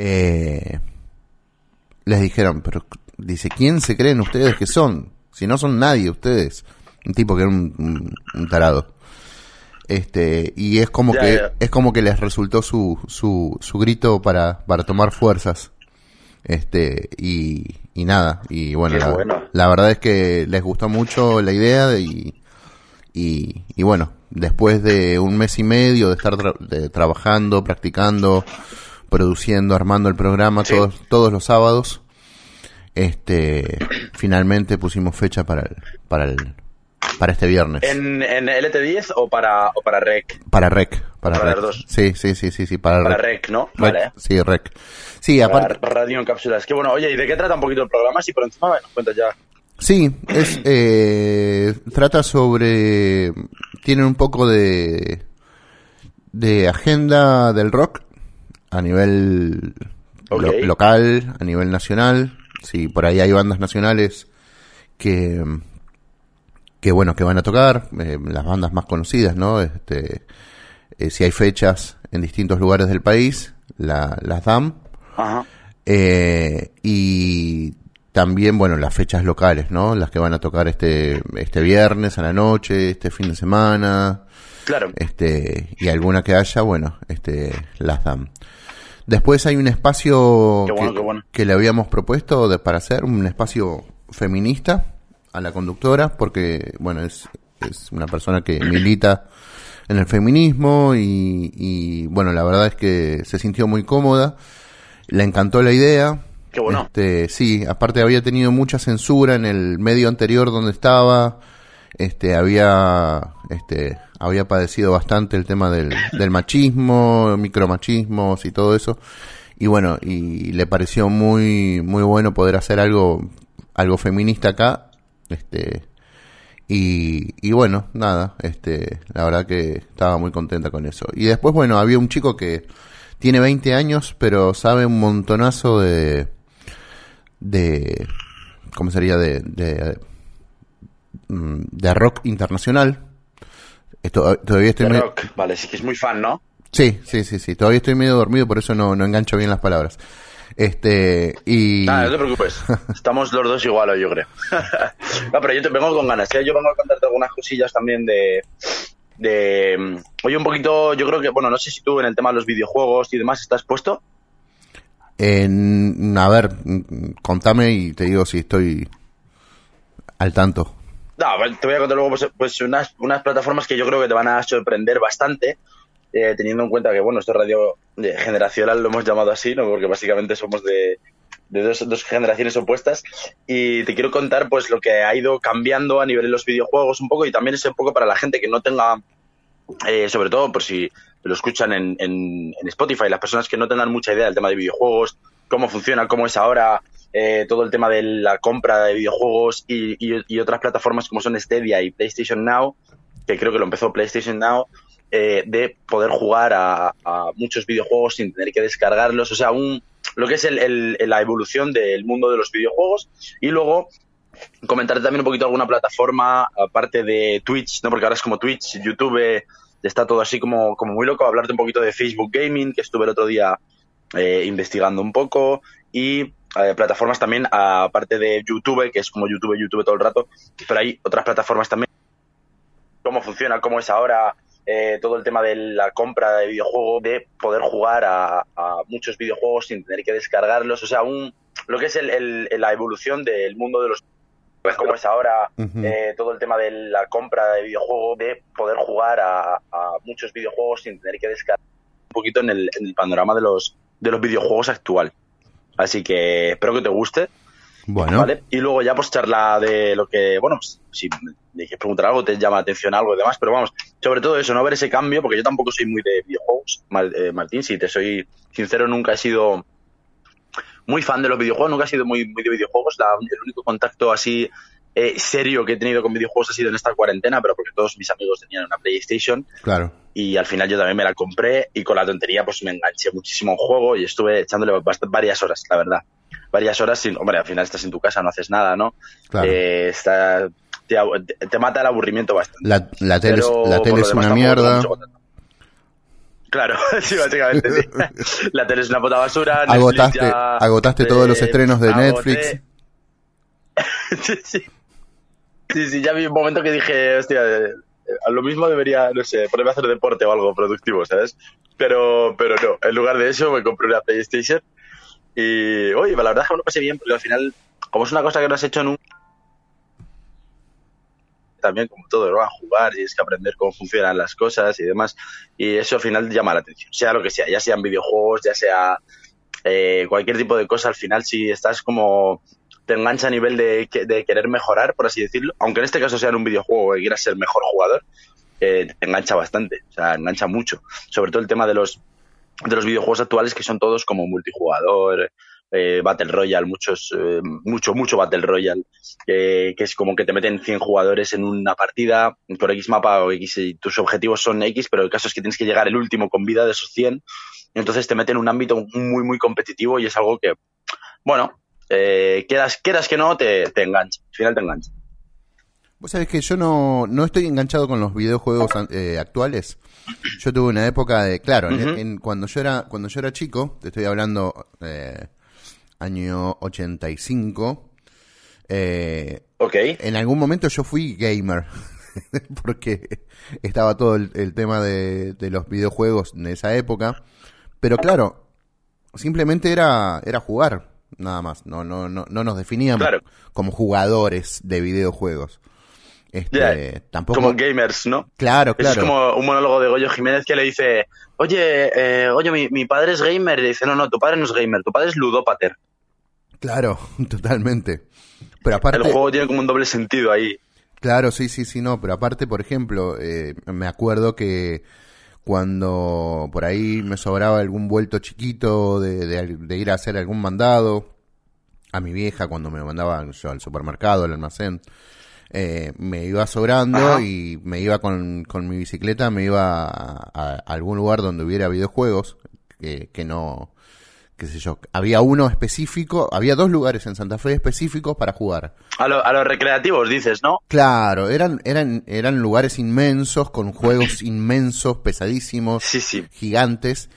eh, les dijeron, pero dice, ¿quién se creen ustedes que son? Si no son nadie ustedes. Un tipo que era un, un, tarado. Este, y es como que, es como que les resultó su, su, su grito para, para tomar fuerzas. Este, y, y nada, y bueno la, verdad es que les gustó mucho la idea y, y, y bueno, después de un mes y medio de estar trabajando, practicando, produciendo, armando el programa todos, todos los sábados, este, finalmente pusimos fecha para el, para el, para este viernes. ¿En, en LT10 o para, o para REC? Para REC. Para, para REC. Sí, sí, sí, sí, sí, para, para REC. ¿no? Vale. Sí, REC. Sí, aparte... Radio en cápsulas. Que bueno, oye, ¿y de qué trata un poquito el programa? Si por encima nos cuentas ya. Sí, es, eh, trata sobre, tiene un poco de, de agenda del rock a nivel local, a nivel nacional. Sí, por ahí hay bandas nacionales que, que bueno, que van a tocar, eh, las bandas más conocidas, ¿no? Este, eh, si hay fechas en distintos lugares del país, la, las dan. Eh, y también, bueno, las fechas locales, ¿no? Las que van a tocar este, este viernes a la noche, este fin de semana. Claro. Este, y alguna que haya, bueno, este, las dan. Después hay un espacio que, le habíamos propuesto para hacer, un espacio feminista a la conductora, porque, bueno, es, es una persona que milita en el feminismo y, y, bueno, la verdad es que se sintió muy cómoda, le encantó la idea. Qué bueno. Este, sí, aparte había tenido mucha censura en el medio anterior donde estaba, este, había, este, había padecido bastante el tema del, del machismo, micromachismos y todo eso. Y bueno, y le pareció muy, muy bueno poder hacer algo, algo feminista acá este, y, y bueno, nada, este, la verdad que estaba muy contenta con eso. Y después, bueno, había un chico que tiene 20 años, pero sabe un montonazo de, de, ¿cómo sería? De, de, de rock internacional. Esto, todavía estoy de rock, vale, sí que es muy fan, ¿no? Sí, sí, sí, sí. Todavía estoy medio dormido, por eso no, no engancho bien las palabras. Este, y... no te preocupes. Estamos los dos igual, yo creo. no, pero yo te vengo con ganas. ¿eh? Yo vengo a contarte algunas cosillas también de... de oye, un poquito, yo creo que, bueno, no sé si tú en el tema de los videojuegos y demás estás puesto. En, a ver, contame y te digo si estoy al tanto. No, te voy a contar luego pues, pues, unas, unas plataformas que yo creo que te van a sorprender bastante eh, teniendo en cuenta que, bueno, esto es radio generacional, lo hemos llamado así, ¿no? Porque básicamente somos de, dos, dos, generaciones opuestas. Y te quiero contar, pues, lo que ha ido cambiando a nivel de los videojuegos un poco y también es un poco para la gente que no tenga, eh, sobre todo por si lo escuchan en, en, Spotify, las personas que no tengan mucha idea del tema de videojuegos, cómo funciona, cómo es ahora, eh, todo el tema de la compra de videojuegos y, otras plataformas como son Stadia y PlayStation Now, que creo que lo empezó PlayStation Now, eh, de poder jugar a, muchos videojuegos sin tener que descargarlos, o sea, un, lo que es la evolución del mundo de los videojuegos. Y luego comentarte también un poquito alguna plataforma aparte de Twitch, ¿no? porque ahora es como Twitch, YouTube, está todo así como, como muy loco, hablarte un poquito de Facebook Gaming, que estuve el otro día eh, investigando un poco. Y eh, plataformas también, aparte de YouTube, que es como YouTube, YouTube todo el rato, pero hay otras plataformas también, cómo funciona, cómo es ahora eh, todo el tema de la compra de videojuegos, de poder jugar a, muchos videojuegos sin tener que descargarlos, o sea, un, lo que es el, la evolución del mundo de los pues como es ahora eh, todo el tema de la compra de videojuegos, de poder jugar a, muchos videojuegos sin tener que descargar un poquito en el, en el panorama de los, de los videojuegos actual. Así que espero que te guste. Bueno. Y luego ya pues charla de lo que, bueno, pues, si me quieres preguntar algo, te llama la atención algo y demás, pero vamos, sobre todo eso, no ver ese cambio, porque yo tampoco soy muy de videojuegos, eh, Martín, si te soy sincero, nunca he sido muy fan de los videojuegos, nunca he sido muy, muy de videojuegos, el único contacto así eh, serio que he tenido con videojuegos ha sido en esta cuarentena, pero porque todos mis amigos tenían una PlayStation. Claro. Y al final yo también me la compré y con la tontería pues me enganché muchísimo un juego y estuve echándole varias horas, la verdad varias horas sin, hombre, al final estás en tu casa, no haces nada, ¿no? Eh, está, te, mata el aburrimiento bastante. La, la tele, la tele es una mierda. Claro, sí, básicamente sí. La tele es una puta basura. Netflix Agotaste, ya, agotaste todos los eh, estrenos de agoté. Netflix. sí, sí. Sí, sí, ya vi un momento que dije, hostia, eh, a lo mismo debería, no sé, ponerme a hacer deporte o algo productivo, ¿sabes? Pero, pero no, en lugar de eso me compré una PlayStation y, oye, la verdad es que me lo pasé bien porque al final, como es una cosa que no has hecho nunca, también como todo, ¿no? A jugar y es que aprender cómo funcionan las cosas y demás. Y eso al final llama la atención, sea lo que sea, ya sean videojuegos, ya sea eh, cualquier tipo de cosa, al final si estás como te engancha a nivel de, que- de querer mejorar, por así decirlo, aunque en este caso sea en un videojuego que quieras ser mejor jugador, eh, te engancha bastante, o sea, engancha mucho. Sobre todo el tema de los de los videojuegos actuales que son todos como multijugador, eh, Battle Royale, muchos, eh, mucho, mucho Battle Royale, que es como que te meten 100 jugadores en una partida por X mapa o X, y tus objetivos son X, pero el caso es que tienes que llegar el último con vida de esos 100, y entonces te meten en un ámbito muy, muy competitivo y es algo que, bueno, eh, quieras, quieras que no, te, te engancha, al final te engancha. Vos sabés que yo no, no estoy enganchado con los videojuegos eh, actuales. Yo tuve una época de, claro, en- cuando yo era cuando yo era chico, te estoy hablando eh, año 85, eh, Ok, en algún momento yo fui gamer, porque estaba todo el, el tema de, de los videojuegos en esa época, pero claro, simplemente era, era jugar, nada más, no, no, no, no nos definíamos Claro. como jugadores de videojuegos. Este, tampoco, como gamers, ¿no? claro, Eso claro. es como un monólogo de Goyo Jiménez que le dice, oye, eh, oye, mi, mi padre es gamer. Y le dice, no, no, tu padre no es gamer, tu padre es ludópater. Claro, totalmente. Pero aparte, El juego tiene como un doble sentido ahí. Claro, sí, sí, sí, no, pero aparte, por ejemplo, eh, me acuerdo que cuando por ahí me sobraba algún vuelto chiquito de, de- de ir a hacer algún mandado, a mi vieja cuando me mandaba yo al supermercado, al almacén, eh, me iba sobrando Ajá. y me iba con, con mi bicicleta, me iba a, a algún lugar donde hubiera videojuegos, que, que no, qué sé yo, había uno específico, había dos lugares en Santa Fe específicos para jugar. A, lo- a los recreativos dices, ¿no? Claro, eran, eran, eran lugares inmensos, con juegos inmensos, pesadísimos, Sí, sí. gigantes.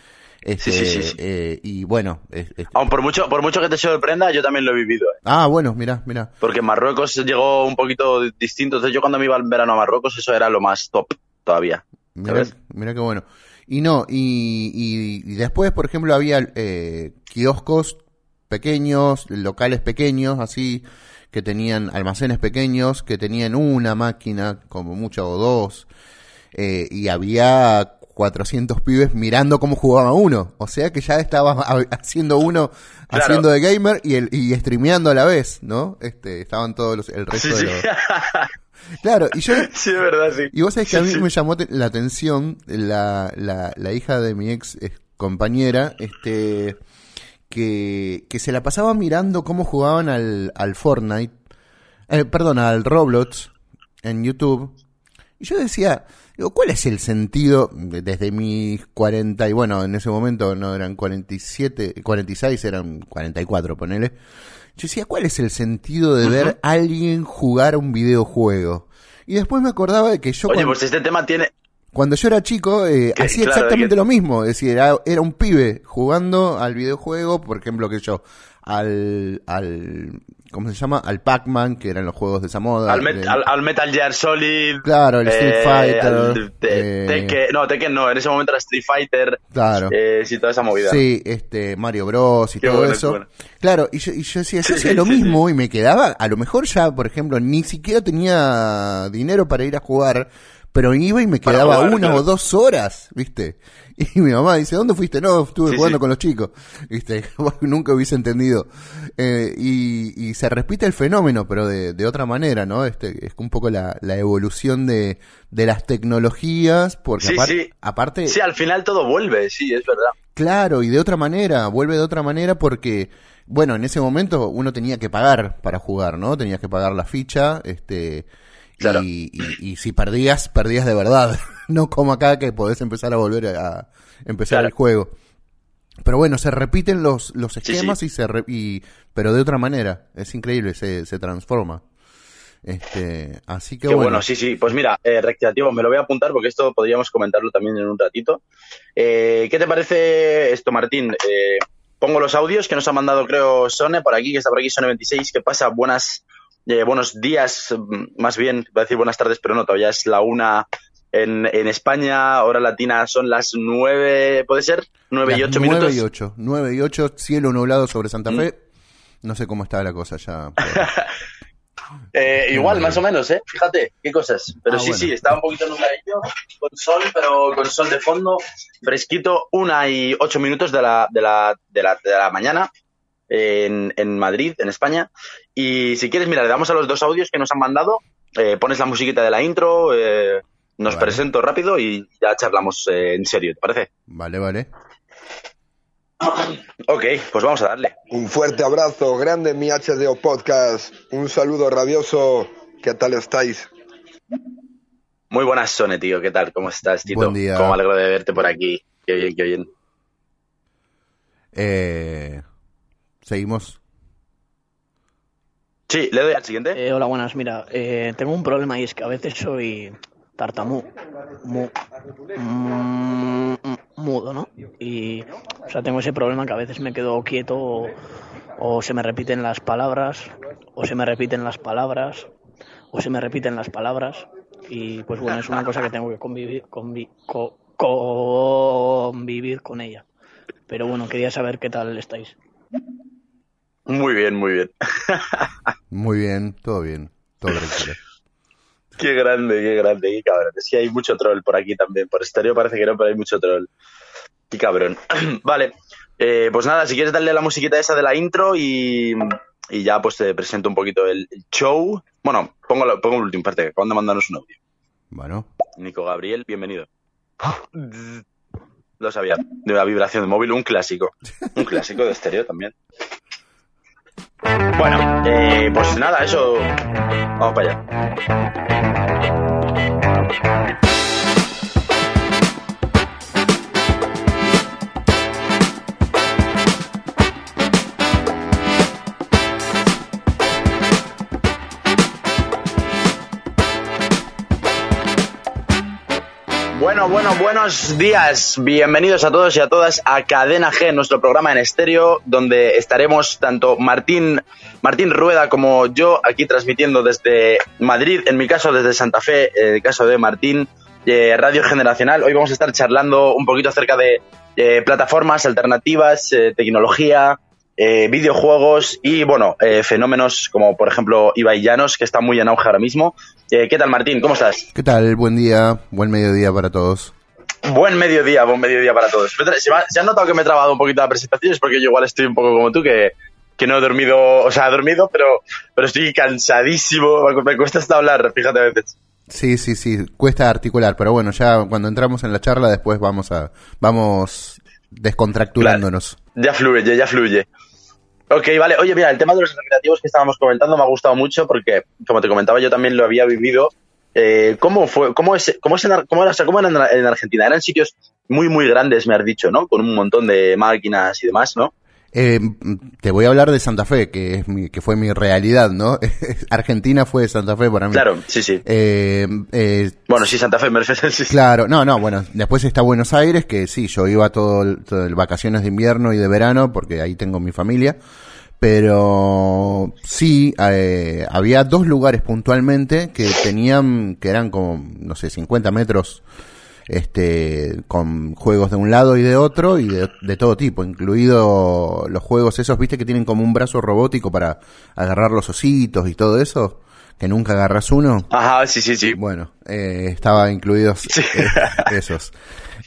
Este, Sí, sí, sí, sí. eh, y bueno, es- es- Aun por mucho, por mucho que te sorprenda, yo también lo he vivido. ¿eh? ah, bueno, mira, mira. Porque en Marruecos llegó un poquito distinto. Entonces yo cuando me iba en verano a Marruecos, eso era lo más top todavía. Mira, mira qué bueno. Y no, y, y, y después, por ejemplo, había eh, kioscos pequeños, locales pequeños, así, que tenían almacenes pequeños, que tenían una máquina, como mucho, o dos, eh, y había 400 pibes mirando cómo jugaba uno. O sea que ya estaba ha- haciendo uno, Claro. haciendo de gamer y, el, y streameando a la vez, ¿no? Este, estaban todos los, el resto Sí, de los... Claro, y yo sí, es verdad, sí. y vos sabés que a mí sí. me llamó la atención la, la, la hija de mi ex eh, compañera, este, que, que se la pasaba mirando cómo jugaban al, al Fortnite, eh, perdón, al Roblox en YouTube. Y yo decía, digo, ¿cuál es el sentido de- desde mis 40 y bueno, en ese momento no eran 47, 46, eran 44, ponele. Yo decía, ¿cuál es el sentido de ver a alguien jugar un videojuego? Y después me acordaba de que yo Oye, cuando, pues este tema tiene... cuando yo era chico eh, Que, hacía claro, exactamente que- lo mismo. Es decir, era, era un pibe jugando al videojuego, por ejemplo, que yo, al, al, ¿cómo se llama? Al Pac-Man, que eran los juegos de esa moda. Al, Met- al- al Metal Gear Solid. Claro, el Street eh, Fighter, al te- eh, Tekken- no, Tekken no, en ese momento era Street Fighter. Claro. Eh, sí, toda esa movida. Sí, este, Mario Bros y Qué todo bueno, eso. bueno. Claro, y yo, y yo decía, yo Sí, hacía lo sí, mismo y me quedaba, a lo mejor ya, por ejemplo, ni siquiera tenía dinero para ir a jugar, pero iba y me quedaba jugar, una claro. o dos horas, ¿viste? Y mi mamá dice, ¿dónde fuiste? No, estuve Sí, jugando sí. con los chicos, ¿viste? Nunca hubiese entendido. Eh, y, y se repite el fenómeno, pero de, de otra manera, ¿no? Este, es un poco la, la evolución de, de las tecnologías, porque sí. aparte... Sí, al final todo vuelve, sí, es verdad. Claro, y de otra manera, vuelve de otra manera porque, bueno, en ese momento uno tenía que pagar para jugar, ¿no? Tenías que pagar la ficha, este, Claro. y, y- y si perdías, perdías de verdad, no como acá que podés empezar a volver a empezar Claro. el juego. Pero bueno, se repiten los, los Sí, esquemas y se re- y, pero de otra manera, es increíble, se, se transforma. Este, así que Qué bueno. bueno, sí, sí. Pues mira, eh, recreativo, me lo voy a apuntar porque esto podríamos comentarlo también en un ratito. Eh, ¿Qué te parece esto, Martín? Eh, pongo los audios que nos ha mandado, creo, Sone por aquí, que está por aquí, Sone26. ¿Qué pasa? Buenas, eh, buenos días, mm, más bien, voy a decir buenas tardes, pero no, todavía es la una en, en España, hora latina son las nueve, ¿puede ser? Nueve y ocho nueve minutos. y ocho. Nueve y ocho, cielo nublado sobre Santa Mm. Fe. No sé cómo está la cosa ya. pero- Eh, igual, más o menos, ¿eh? Fíjate, qué cosas. Pero Ah, sí, bueno. sí, está un poquito nubladillo, con sol, pero con sol de fondo, fresquito, una y ocho minutos de la, de la, de la, de la mañana en, en Madrid, en España. Y si quieres, mira, le damos a los dos audios que nos han mandado, eh, pones la musiquita de la intro, eh, nos Vale. presento rápido y ya charlamos eh, en serio, ¿te parece? Vale, vale. Ok, pues vamos a darle. Un fuerte abrazo, grande mi HDO Podcast. Un saludo rabioso. ¿Qué tal estáis? Muy buenas, Sone, tío, ¿qué tal? ¿Cómo estás, Tito? Buen día. Cómo me alegro de verte por aquí. Qué bien, qué bien. Eh, Seguimos. Sí, le doy al siguiente. Eh, hola, buenas. Mira, eh, tengo un problema y es que a veces soy tartamú, mu, mm, mudo, ¿no? Y, o sea, tengo ese problema que a veces me quedo quieto o, se me repiten las palabras, o se me repiten las palabras, o se me repiten las palabras. Y pues bueno, es una cosa que tengo que convivir, convi- co- convivir con ella. Pero bueno, quería saber qué tal estáis. Muy bien, muy bien. Muy bien, todo bien. Todo tranquilo. Qué grande, qué grande, qué cabrón. Es que hay mucho troll por aquí también. Por estéreo parece que no, pero hay mucho troll. Qué cabrón. vale. Eh, pues nada, si quieres darle la musiquita esa de la intro y, y ya pues te presento un poquito el, el show. Bueno, pongo, la- pongo el último parte, que acaban de mandarnos un audio. Bueno, Nico Gabriel, bienvenido. Lo sabía. De la vibración de móvil, un clásico. Un clásico de estéreo también. Bueno, eh, pues nada, eso. Vamos para allá. Bueno, bueno, buenos días. Bienvenidos a todos y a todas a Cadena G, nuestro programa en estéreo, donde estaremos tanto Martín, Martín Rueda como yo aquí transmitiendo desde Madrid, en mi caso desde Santa Fe, en el caso de Martín, eh, Radio Generacional. Hoy vamos a estar charlando un poquito acerca de eh, plataformas alternativas, eh, tecnología, eh, videojuegos y, bueno, eh, fenómenos como, por ejemplo, Ibai Llanos, que está muy en auge ahora mismo. Eh, ¿Qué tal, Martín? ¿Cómo estás? ¿qué tal? Buen día, buen mediodía para todos. Buen mediodía, buen mediodía para todos. Se, ha- se han notado que me he trabado un poquito la presentación, es porque yo igual estoy un poco como tú, que, que no he dormido, o sea, he dormido, pero, pero estoy cansadísimo, me, me cuesta hasta hablar, fíjate a veces. Sí, sí, sí, cuesta articular, pero bueno, ya cuando entramos en la charla después vamos a vamos descontracturándonos. Ya fluye, ya fluye. Ok, vale. Oye, mira, el tema de los recreativos que estábamos comentando me ha gustado mucho porque, como te comentaba, yo también lo había vivido. Eh, ¿Cómo fue? ¿Cómo es? ¿Cómo es en, cómo era, cómo en Argentina? Eran sitios muy, muy grandes, me has dicho, ¿no? Con un montón de máquinas y demás, ¿no? Eh, te voy a hablar de Santa Fe, que es mi, que fue mi realidad, ¿no? Argentina fue Santa Fe para mí. Claro, sí, sí. Eh, eh, Bueno, sí, Santa Fe, me refiero. Sí. Claro, no, no, bueno, después está Buenos Aires, que sí, yo iba todo, el- todo el vacaciones de invierno y de verano, porque ahí tengo mi familia, pero sí, eh, había dos lugares puntualmente que tenían, que eran como, no sé, 50 metros, este, con juegos de un lado y de otro, y de, de todo tipo, incluido los juegos esos, viste, que tienen como un brazo robótico para agarrar los ositos y todo eso, que nunca agarras uno. Ajá, sí, sí, sí. Bueno, eh, estaba incluidos Sí. eh, esos.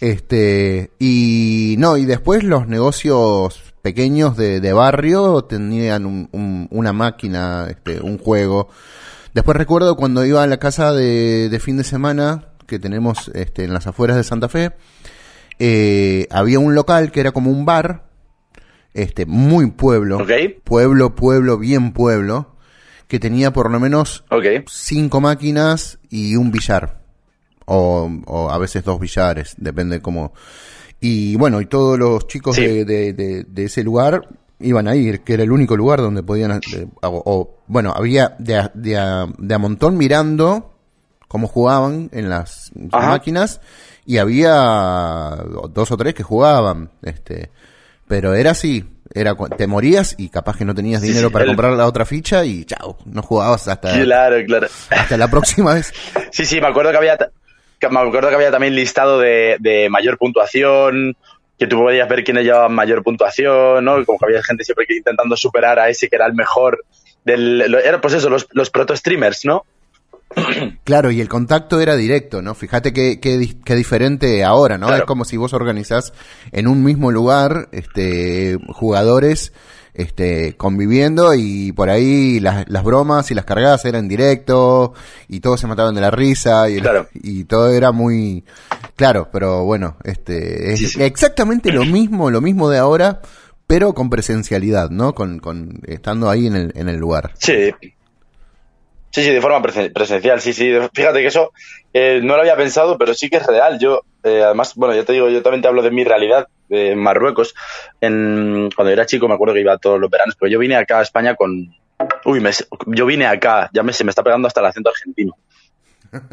Este, y no, y después los negocios pequeños de, de barrio tenían un- un- una máquina, este, un juego. Después recuerdo cuando iba a la casa de, de fin de semana que tenemos este, en las afueras de Santa Fe, eh, había un local que era como un bar, este, muy pueblo, pueblo, pueblo, bien pueblo, que tenía por lo menos cinco máquinas y un billar. O, o a veces dos billares, depende cómo. Y bueno, y todos los chicos Sí. de, de- de- de ese lugar iban a ir, que era el único lugar donde podían, eh, o, o, bueno, había de a, de, a, de a montón mirando cómo jugaban en las Ajá. máquinas y había dos o tres que jugaban, este, pero era así, era te morías y capaz que no tenías Sí, dinero sí, para el- comprar la otra ficha y chao, no jugabas hasta, Claro, claro. hasta la próxima vez. Sí, sí, me acuerdo que había, me acuerdo que había también listado de, de mayor puntuación, que tú podías ver quiénes llevaban mayor puntuación, ¿no? Como que había gente siempre que intentando superar a ese que era el mejor del, lo- era pues eso, los, los proto streamers, ¿no? Claro, y el contacto era directo, ¿no? Fíjate qué, qué, qué diferente ahora, ¿no? Claro. Es como si vos organizás en un mismo lugar, este, jugadores, este, conviviendo y por ahí las, las bromas y las cargadas eran directo y todos se mataban de la risa y, Claro. y todo era muy claro, pero bueno, este, es Sí, sí. exactamente lo mismo, lo mismo de ahora, pero con presencialidad, ¿no? Con, con estando ahí en el, en el lugar. Sí. Sí, sí, de forma presen- presencial, sí, sí. Fíjate que eso eh, no lo había pensado, pero sí que es real. Yo, eh, además, bueno, ya te digo, yo también te hablo de mi realidad de en Marruecos. En, cuando era chico me acuerdo que iba todos los veranos, pero yo vine acá a España con... Uy, me- yo vine acá, ya me, se me está pegando hasta el acento argentino.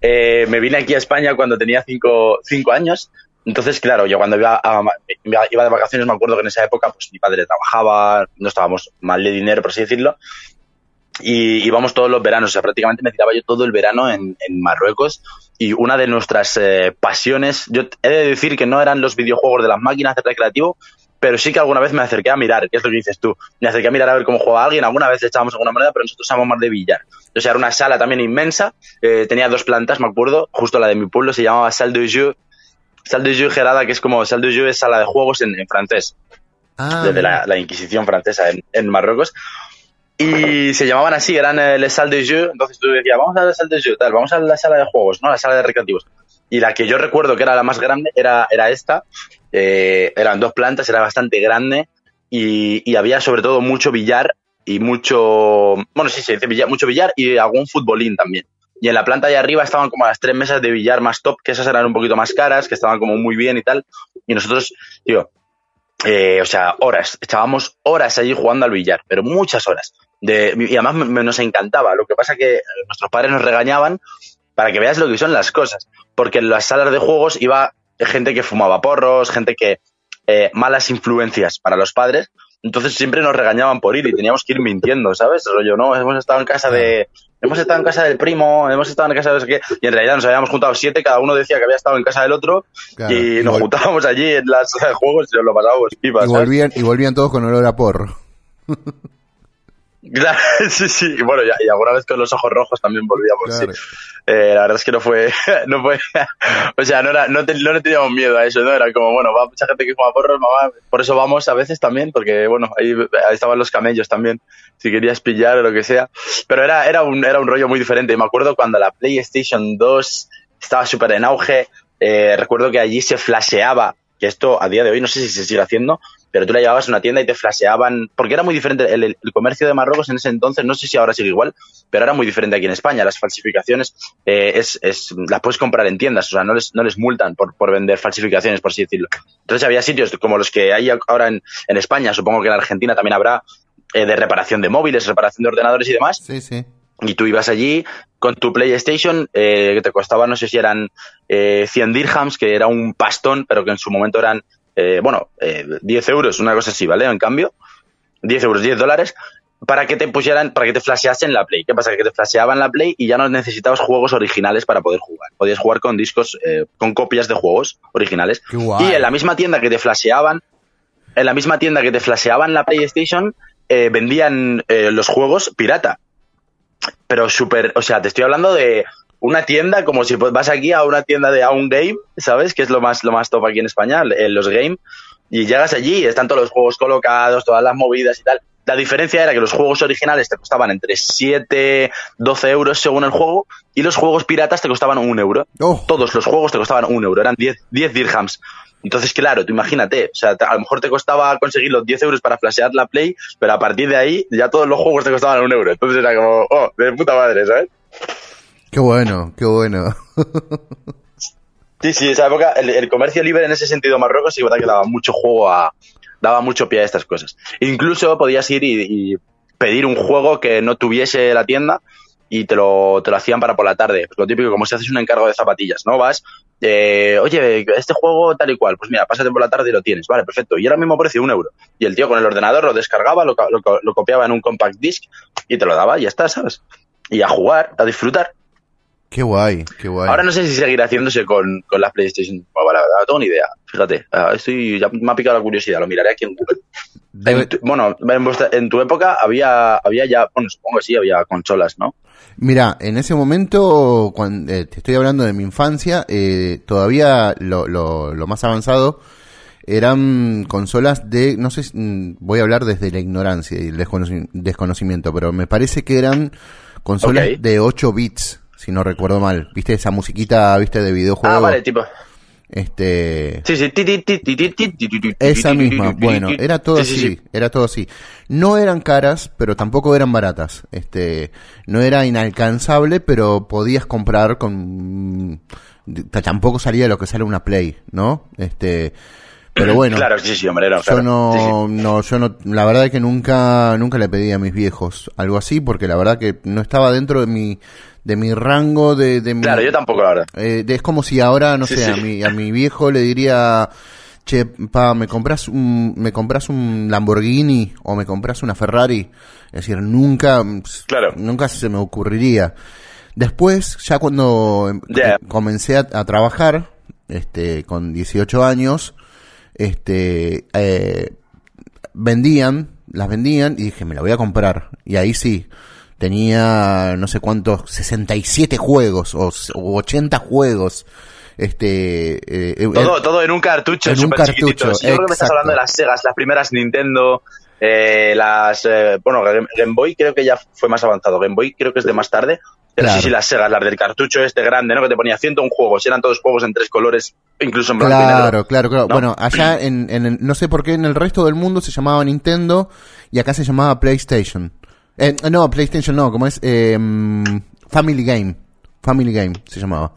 Eh, me vine aquí a España cuando tenía cinco, cinco años. Entonces, claro, yo cuando iba, a- iba iba de vacaciones me acuerdo que en esa época pues mi padre trabajaba, no estábamos mal de dinero, por así decirlo, y íbamos todos los veranos, o sea, prácticamente me tiraba yo todo el verano en, en Marruecos y una de nuestras eh, pasiones, yo he de decir que no eran los videojuegos de las máquinas de recreativo, pero sí que alguna vez me acerqué a mirar, que es lo que dices tú, me acerqué a mirar a ver cómo jugaba alguien, alguna vez echábamos alguna moneda, pero nosotros éramos más de billar. O sea, era una sala también inmensa, eh, tenía dos plantas, me acuerdo, justo la de mi pueblo se llamaba Salle de Jeu, Salle de Jeu Gerada, que es como Salle de Jeu es sala de juegos en, en francés Ah, desde la, la Inquisición francesa en, en Marruecos. Y se llamaban así, eran eh, les salles de jeu. Entonces tú decías, vamos a la salle de jeu, tal, vamos a la sala de juegos, ¿no? La sala de recreativos. Y la que yo recuerdo que era la más grande era, era esta. Eh, eran dos plantas, era bastante grande. Y, y había sobre todo mucho billar y mucho. Bueno, sí, se dice billar, mucho billar y algún futbolín también. Y en la planta de arriba estaban como las tres mesas de billar más top, que esas eran un poquito más caras, que estaban como muy bien y tal. Y nosotros, tío, eh, o sea, horas, echábamos horas allí jugando al billar, pero muchas horas. De, y además me- me- nos encantaba. Lo que pasa que nuestros padres nos regañaban para que veas lo que son las cosas. Porque en las salas de juegos iba gente que fumaba porros, gente que. eh, malas influencias para los padres. Entonces siempre nos regañaban por ir y teníamos que ir mintiendo, ¿sabes? Rollo, no, hemos estado en casa de. Hemos estado en casa del primo, hemos estado en casa de no sé qué. Y en realidad nos habíamos juntado siete, cada uno decía que había estado en casa del otro. Claro, y y nos juntábamos allí en las salas de juegos y nos lo pasábamos pipa, y ¿sabes? volvían, y volvían todos con olor a porro. Claro, sí, sí. Y bueno, ya- y alguna vez con los ojos rojos también volvíamos, Claro. sí. Eh, la verdad es que no fue, no fue, o sea, no era, no, te- no le teníamos miedo a eso, ¿no? Era como, bueno, va mucha gente que fuma porros, mamá, por eso vamos a veces también, porque bueno, ahí, ahí estaban los camellos también, si querías pillar o lo que sea. Pero era, era un, era un rollo muy diferente. Y me acuerdo cuando la PlayStation 2 estaba súper en auge, eh, recuerdo que allí se flasheaba, que esto a día de hoy no sé si se sigue haciendo, pero tú la llevabas a una tienda y te flasheaban, porque era muy diferente el, el comercio de Marruecos en ese entonces, no sé si ahora sigue igual, pero era muy diferente aquí en España. Las falsificaciones eh, es, es, las puedes comprar en tiendas, o sea, no les, no les multan por, por vender falsificaciones, por así decirlo. Entonces había sitios como los que hay ahora en, en España, supongo que en Argentina también habrá, eh, de reparación de móviles, reparación de ordenadores y demás, Sí, sí. y tú ibas allí con tu PlayStation, eh, que te costaba, no sé si eran eh, 100 dirhams, que era un pastón, pero que en su momento eran, eh, bueno, eh, 10 euros, una cosa así, ¿vale? En cambio, 10 euros, 10 dólares, para que te pusieran, para que te flasheasen la Play. ¿Qué pasa? Que te flasheaban la Play y ya no necesitabas juegos originales para poder jugar. Podías jugar con discos, eh, con copias de juegos originales. Qué guay. Y en la misma tienda que te flasheaban, en la misma tienda que te flasheaban la PlayStation, eh, vendían eh, los juegos pirata. Pero súper, o sea, te estoy hablando de una tienda como si vas aquí a una tienda de a un game, ¿sabes? Que es lo más, lo más top aquí en España, en los game. Y llegas allí y están todos los juegos colocados, todas las movidas y tal. La diferencia era que los juegos originales te costaban entre 7, 12 euros según el juego y los juegos piratas te costaban un euro. Oh. Todos los juegos te costaban un euro, eran 10, 10 dirhams. Entonces, claro, tú imagínate, o sea, a lo mejor te costaba conseguir los 10 euros para flashear la Play, pero a partir de ahí ya todos los juegos te costaban un euro. Entonces era como, oh, de puta madre, ¿sabes? Qué bueno, qué bueno. Sí, sí, esa época, el, el comercio libre en ese sentido en Marruecos sí verdad que daba mucho juego a, daba mucho pie a estas cosas. Incluso podías ir y, pedir un juego que no tuviese la tienda y te lo, te lo hacían para por la tarde. Lo típico, como si haces un encargo de zapatillas, ¿no? Vas, eh, oye, este juego tal y cual, pues mira, pásate por la tarde y lo tienes, vale, perfecto. Y ahora mismo precio un euro. Y el tío con el ordenador lo descargaba, lo, lo, lo copiaba en un compact disc y te lo daba y ya está, ¿sabes? Y a jugar, a disfrutar. Qué guay, qué guay. Ahora no sé si seguirá haciéndose con, con las PlayStation. Bueno, la verdad, no tengo ni idea. Fíjate, ah, estoy, ya me ha picado la curiosidad, lo miraré aquí en Google. Debe- En tu- bueno, en, vuestra- en tu época había, había ya, bueno, supongo que sí, había consolas, ¿no? Mira, en ese momento, cuando, te estoy hablando de mi infancia, eh, todavía lo, lo, lo más avanzado eran consolas de, no sé, si- mm, voy a hablar desde la ignorancia y el desconoci- desconocimiento, pero me parece que eran consolas de 8 bits, si no recuerdo mal. ¿Viste esa musiquita, viste, de videojuego? Ah, vale, tipo. Este. Sí, sí. Esa misma. Bueno, era todo sí, así. Sí, era todo así. No eran caras, pero tampoco eran baratas. Este. No era inalcanzable, pero podías comprar con. Tampoco salía lo que sale una Play, ¿no? Este. Pero bueno. Claro, sí, sí, hombre, no, Yo claro. no, no, yo no, la verdad es que nunca, nunca le pedí a mis viejos algo así, porque la verdad que no estaba dentro de mi, de mi rango de, de mi, Claro, yo tampoco, la verdad. eh, es como si ahora, no Sí, sé, sí. a mi, a mi viejo le diría, che, pa, ¿me compras un, me compras un Lamborghini o me compras una Ferrari? Es decir, nunca, Claro. nunca se me ocurriría. Después, ya cuando em- eh, comencé a, a trabajar, este, con 18 años, este, eh, vendían, las vendían y dije, me la voy a comprar. Y ahí sí, tenía no sé cuántos, 67 juegos o, o 80 juegos. Este, eh, eh, Todo, todo en un cartucho, En un cartucho, Sí, yo creo que me estás hablando de las Segas, las primeras Nintendo, eh, las... eh, bueno, Game, Boy creo que ya fue más avanzado. Game Boy creo que es de más tarde. Pero Claro. sí, sí, las Segas, las del cartucho este grande, ¿no? Que te ponía 101 juegos. Eran todos juegos en tres colores, incluso en blanco y negro. Claro, claro, claro. ¿no? Bueno, allá en, en el- no sé por qué en el resto del mundo se llamaba Nintendo y acá se llamaba PlayStation. Eh, no, PlayStation no, como es eh, Family Game. Family Game se llamaba.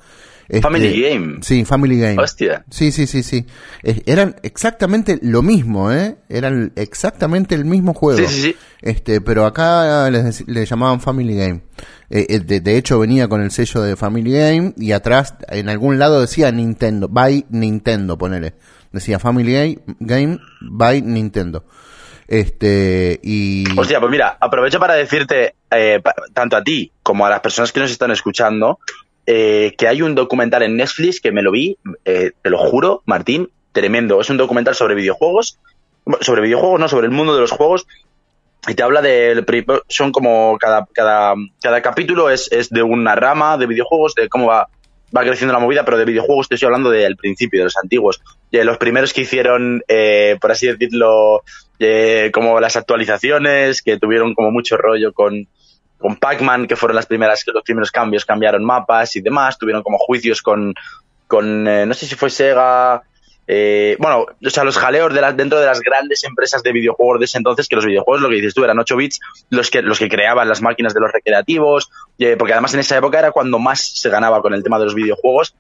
Este, Family Game. Sí, Family Game. Hostia. Sí, sí, sí, sí. Eh, eran exactamente lo mismo, ¿eh? Eran exactamente el mismo juego. Sí, sí, sí. Este, pero acá le llamaban Family Game. Eh, eh, de, de hecho venía con el sello de Family Game y atrás en algún lado decía Nintendo, by Nintendo, ponele. Decía Family Game, Game by Nintendo. Este, y... Hostia, pues mira, aprovecho para decirte, eh, tanto a ti como a las personas que nos están escuchando, eh, que hay un documental en Netflix que me lo vi, eh, te lo juro, Martín, tremendo. Es un documental sobre videojuegos, sobre videojuegos, no, sobre el mundo de los juegos. Y te habla de, son como cada, cada, cada capítulo es, es de una rama de videojuegos, de cómo va, va creciendo la movida, pero de videojuegos estoy hablando del principio, de los antiguos. De los primeros que hicieron, eh, por así decirlo, eh, como las actualizaciones, que tuvieron como mucho rollo con, con Pac-Man, que fueron las primeras, los primeros cambios cambiaron mapas y demás, tuvieron como juicios con, con eh, no sé si fue Sega, eh, bueno, o sea, los jaleos dentro de las grandes empresas de videojuegos de ese entonces, que los videojuegos, lo que dices tú, eran 8 bits, los que, los que creaban las máquinas de los recreativos, eh, porque además en esa época era cuando más se ganaba con el tema de los videojuegos,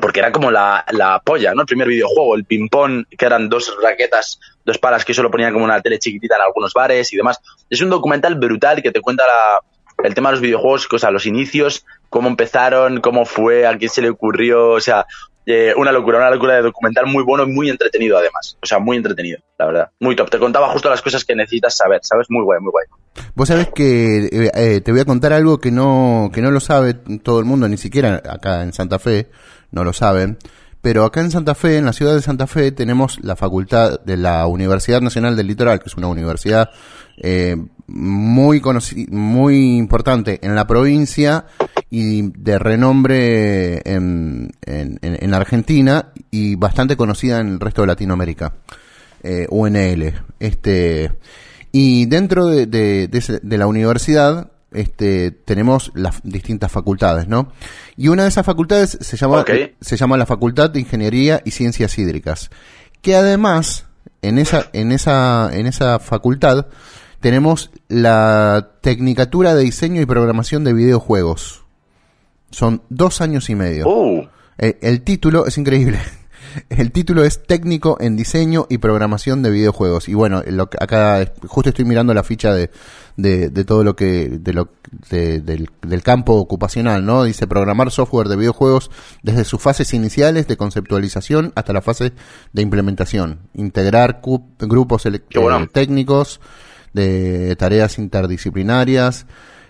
porque era como la, la polla, ¿no? El primer videojuego, el ping-pong, que eran dos raquetas, dos palas que solo ponían como una tele chiquitita en algunos bares y demás. Es un documental brutal que te cuenta la, el tema de los videojuegos, o sea, los inicios, cómo empezaron, cómo fue, a quién se le ocurrió, o sea, eh, una locura, una locura de documental muy bueno y muy entretenido además. O sea, muy entretenido, la verdad. Muy top. Te contaba justo las cosas que necesitas saber, ¿sabes? Muy guay, muy guay. Vos sabés que eh, eh, te voy a contar algo que no, que no lo sabe todo el mundo, ni siquiera acá en Santa Fe, no lo saben. Pero acá en Santa Fe, en la ciudad de Santa Fe, tenemos la facultad de la Universidad Nacional del Litoral, que es una universidad eh, muy muy importante en la provincia y de renombre en, en, en- en Argentina y bastante conocida en el resto de Latinoamérica. Eh, UNL. Este, y dentro de, de- de la universidad este, tenemos las distintas facultades, ¿no? Y una de esas facultades se llama, se llama la Facultad de Ingeniería y Ciencias Hídricas, que además en esa, en esa, en esa facultad tenemos la Tecnicatura de Diseño y Programación de Videojuegos. Son dos años y medio. Uh, El, el título es increíble. El título es Técnico en Diseño y Programación de Videojuegos. Y bueno, lo acá justo estoy mirando la ficha de, de, de todo lo que, de lo, de- del, del campo ocupacional, ¿no? Dice programar software de videojuegos desde sus fases iniciales de conceptualización hasta la fase de implementación. Integrar grupos bueno. eh, técnicos de tareas interdisciplinarias,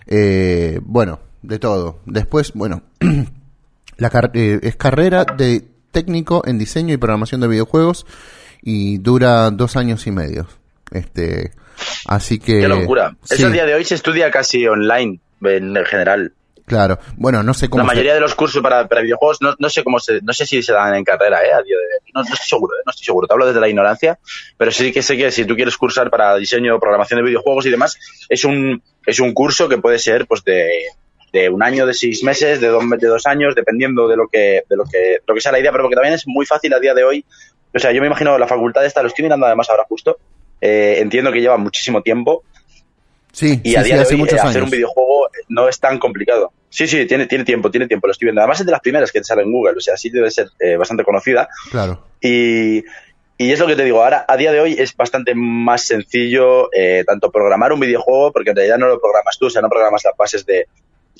eh, bueno, de todo. Después, bueno, la car- eh, es carrera de técnico en diseño y programación de videojuegos y dura dos años y medio. Este, así que. Qué locura. sí, Eso a día de hoy se estudia casi online, en general. Claro. Bueno, no sé cómo. La se- mayoría de los cursos para, para videojuegos, no, no sé cómo se, no sé si se dan en carrera, eh, a día de. No, no estoy seguro, eh, no estoy seguro. Te hablo desde la ignorancia, pero sí que sé que si tú quieres cursar para diseño, programación de videojuegos y demás, es un, es un curso que puede ser, pues, de, de un año, de seis meses, de dos, de dos años, dependiendo de lo que, de lo que, lo que sea la idea, pero porque también es muy fácil a día de hoy. O sea, yo me imagino la facultad esta, lo estoy mirando además ahora justo, eh, entiendo que lleva muchísimo tiempo, Sí, y sí, a sí, día de hoy muchos eh, años. hacer un videojuego no es tan complicado. Sí, sí, tiene, tiene tiempo, tiene tiempo, lo estoy viendo. Además es de las primeras que te sale en Google, o sea, sí debe ser eh, bastante conocida. Claro. Y, y es lo que te digo, ahora a día de hoy es bastante más sencillo eh, tanto programar un videojuego, porque en realidad no lo programas tú, o sea, no programas las bases de...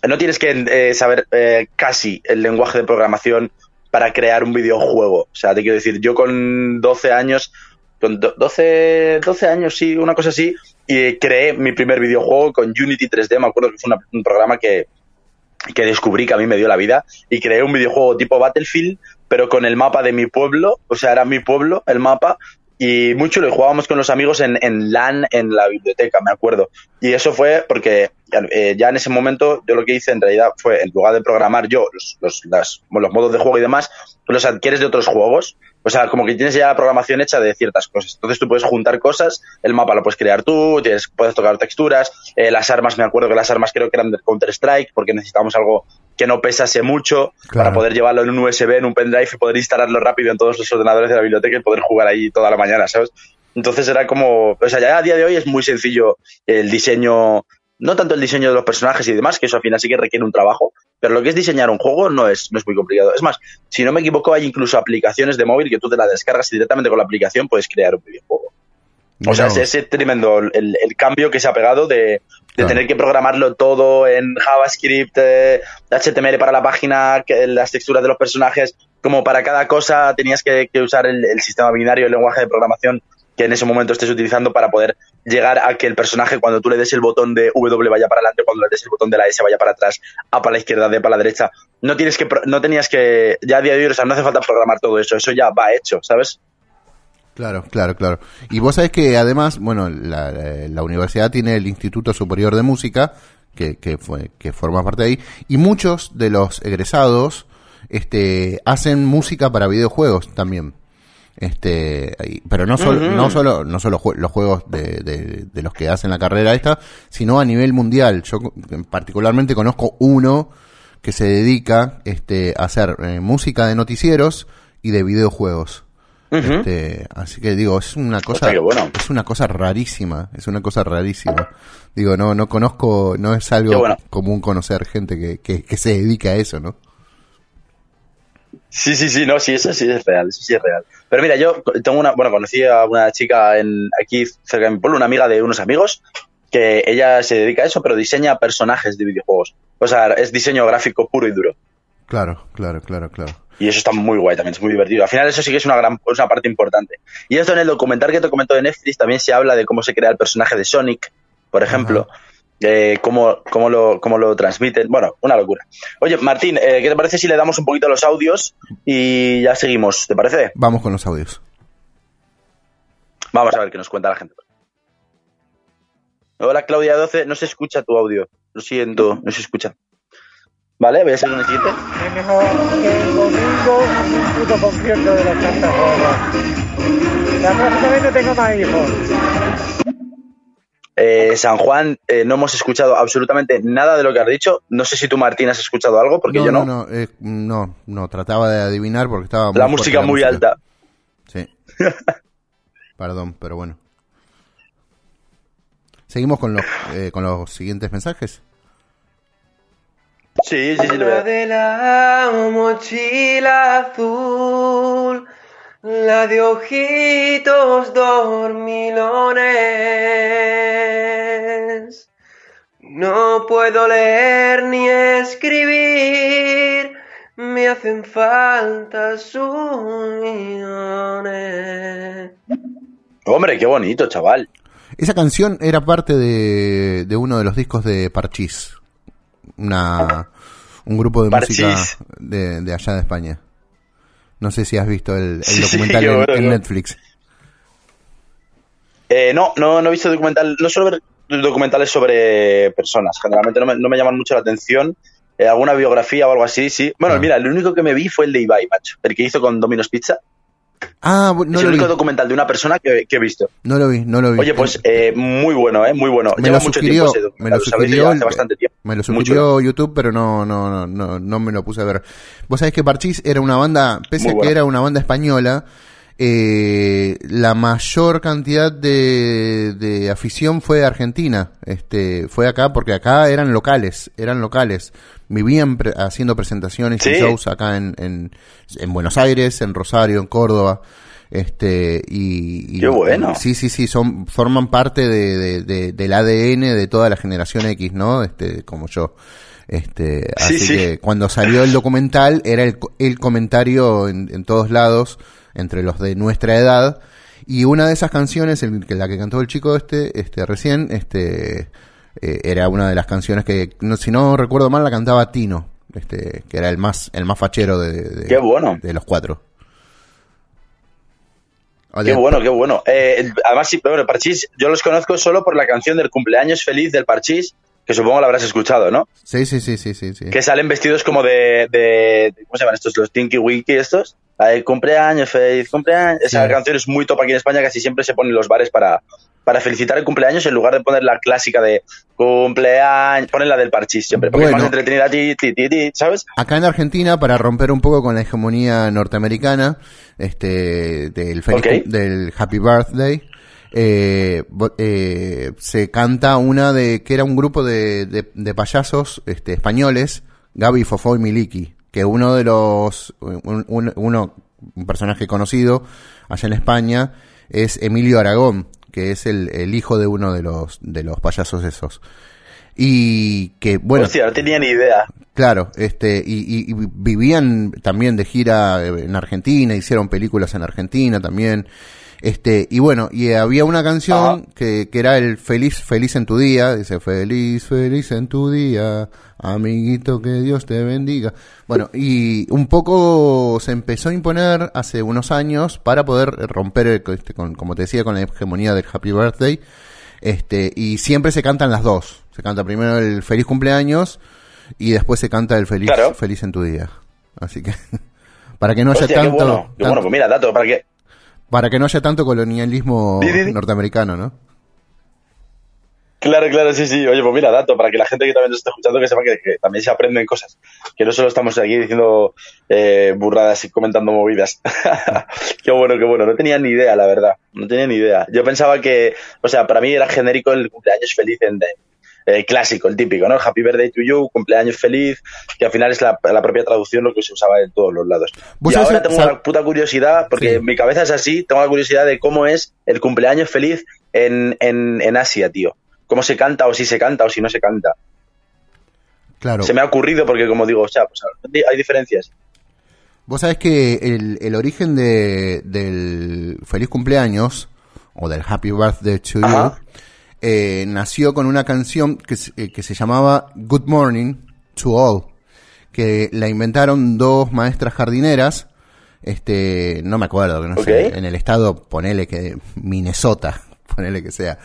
No tienes que eh, saber eh, casi el lenguaje de programación para crear un videojuego. O sea, te quiero decir, yo con 12 años, con do- 12, 12 años, sí, una cosa así, y creé mi primer videojuego con Unity 3D, me acuerdo que fue un programa que, que descubrí que a mí me dio la vida y creé un videojuego tipo Battlefield, pero con el mapa de mi pueblo, o sea, era mi pueblo el mapa y mucho lo jugábamos con los amigos en, en LAN en la biblioteca, me acuerdo. Y eso fue porque eh, ya en ese momento yo lo que hice en realidad fue, en lugar de programar yo los, los, los modos de juego y demás, los adquieres de otros juegos. O sea, como que tienes ya la programación hecha de ciertas cosas. Entonces tú puedes juntar cosas, el mapa lo puedes crear tú, tienes, puedes tocar texturas, eh, las armas, me acuerdo que las armas creo que eran de Counter-Strike, porque necesitábamos algo que no pesase mucho Claro. para poder llevarlo en un USB, en un pendrive y poder instalarlo rápido en todos los ordenadores de la biblioteca y poder jugar ahí toda la mañana, ¿sabes? Entonces era como, o sea, ya a día de hoy es muy sencillo el diseño, no tanto el diseño de los personajes y demás, que eso al final sí que requiere un trabajo, pero lo que es diseñar un juego no es, no es muy complicado. Es más, si no me equivoco, hay incluso aplicaciones de móvil que tú te la descargas y directamente con la aplicación puedes crear un videojuego. O sea, es, es tremendo el, el cambio que se ha pegado de, de Claro. tener que programarlo todo en JavaScript, eh, HTML para la página, que, las texturas de los personajes, como para cada cosa tenías que, que usar el, el sistema binario, el lenguaje de programación que en ese momento estés utilizando para poder llegar a que el personaje cuando tú le des el botón de W vaya para adelante, cuando le des el botón de la S vaya para atrás, A para la izquierda, D para la derecha. No tienes que, no tenías que, ya a día de hoy, o sea, no hace falta programar todo eso, eso ya va hecho, ¿sabes? Claro, claro, claro. Y vos sabés que además, bueno, la- la universidad tiene el Instituto Superior de Música, que, que, fue, que forma parte de ahí, y muchos de los egresados este, hacen música para videojuegos también. Este, pero no solo, no solo, no solo los juegos de, de, de los que hacen la carrera esta, sino a nivel mundial. Yo particularmente conozco uno que se dedica este, a hacer eh, música de noticieros y de videojuegos. Este, así que digo, es una cosa, bueno. es una cosa rarísima, es una cosa rarísima. Digo, no, no conozco, no es algo bueno. común conocer gente que, que, que se dedica a eso, ¿no? Sí, sí, sí, no, sí, eso sí es real, eso sí es real. Pero mira, yo tengo una, bueno, conocí a una chica en aquí cerca de mi pueblo, una amiga de unos amigos, que ella se dedica a eso, pero diseña personajes de videojuegos. O sea, es diseño gráfico puro y duro. Claro, claro, claro, claro. Y eso está muy guay también, es muy divertido. Al final eso sí que es una gran es una parte importante. Y esto en el documental que te comento de Netflix también se habla de cómo se crea el personaje de Sonic, por ejemplo. Eh, cómo, cómo, lo, cómo lo transmiten. Bueno, una locura. Oye, Martín, eh, ¿qué te parece si le damos un poquito a los audios y ya seguimos? ¿Te parece? Vamos con los audios. Vamos a ver qué nos cuenta la gente. Hola Claudia 12, no se escucha tu audio. Lo siento, no se escucha. Vale, voy a seguir con el siguiente. Es mejor que el domingo un puto concierto de los. La próxima vez no tengo más hijos. Eh, San Juan, eh, no hemos escuchado absolutamente nada de lo que has dicho. No sé si tú, Martín, has escuchado algo, porque no, yo no. no, no, eh, no, no, trataba de adivinar porque estaba muy la música muy música. alta. Sí. Perdón, pero bueno. Seguimos con los, eh, con los siguientes mensajes. Sí, sí, sí, lo veo. de la mochila azul la de ojitos dormilones. No puedo leer ni escribir, me hacen falta sus millones. Hombre, qué bonito, chaval. Esa canción era parte de, de uno de los discos de Parchís, una, un grupo de música de, de allá de España. No sé si has visto el, el Sí, sí, documental en. Netflix. Eh, no, no, no he visto documental, no suelo ver documentales sobre personas, generalmente no me, no me llaman mucho la atención. Eh, alguna biografía o algo así, sí. Bueno, Ah. mira, el único que me vi fue el de Ibai, macho, el que hizo con Domino's Pizza. Ah, no es lo el vi, único documental de una persona que, que he visto. no lo vi, no lo vi. Oye, pues eh, muy bueno, ¿eh? Muy bueno. me Lleva lo mucho sugirió, tiempo ese me lo sugirió, hace bastante tiempo. me lo sugirió YouTube, pero no, no, no, no, no me lo puse a ver. Vos sabés que Parchís era una banda, pese Muy a que era una banda española, eh, la mayor cantidad de, de afición fue de Argentina. Este, fue acá porque acá eran locales, eran locales. Vivían pre- haciendo presentaciones y shows acá en, en, en Buenos Aires, en Rosario, en Córdoba. Este, y, y- Qué bueno. Sí, sí, sí, son, forman parte de, de- de- del ADN de toda la generación X, ¿no? Este, como yo. Este, Sí, así sí. que cuando salió el documental era el, el comentario en, en todos lados entre los de nuestra edad y una de esas canciones, el, que la que cantó el chico este, este recién, este, eh, era una de las canciones que, no, si no recuerdo mal, la cantaba Tino, este, que era el más, el más fachero de, de- Qué bueno. de los cuatro. Qué bueno, qué bueno. Eh, el- además, sí, bueno, el Parchís, yo los conozco solo por la canción del cumpleaños feliz del Parchís, que supongo la habrás escuchado, ¿no? Sí, sí, sí, sí, sí, sí. Que salen vestidos como de- de- ¿cómo se llaman estos? Los Tinky Winky estos. La de cumpleaños feliz, cumpleaños. Esa canción es muy top aquí en España, casi siempre se pone en los bares para, para felicitar el cumpleaños en lugar de poner la clásica de cumpleaños, ponen la del Parchís siempre, porque Bueno. es más entretenida, ti, ti, ti, ti, ¿sabes? Acá en Argentina, para romper un poco con la hegemonía norteamericana, este, del, feliz del Happy Birthday, eh, eh, se canta una de, que era un grupo de, de, de payasos, este, españoles, Gaby, Fofó y Miliki, que uno de los, un, un- uno, un personaje conocido allá en España, es Emilio Aragón, que es el, el hijo de uno de los, de los payasos esos. Y que, bueno. Hostia, no tenía ni idea. Claro, este, y, y- y vivían también de gira en Argentina, hicieron películas en Argentina también, este, y bueno, y había una canción que, que era el Feliz, Feliz en tu día, dice Feliz, feliz en tu día, amiguito, que Dios te bendiga. Bueno, y un poco se empezó a imponer hace unos años para poder romper, el- este, con, como te decía, con la hegemonía del Happy Birthday, este, y siempre se cantan las dos. Se canta primero el feliz cumpleaños y después se canta el feliz, Claro. feliz en tu día. Así que, para que no haya Hostia, qué tanto, bueno. Qué tan- bueno, pues mira, dato, para que... para que no haya tanto colonialismo norteamericano, ¿no? Claro, claro, sí, sí. Oye, pues mira, dato, para que la gente que también nos está escuchando que sepa que, que también se aprenden cosas. Que no solo estamos aquí diciendo eh, burradas y comentando movidas. qué bueno, qué bueno. No tenía ni idea, la verdad. No tenía ni idea. Yo pensaba que, o sea, para mí era genérico el cumpleaños feliz en eh, clásico, el típico, ¿no? Happy birthday to you, cumpleaños feliz, que al final es la, la propia traducción lo que se usaba en todos los lados. ¿Vos Y ahora tengo una puta curiosidad, porque Sí. en mi cabeza es así, tengo la curiosidad de cómo es el cumpleaños feliz en, en, en Asia, tío. Cómo se canta, o si se canta, o si no se canta. Claro. Se me ha ocurrido porque, como digo, o sea, pues, hay diferencias. Vos sabés que el, el origen de, del feliz cumpleaños, o del Happy Birthday to You. Eh, nació con una canción que, se- eh, que se llamaba Good Morning to All, que la inventaron dos maestras jardineras, este, no me acuerdo, que no sé, en el estado, ponele que Minnesota, ponele que sea,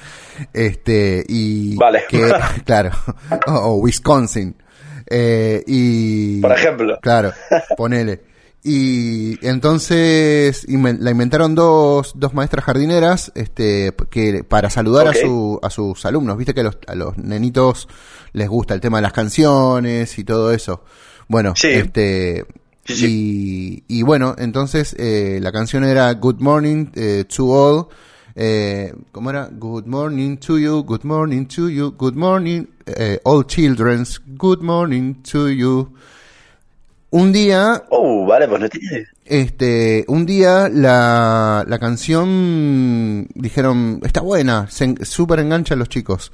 este, y Vale. que, claro, o, o Wisconsin, eh, y, Por ejemplo. Claro, ponele. Y entonces la inventaron dos, dos maestras jardineras este, que para saludar a, su, a sus alumnos. Viste que a los, a los nenitos les gusta el tema de las canciones y todo eso. Bueno, Sí. este. Sí, Y, y bueno, entonces eh, la canción era Good Morning eh, to All. Eh, ¿Cómo era? Good morning to you, good morning to you, good morning, eh, all children's, good morning to you. Un día, Oh, vale, pues no tiene. este, un día la, la canción dijeron, está buena, se súper engancha a los chicos.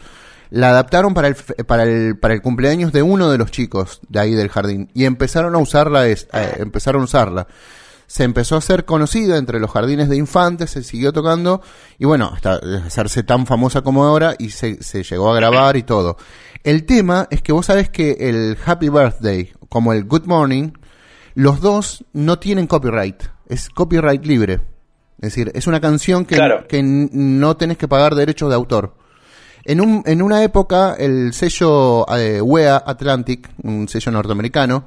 La adaptaron para el, para, el, para el cumpleaños de uno de los chicos de ahí del jardín y empezaron a usarla, es- eh, empezaron a usarla. Se empezó a hacer conocida entre los jardines de infantes, se siguió tocando y bueno, hasta hacerse tan famosa como ahora y se, se llegó a grabar y todo. El tema es que vos sabés que el Happy Birthday, como el Good Morning, los dos no tienen copyright, es copyright libre. Es decir, es una canción que, Claro. que no tenés que pagar derechos de autor. En, un, en una época, el sello eh, WEA Atlantic, un sello norteamericano,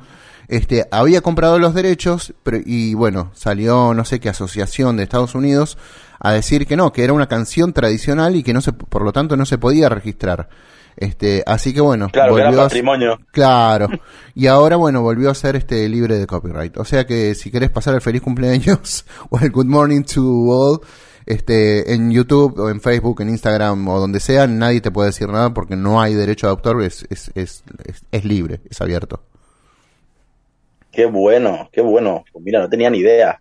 este, había comprado los derechos pero, y bueno, salió no sé qué asociación de Estados Unidos a decir que no, que era una canción tradicional y que no se, por lo tanto no se podía registrar. Este, así que bueno, Claro, que era volvió a- patrimonio. Claro. Y ahora, bueno, volvió a ser este libre de copyright. O sea que si querés pasar el feliz cumpleaños o el good morning to all, este, en YouTube o en Facebook, en Instagram o donde sea, nadie te puede decir nada porque no hay derecho de autor, es, es, es, es libre, es abierto. Qué bueno, qué bueno. Pues mira, no tenía ni idea.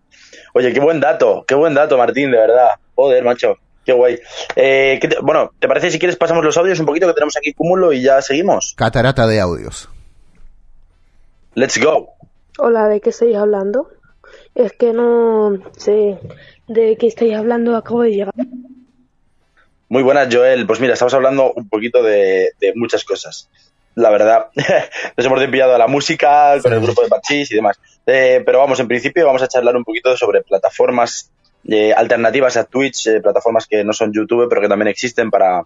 Oye, qué buen dato, qué buen dato, Martín, de verdad. Joder, macho, qué guay. Eh, ¿qué te- bueno, ¿te parece si quieres pasamos los audios un poquito que tenemos aquí cúmulo y ya seguimos? Catarata de audios. Let's go. Hola, ¿de qué estáis hablando? Es que no sé de qué estáis hablando, acabo de llegar. Muy buenas, Joel. Pues mira, estamos hablando un poquito de, de muchas cosas. La verdad, nos hemos desviado a la música con el grupo de Parchís y demás. Eh, pero vamos, en principio vamos a charlar un poquito sobre plataformas eh, alternativas a Twitch, eh, plataformas que no son YouTube, pero que también existen para,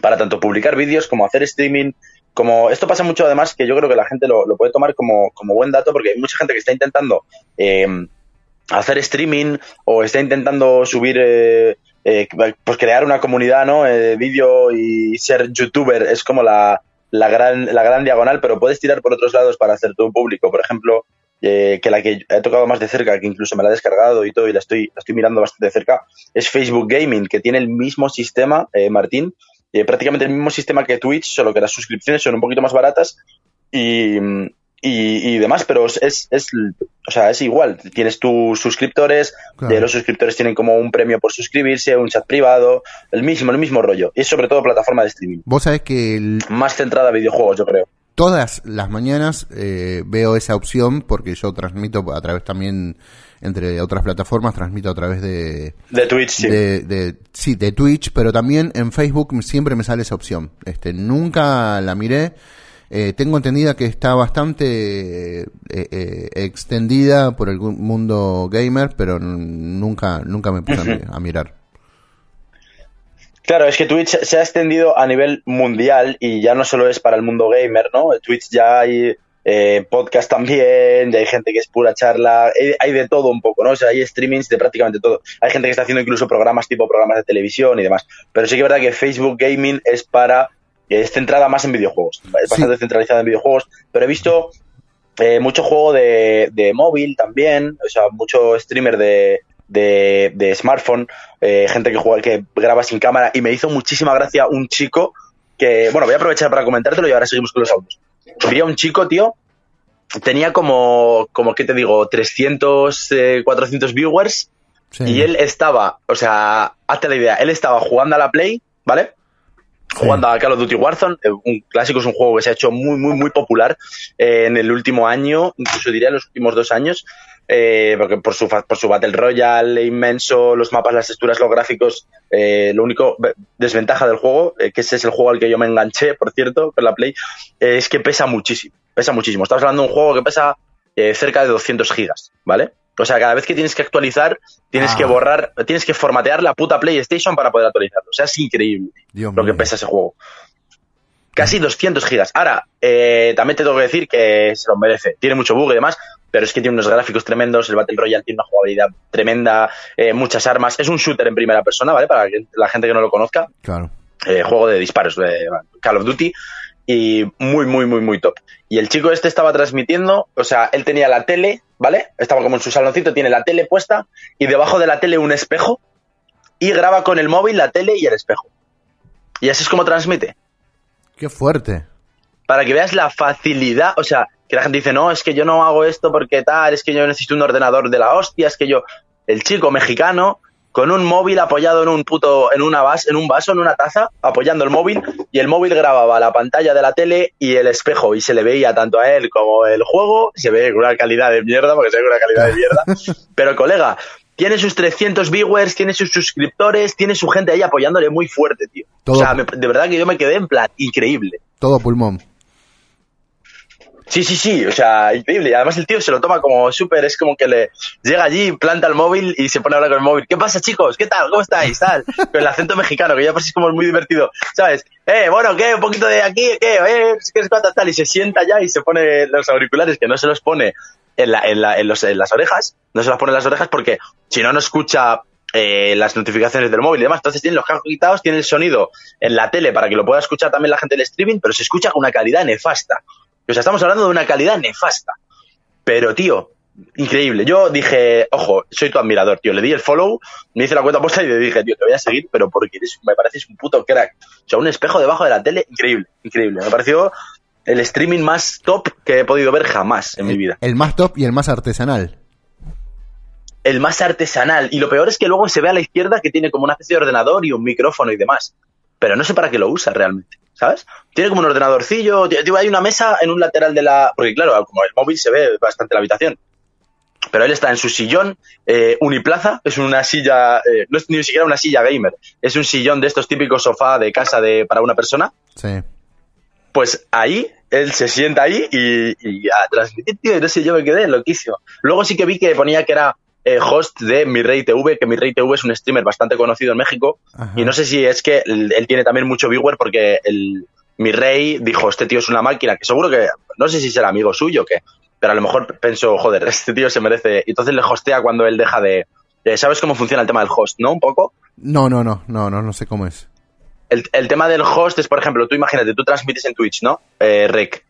para tanto publicar vídeos como hacer streaming. Como esto pasa mucho además que yo creo que la gente lo, lo puede tomar como, como buen dato porque hay mucha gente que está intentando eh, hacer streaming o está intentando subir eh, eh, pues crear una comunidad no Eh, de vídeo y ser youtuber es como la, la gran la gran diagonal pero puedes tirar por otros lados para hacer tu público. Por ejemplo eh, que la que he tocado más de cerca que incluso me la he descargado y todo y la estoy la estoy mirando bastante de cerca es Facebook Gaming que tiene el mismo sistema eh, Martín eh, prácticamente el mismo sistema que Twitch solo que las suscripciones son un poquito más baratas y y, y demás, pero es, es, o sea, es igual. Tienes tus suscriptores, Claro. de los suscriptores tienen como un premio por suscribirse, un chat privado, el mismo, el mismo rollo. Y es sobre todo plataforma de streaming. Vos sabés que el- Más centrada a videojuegos, yo creo. todas las mañanas eh, veo esa opción porque yo transmito a través también, entre otras plataformas, transmito a través de, De Twitch, sí. de, de- sí, de Twitch, pero también en Facebook siempre me sale esa opción. Este, nunca la miré. Eh, tengo entendida que está bastante eh, eh, extendida por el mundo gamer, pero nunca, nunca me puse a mi- a mirar. Claro, es que Twitch se ha extendido a nivel mundial y ya no solo es para el mundo gamer, ¿no? Twitch ya hay eh, podcast también, ya hay gente que es pura charla, hay, hay de todo un poco, ¿no? O sea, hay streamings de prácticamente todo. Hay gente que está haciendo incluso programas tipo programas de televisión y demás. Pero sí que es verdad que Facebook Gaming es para, es centrada más en videojuegos, es Sí. bastante centralizada en videojuegos, pero he visto eh, mucho juego de, de móvil también, o sea, mucho streamer de, de, de smartphone, eh, gente que juega, que graba sin cámara, y me hizo muchísima gracia un chico que, bueno, voy a aprovechar para comentártelo y ahora seguimos con los autos. Vi a un chico, tío, tenía como, como ¿qué te digo? 300, eh, 400 viewers, Sí. y él estaba, o sea, hazte la idea, él estaba jugando a la Play, ¿vale? Jugando a Call of Duty Warzone, eh, un clásico, es un juego que se ha hecho muy, muy, muy popular eh, en el último año, incluso diría en los últimos dos años, eh, porque por su, por su Battle Royale inmenso, los mapas, las texturas, los gráficos, lo único desventaja del juego, que ese es el juego al que yo me enganché, por cierto, con la Play, es que pesa muchísimo, pesa muchísimo. Estamos hablando de un juego que pesa cerca de 200 gigas, ¿vale? O sea, cada vez que tienes que actualizar, tienes Ah. que borrar, tienes que formatear la puta PlayStation para poder actualizarlo. O sea, es increíble Dios lo que pesa ese juego. Casi 200 gigas. Ahora, eh, también te tengo que decir que se lo merece. Tiene mucho bug y demás, pero es que tiene unos gráficos tremendos. El Battle Royale tiene una jugabilidad tremenda, eh, muchas armas. Es un shooter en primera persona, ¿vale? Para que la gente que no lo conozca Claro. eh, juego de disparos de Call of Duty y muy, muy, muy, muy top. Y el chico este estaba transmitiendo, o sea, él tenía la tele, ¿vale? Estaba como en su saloncito, tiene la tele puesta y debajo de la tele un espejo y graba con el móvil la tele y el espejo. Y así es como transmite. Qué fuerte. Para que veas la facilidad, o sea, que la gente dice, no, es que yo no hago esto porque tal, es que yo necesito un ordenador de la hostia, es que yo, el chico mexicano con un móvil apoyado en un puto, en una vas, en un vaso, en una taza, apoyando el móvil, y el móvil grababa la pantalla de la tele y el espejo, y se le veía tanto a él como el juego, se ve con una calidad de mierda, porque se ve con una calidad de mierda, pero colega, tiene sus 300 viewers, tiene sus suscriptores, tiene su gente ahí apoyándole muy fuerte, tío. Todo- O sea, me- de verdad que yo me quedé en plan, increíble. Todo pulmón. Sí, sí, sí, o sea, increíble. Además el tío se lo toma como súper, es como que le llega allí, planta el móvil y se pone a hablar con el móvil. ¿Qué pasa, chicos? ¿Qué tal? ¿Cómo estáis? Tal. Con el acento mexicano, que ya por sí es como muy divertido, ¿sabes? Eh, bueno, ¿qué? Un poquito de aquí, ¿qué? Eh, ¿qué es cuánto tal? Y se sienta ya y se pone los auriculares, que no se los pone en, la, en, la, en, los, en las orejas, no se las pone en las orejas porque si no, no escucha eh, las notificaciones del móvil y demás. Entonces tiene los cascos quitados, tiene el sonido en la tele para que lo pueda escuchar también la gente del streaming, pero se escucha con una calidad nefasta. O sea, estamos hablando de una calidad nefasta. Pero, tío, increíble. Yo dije, ojo, soy tu admirador, tío. Le di el follow, me hice la cuenta puesta y le dije, tío, te voy a seguir, pero porque eres, me pareces un puto crack. O sea, un espejo debajo de la tele, increíble, increíble. Me pareció el streaming más top que he podido ver jamás en mi vida. El más top y el más artesanal. El más artesanal. Y lo peor es que luego se ve a la izquierda que tiene como una especie de ordenador y un micrófono y demás. Pero no sé para qué lo usa realmente, ¿sabes? Tiene como un ordenadorcillo, tío, hay una mesa en un lateral de la... Porque claro, como el móvil se ve bastante la habitación. Pero él está en su sillón eh, uniplaza, es una silla, eh, no es ni siquiera una silla gamer, es un sillón de estos típicos sofá de casa de para una persona. Sí. Pues ahí, él se sienta ahí y, y a transmitir, tío, y no sé, yo me quedé loquísimo. Luego sí que vi que ponía que era eh, host de Mi Rey TV, que Mi Rey TV es un streamer bastante conocido en México. Ajá. Y no sé si es que él, él tiene también mucho viewer porque el, mi rey dijo, este tío es una máquina, que seguro que, no sé si será amigo suyo o qué, pero a lo mejor pensó, joder, este tío se merece. Y entonces le hostea cuando él deja de... ¿Sabes cómo funciona el tema del host, no? Un poco. No, no, no, no, no, no sé cómo es. El, el tema del host es, por ejemplo, tú imagínate, tú transmites en Twitch, ¿no? Eh, Rec.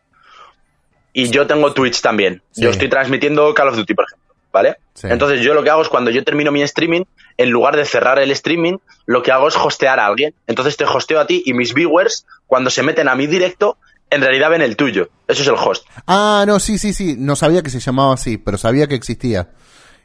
Y yo tengo Twitch también. Sí. Yo estoy transmitiendo Call of Duty, por ejemplo, ¿vale? Sí. Entonces yo lo que hago es cuando yo termino mi streaming, en lugar de cerrar el streaming, lo que hago es hostear a alguien. Entonces te hosteo a ti y mis viewers, cuando se meten a mi directo, en realidad ven el tuyo. Eso es el host. Ah, no, sí, sí, sí. No sabía que se llamaba así, pero sabía que existía.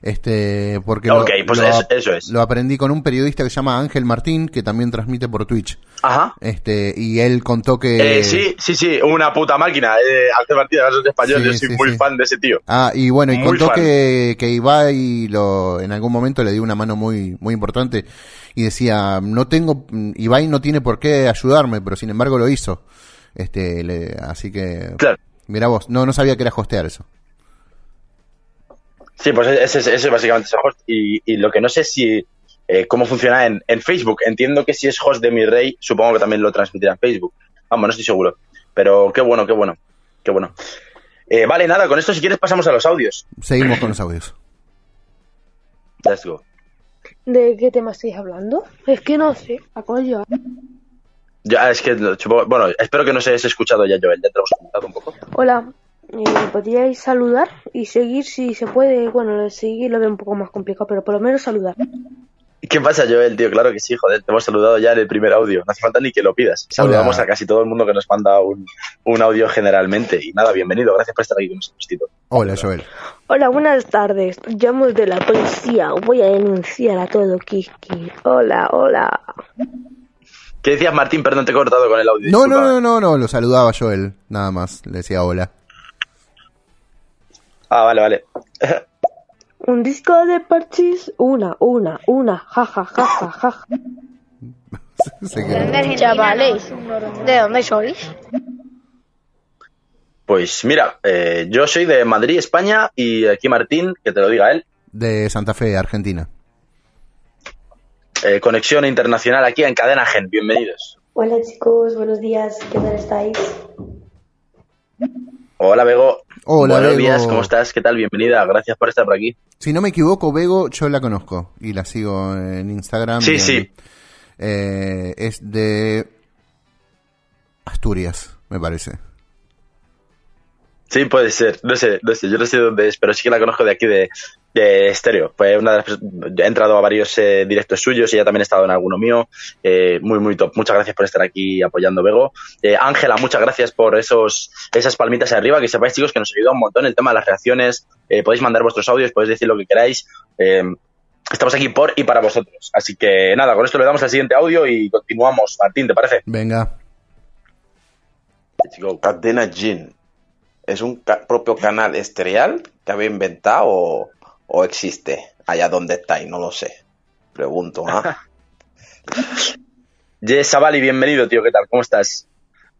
Este, porque pues eso- eso es. lo aprendí con un periodista que se llama Ángel Martín, que también transmite por Twitch. Ajá. Este, y él contó que... Eh, sí, sí, sí, una puta máquina. Eh, Ángel Martínez, además es español, Sí, yo soy sí, muy sí. fan de ese tío. Ah, y bueno, y Muy contó fan. que, que Ibai lo, en algún momento le dio una mano muy, muy importante y decía, no tengo, Ibai no tiene por qué ayudarme, pero sin embargo lo hizo. Este, le- así que, Claro. mira vos, no, no sabía que era hostear eso. Sí, pues ese, ese, ese básicamente es el host. Y, y lo que no sé si eh, cómo funciona en, en Facebook. Entiendo que si es host de mi rey, supongo que también lo transmitirá en Facebook. Vamos, no estoy seguro. Pero qué bueno, qué bueno, qué bueno. Eh, vale, nada, con esto si quieres pasamos a los audios. Seguimos con los audios. Let's go. ¿De qué tema estáis hablando? Es que no sé. A coño. Ya, es que, supongo- bueno, espero que no se hayas escuchado ya, Joel, ya te lo hemos comentado un poco. Hola. Eh, ¿Podríais saludar y seguir si se puede? Bueno, seguir lo veo un poco más complicado, pero por lo menos saludar. ¿Qué pasa, Joel, tío? Claro que sí, joder, te hemos saludado ya en el primer audio. No hace falta ni que lo pidas. Saludamos Hola. a casi todo el mundo que nos manda un, un audio generalmente. Y nada, bienvenido, gracias por estar aquí con nosotros, Tito. Hola, Joel. Hola, buenas tardes. Llamo de la policía. Voy a denunciar a todo Kiki. Hola, hola. ¿Qué decías, Martín? Perdón, te he cortado con el audio. No, no, no, no, no, lo saludaba Joel, nada más, le decía hola. Ah, vale, vale. Un disco de parchís. Una, una, una. Ja, ja, ja, ja, ja. ja. Se quedó. Chavales, ¿de dónde sois? Pues mira, eh, yo soy de Madrid, España, y aquí Martín, que te lo diga él, De Santa Fe, Argentina. eh, conexión internacional aquí en Cadena Gen. Bienvenidos. Hola chicos, buenos días, ¿qué tal estáis? Hola, Bego. Hola, Buenos Bego. días, ¿cómo estás? ¿Qué tal? Bienvenida, gracias por estar por aquí. Si no me equivoco, Bego, yo la conozco y la sigo en Instagram. Sí, sí. eh, es de Asturias, me parece. Sí, puede ser. No sé, no sé. Yo no sé dónde es, pero sí que la conozco de aquí de, de Estéreo. Fue una de las, he entrado a varios eh, directos suyos y ella también ha estado en alguno mío. Eh, muy, muy top. Muchas gracias por estar aquí apoyando Bego. Eh, Ángela, muchas gracias por esos, esas palmitas arriba. Que sepáis, chicos, que nos ayuda un montón el tema de las reacciones. Eh, podéis mandar vuestros audios, podéis decir lo que queráis. Eh, estamos aquí por y para vosotros. Así que nada, con esto le damos al siguiente audio y continuamos. Martín, ¿te parece? Venga. Cadena Gin. ¿Es un ca- propio canal esterial que había inventado o, existe allá donde está y no lo sé? Pregunto, ¿ah? Yes, Savali, bienvenido, tío. ¿Qué tal? ¿Cómo estás?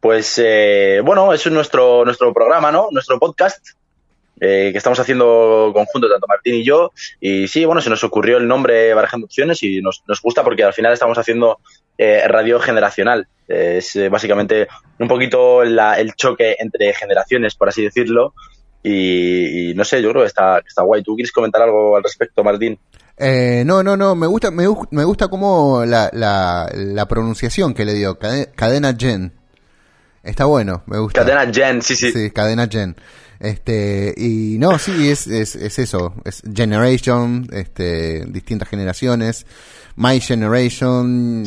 Pues, eh, bueno, es nuestro, nuestro programa, ¿no? Nuestro podcast eh, que estamos haciendo conjunto, tanto Martín y yo. Y sí, bueno, se nos ocurrió el nombre barajando opciones y nos, nos gusta porque al final estamos haciendo eh, radio generacional. Eh, es eh, básicamente un poquito la- el choque entre generaciones, por así decirlo. Y, y no sé, yo creo que está, está guay. ¿Tú quieres comentar algo al respecto, Martín? Eh, no, no, no, me gusta, me, me gusta como la, la, la pronunciación que le dio, cade- cadena Gen. Está bueno, me gusta. Cadena Gen, sí, sí. Sí, cadena Gen. Este, y no, sí, es, es, es eso, es Generation, este, distintas generaciones, My Generation,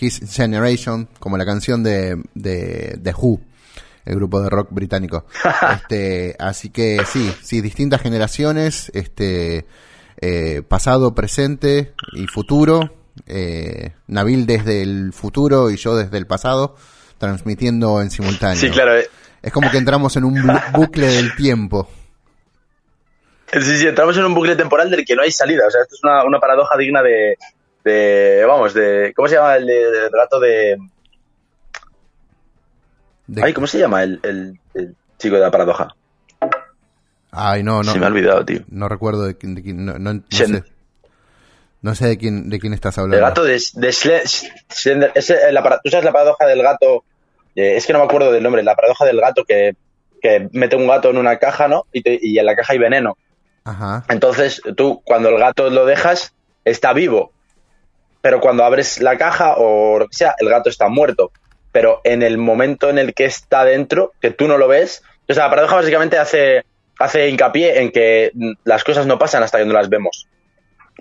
His Generation, como la canción de, de, de Who, el grupo de rock británico. este, así que sí, sí, distintas generaciones, este, eh, pasado, presente y futuro, eh, Nabil desde el futuro y yo desde el pasado, transmitiendo en simultáneo. Sí, claro. eh. Es como que entramos en un bu- bucle del tiempo. Sí, sí, entramos en un bucle temporal del que no hay salida. O sea, esto es una, una paradoja digna de, de, vamos, de, ¿cómo se llama el, de- de... Ay, ¿cómo se llama el, el- el chico de la paradoja? Ay, no, no. Se me ha olvidado, tío. No recuerdo de quién, de quién- no, no- no Shen. sé. No sé de quién, de quién estás hablando. El gato de, de Sle- Slender- la para- ¿Tú sabes la paradoja del gato? Eh, es que no me acuerdo del nombre. La paradoja del gato que, que mete un gato en una caja, ¿no? Y, te- y en la caja hay veneno. Ajá. Entonces, tú cuando el gato lo dejas, está vivo. Pero cuando abres la caja o lo que sea, el gato está muerto. Pero en el momento en el que está dentro, que tú no lo ves, o sea, la paradoja básicamente hace, hace hincapié en que las cosas no pasan hasta que no las vemos.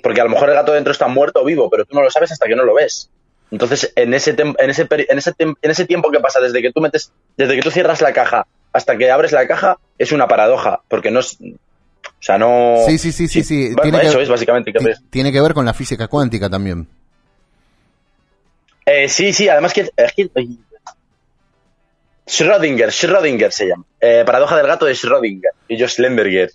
Porque a lo mejor el gato dentro está muerto o vivo, pero tú no lo sabes hasta que no lo ves. Entonces, en ese, en ese, en ese, en ese tiempo que pasa desde que tú metes, desde que tú cierras la caja hasta que abres la caja, es una paradoja, porque no es, o sea, no. Sí, sí, sí, sí, sí. Bueno, Tiene que- eso es básicamente que ti- Tiene que ver con la física cuántica también. Eh, sí, sí, además que. ay. Schrödinger, Schrödinger se llama. Eh, paradoja del gato de Schrödinger. Y yo.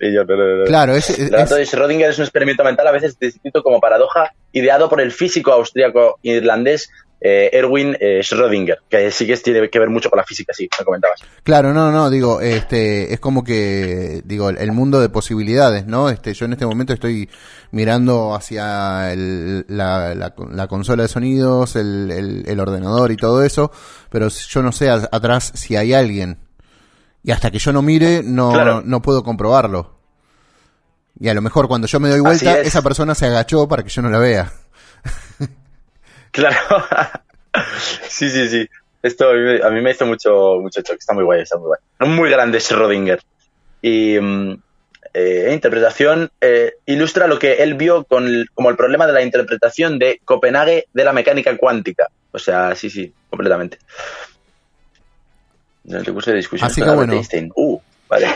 Y no. Claro, es- El gato de Schrödinger es un experimento mental a veces descrito como paradoja, ideado por el físico austríaco irlandés eh, Erwin eh, Schrödinger, que sí que tiene que ver mucho con la física, sí, me comentabas. Claro, no, no, digo, este, es como que, digo, el, mundo de posibilidades, ¿no? Este, yo en este momento estoy mirando hacia el- la, la- la consola de sonidos, el, el- el ordenador y todo eso, pero yo no sé a- atrás si hay alguien. Y hasta que yo no mire, no, Claro. no puedo comprobarlo. Y a lo mejor cuando yo me doy vuelta, es. esa persona se agachó para que yo no la vea. Claro. sí, sí, sí. Esto a mí, me- a mí me hizo mucho, mucho choque. Está muy guay, está muy guay. Muy grande Schrödinger. Y mm, eh, interpretación eh, ilustra lo que él vio con el- como el problema de la interpretación de Copenhague de la mecánica cuántica. O sea, sí, sí, completamente. El recurso de discusión Así que bueno. Einstein. Uh, vale.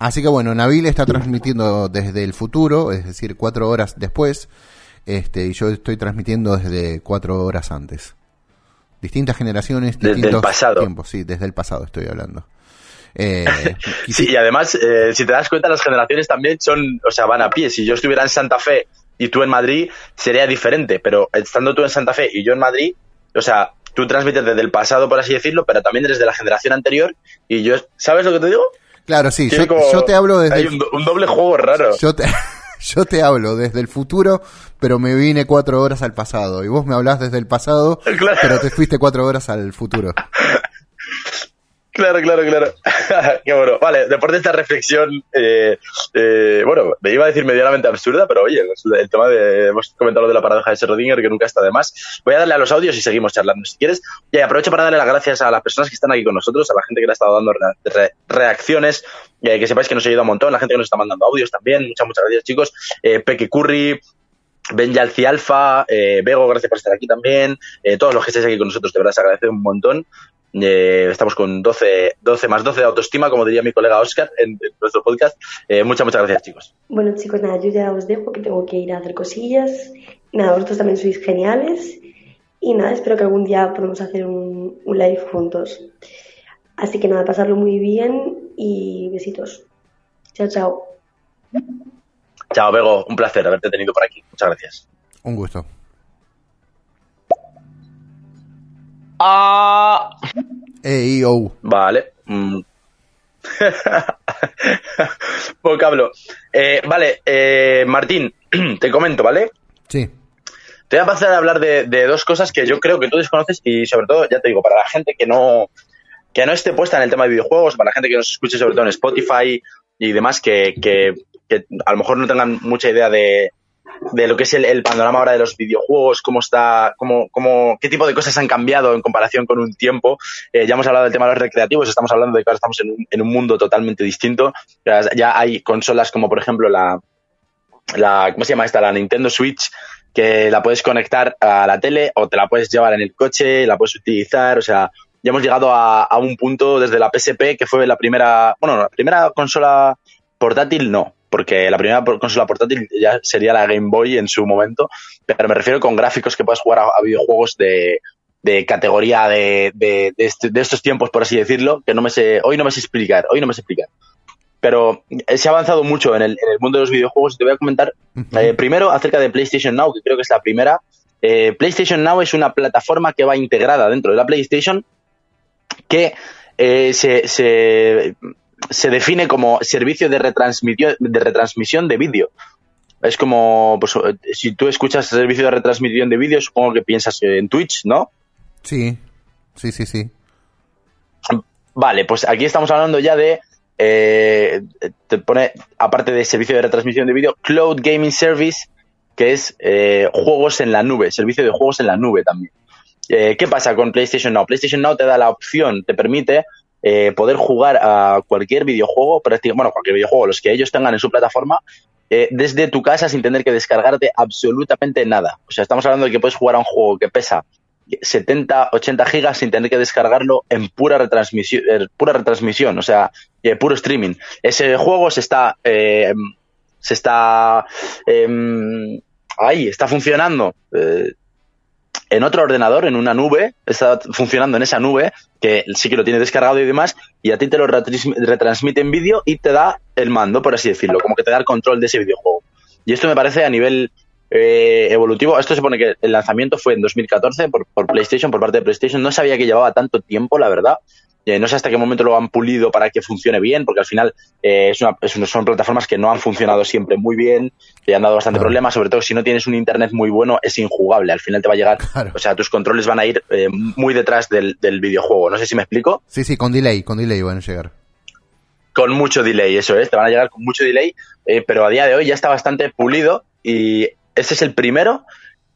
Así que bueno, Nabil está transmitiendo desde el futuro, es decir, cuatro horas después, este, y yo estoy transmitiendo desde cuatro horas antes. Distintas generaciones, Desde el distintos pasado. tiempos, sí, desde el pasado estoy hablando. Eh, Sí, y además, eh, si te das cuenta, las generaciones también son, o sea, van a pie. Si yo estuviera en Santa Fe y tú en Madrid, sería diferente. Pero estando tú en Santa Fe y yo en Madrid, o sea, tú transmites desde el pasado, por así decirlo, pero también desde la generación anterior. Y yo, ¿sabes lo que te digo? claro, sí, yo, como- yo te hablo desde Hay un, un doble juego raro. yo te, yo te hablo desde el futuro, pero me vine cuatro horas al pasado. Y vos me hablás desde el pasado, Claro. pero te fuiste cuatro horas al futuro. Claro, claro, claro. Qué bueno. Vale, después de esta reflexión, eh, eh, bueno, me iba a decir medianamente absurda, pero oye, el tema de, hemos comentado lo de la paradoja de Schrödinger, que nunca está de más. Voy a darle a los audios y seguimos charlando si quieres. Y aprovecho para darle las gracias a las personas que están aquí con nosotros, a la gente que le ha estado dando re- re- reacciones, eh, que sepáis que nos ha ayudado un montón, la gente que nos está mandando audios también. Muchas, muchas gracias, chicos. Eh, Peque Curry, Benja Alci Alfa, eh, Bego, gracias por estar aquí también. Eh, todos los que estáis aquí con nosotros, de verdad, se agradece un montón. Eh, estamos con 12, 12 más 12 de autoestima, como diría mi colega Oscar en, en nuestro podcast. Eh, muchas, muchas gracias, chicos. Bueno, chicos, nada, yo ya os dejo que tengo que ir a hacer cosillas. Nada, vosotros también sois geniales. Y nada, espero que algún día podamos hacer un, un live juntos. Así que nada, pasarlo muy bien y besitos. Chao, chao. Chao, Bego, un placer haberte tenido por aquí. Muchas gracias. Un gusto. Ah. Ey, oh. Vale. Mm. Vocablo. Eh, vale, eh, Martín, te comento, ¿vale? Sí. Te voy a pasar a hablar de, de dos cosas que yo creo que tú desconoces y sobre todo, ya te digo, para la gente que no, que no esté puesta en el tema de videojuegos, para la gente que nos escuche sobre todo en Spotify y demás, que, que, que a lo mejor no tengan mucha idea de, de lo que es el, panorama ahora de los videojuegos, cómo está, cómo, cómo, qué tipo de cosas han cambiado en comparación con un tiempo. Eh, ya hemos hablado del tema de los recreativos, estamos hablando de que ahora estamos en un, en un mundo totalmente distinto. Ya, ya hay consolas como por ejemplo la, la, ¿cómo se llama esta? La Nintendo Switch, que la puedes conectar a la tele o te la puedes llevar en el coche, la puedes utilizar, o sea, ya hemos llegado a, a un punto desde la PSP, que fue la primera, bueno, la primera consola portátil no, porque la primera consola portátil ya sería la Game Boy en su momento, pero me refiero con gráficos que puedas jugar a, a videojuegos de, de categoría de, de, de este- de estos tiempos, por así decirlo, que no me sé, hoy no me sé explicar, hoy no me sé explicar. Pero se ha avanzado mucho en el, en el mundo de los videojuegos y te voy a comentar eh, primero acerca de PlayStation Now, que creo que es la primera. Eh, PlayStation Now es una plataforma que va integrada dentro de la PlayStation que eh, se, se, se define como servicio de retransmisión de, retransmisión de vídeo. Es como, pues, si tú escuchas servicio de retransmisión de vídeo, supongo que piensas en Twitch, ¿no? Sí. Sí, sí, sí. Vale, pues aquí estamos hablando ya de. eh, te pone, aparte de servicio de retransmisión de vídeo, Cloud Gaming Service, que es eh, juegos en la nube, servicio de juegos en la nube también. Eh, ¿Qué pasa con PlayStation Now? PlayStation Now te da la opción, te permite eh, poder jugar a cualquier videojuego, bueno, cualquier videojuego, los que ellos tengan en su plataforma, eh, desde tu casa sin tener que descargarte absolutamente nada. O sea, estamos hablando de que puedes jugar a un juego que pesa 70, 80 gigas sin tener que descargarlo en pura retransmisión, eh, pura retransmisión, o sea, puro streaming. Ese juego se está, se está, em, ahí, está funcionando en otro ordenador, en una nube, está funcionando en esa nube, que sí que lo tiene descargado y demás, y a ti te lo retransm- retransmite en vídeo y te da el mando, por así decirlo, como que te da el control de ese videojuego. Y esto me parece a nivel eh, evolutivo. Esto se pone que el lanzamiento fue en 2014 por, por PlayStation, por parte de PlayStation. No sabía que llevaba tanto tiempo, la verdad. Eh, no sé hasta qué momento lo han pulido para que funcione bien, porque al final eh, es una- es una- son plataformas que no han funcionado siempre muy bien, que han dado bastante problemas, sobre todo si no tienes un internet muy bueno, es injugable. Al final te va a llegar, o sea, tus controles van a ir eh, muy detrás del, del videojuego. No sé si me explico. Sí, sí, con delay, con delay van a llegar. Con mucho delay, eso es, te van a llegar con mucho delay, pero a día de hoy ya está bastante pulido y este es el primero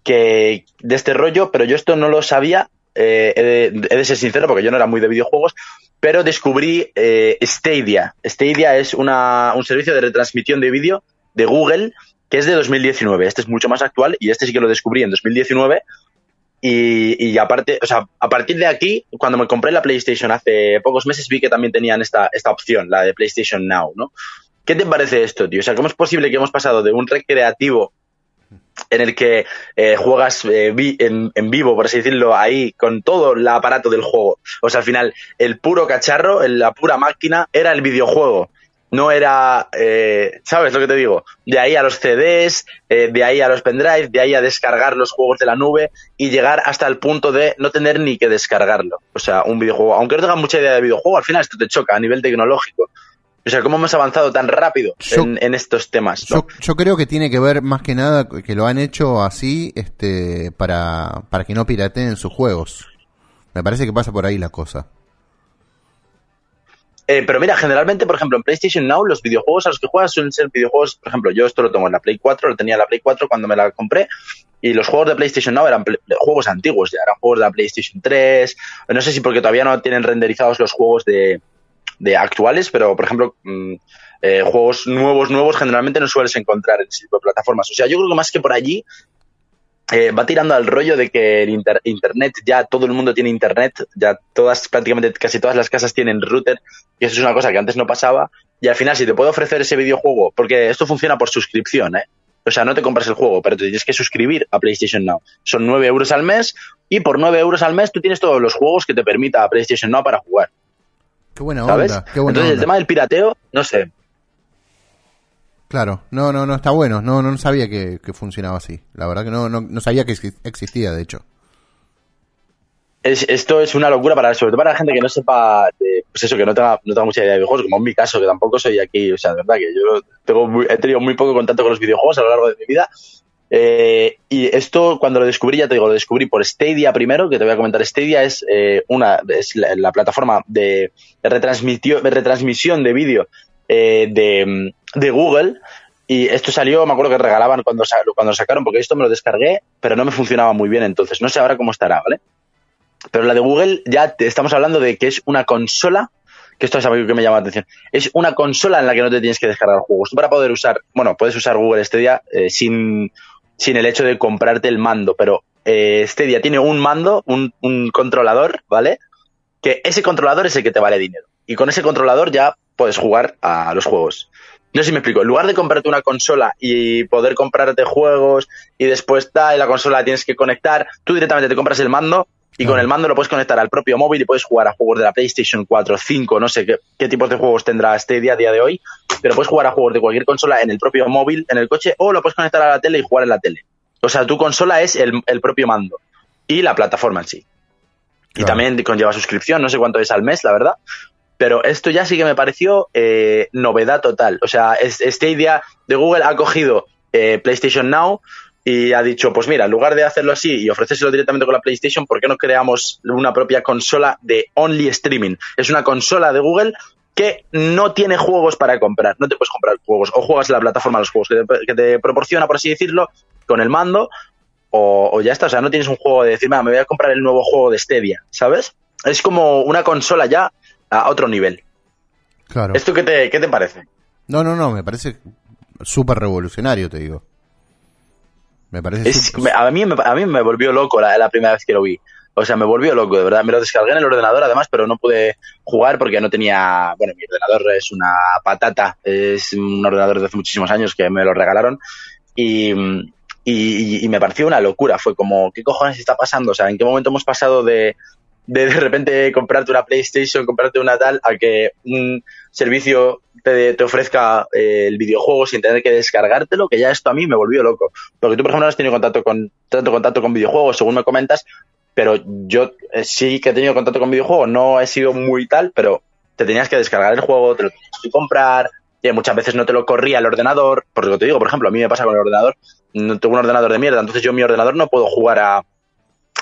que de este rollo, pero yo esto no lo sabía, eh, he, de, ser sincero porque yo no era muy de videojuegos, pero descubrí eh, Stadia. Stadia es una, un servicio de retransmisión de vídeo de Google que es de 2019. Este es mucho más actual y este sí que lo descubrí en 2019 y, y aparte, o sea, a partir de aquí, cuando me compré la PlayStation hace pocos meses, vi que también tenían esta, esta opción, la de PlayStation Now, ¿no? ¿Qué te parece esto, tío? O sea, ¿cómo es posible que hemos pasado de un recreativo en el que eh, juegas eh, en, vivo, por así decirlo, ahí con todo el aparato del juego? O sea, al final, el puro cacharro, la pura máquina, era el videojuego. No era, eh, ¿sabes lo que te digo? De ahí a los CDs, eh, de ahí a los pendrive, de ahí a descargar los juegos de la nube y llegar hasta el punto de no tener ni que descargarlo. O sea, un videojuego, aunque no tengas mucha idea de videojuego, al final esto te choca a nivel tecnológico. O sea, ¿cómo hemos avanzado tan rápido en, en estos temas? ¿no? Yo, yo creo que tiene que ver más que nada que lo han hecho así este para, para que no pirateen sus juegos. Me parece que pasa por ahí la cosa. Eh, pero mira, generalmente, por ejemplo, en PlayStation Now, los videojuegos a los que juegas suelen ser videojuegos, por ejemplo, yo esto lo tengo en la Play 4, lo tenía en la Play 4 cuando me la compré, y los juegos de PlayStation Now eran juegos antiguos, ya eran juegos de la PlayStation 3, no sé si porque todavía no tienen renderizados los juegos de, de actuales, pero por ejemplo, mm, eh, juegos nuevos, nuevos, generalmente no sueles encontrar en ese tipo de plataformas. O sea, yo creo que más que por allí, eh, va tirando al rollo de que el inter- internet, ya todo el mundo tiene internet, ya todas, prácticamente casi todas las casas tienen router, y eso es una cosa que antes no pasaba, y al final si te puedo ofrecer ese videojuego, porque esto funciona por suscripción, ¿eh? O sea, no te compras el juego, pero te tienes que suscribir a PlayStation Now. Son 9 euros al mes, y por 9 euros al mes tú tienes todos los juegos que te permita PlayStation Now para jugar. Qué buena ¿Sabes? onda. Qué buena Entonces el tema del pirateo, no sé. Claro, no, no, no, está bueno. No, no sabía que, que funcionaba así. La verdad que no, no, no sabía que exi- existía, de hecho. Es- esto es una locura para, sobre todo para la gente que no sepa, de, pues eso, que no tenga, no tenga mucha idea de videojuegos, como en mi caso, que tampoco soy aquí, o sea, de verdad que yo tengo muy- he tenido muy poco contacto con los videojuegos a lo largo de mi vida. Eh, y esto, cuando lo descubrí, ya te digo, lo descubrí por Stadia primero, que te voy a comentar. Stadia es eh, una es la, la plataforma de, de retransmisión de vídeo eh, de, de Google. Y esto salió, me acuerdo que regalaban cuando, cuando sacaron, porque esto me lo descargué, pero no me funcionaba muy bien entonces. No sé ahora cómo estará, ¿vale? Pero la de Google ya te estamos hablando de que es una consola, que esto es algo que me llama la atención, es una consola en la que no te tienes que descargar juegos. Para poder usar, bueno, puedes usar Google Stadia eh, sin, sin el hecho de comprarte el mando, pero eh, Stadia tiene un mando, un, un controlador, ¿vale? Que ese controlador es el que te vale dinero. Y con ese controlador ya puedes jugar a los juegos. No sé si me explico. En lugar de comprarte una consola y poder comprarte juegos y después da y la consola la tienes que conectar, tú directamente te compras el mando y con el mando lo puedes conectar al propio móvil y puedes jugar a juegos de la PlayStation 4, 5, no sé qué, qué tipos de juegos tendrá Stadia a día de hoy, pero puedes jugar a juegos de cualquier consola en el propio móvil, en el coche, o lo puedes conectar a la tele y jugar en la tele. O sea, tu consola es el, el propio mando y la plataforma en sí. Y también conlleva suscripción, no sé cuánto es al mes, la verdad. Pero esto ya sí que me pareció eh, novedad total. O sea, es- Stadia de Google ha cogido eh, PlayStation Now y ha dicho, pues mira, en lugar de hacerlo así y ofrecérselo directamente con la PlayStation, ¿por qué no creamos una propia consola de only streaming? Es una consola de Google que no tiene juegos para comprar. No te puedes comprar juegos. O juegas en la plataforma de los juegos que te, que te proporciona, por así decirlo, con el mando, o, o ya está. O sea, no tienes un juego de decir, "Va, me voy a comprar el nuevo juego de Stadia, ¿sabes? Es como una consola ya a otro nivel. Claro. ¿Esto qué te, qué te parece? No, no, no, me parece súper revolucionario, te digo. Me parece Es- súper- me- a, mí, me- a mí me volvió loco la, la primera vez que lo vi. O sea, me volvió loco, de verdad. Me lo descargué en el ordenador, además, pero no pude jugar porque no tenía. Bueno, mi ordenador es una patata. Es un ordenador de hace muchísimos años que me lo regalaron. Y, y, y me pareció una locura. Fue como, ¿qué cojones está pasando? O sea, ¿en qué momento hemos pasado de, de de repente comprarte una PlayStation, comprarte una tal, a que un servicio te, te ofrezca eh, el videojuego sin tener que descargártelo, que ya esto a mí me volvió loco. Porque tú, por ejemplo, no has tenido contacto con, tanto contacto con videojuegos, según me comentas, pero yo eh, sí que he tenido contacto con videojuegos, no he sido muy tal, pero te tenías que descargar el juego, te lo tenías que comprar, y muchas veces no te lo corría el ordenador, porque te digo, por ejemplo, a mí me pasa con el ordenador, no tengo un ordenador de mierda, entonces yo mi ordenador no puedo jugar a,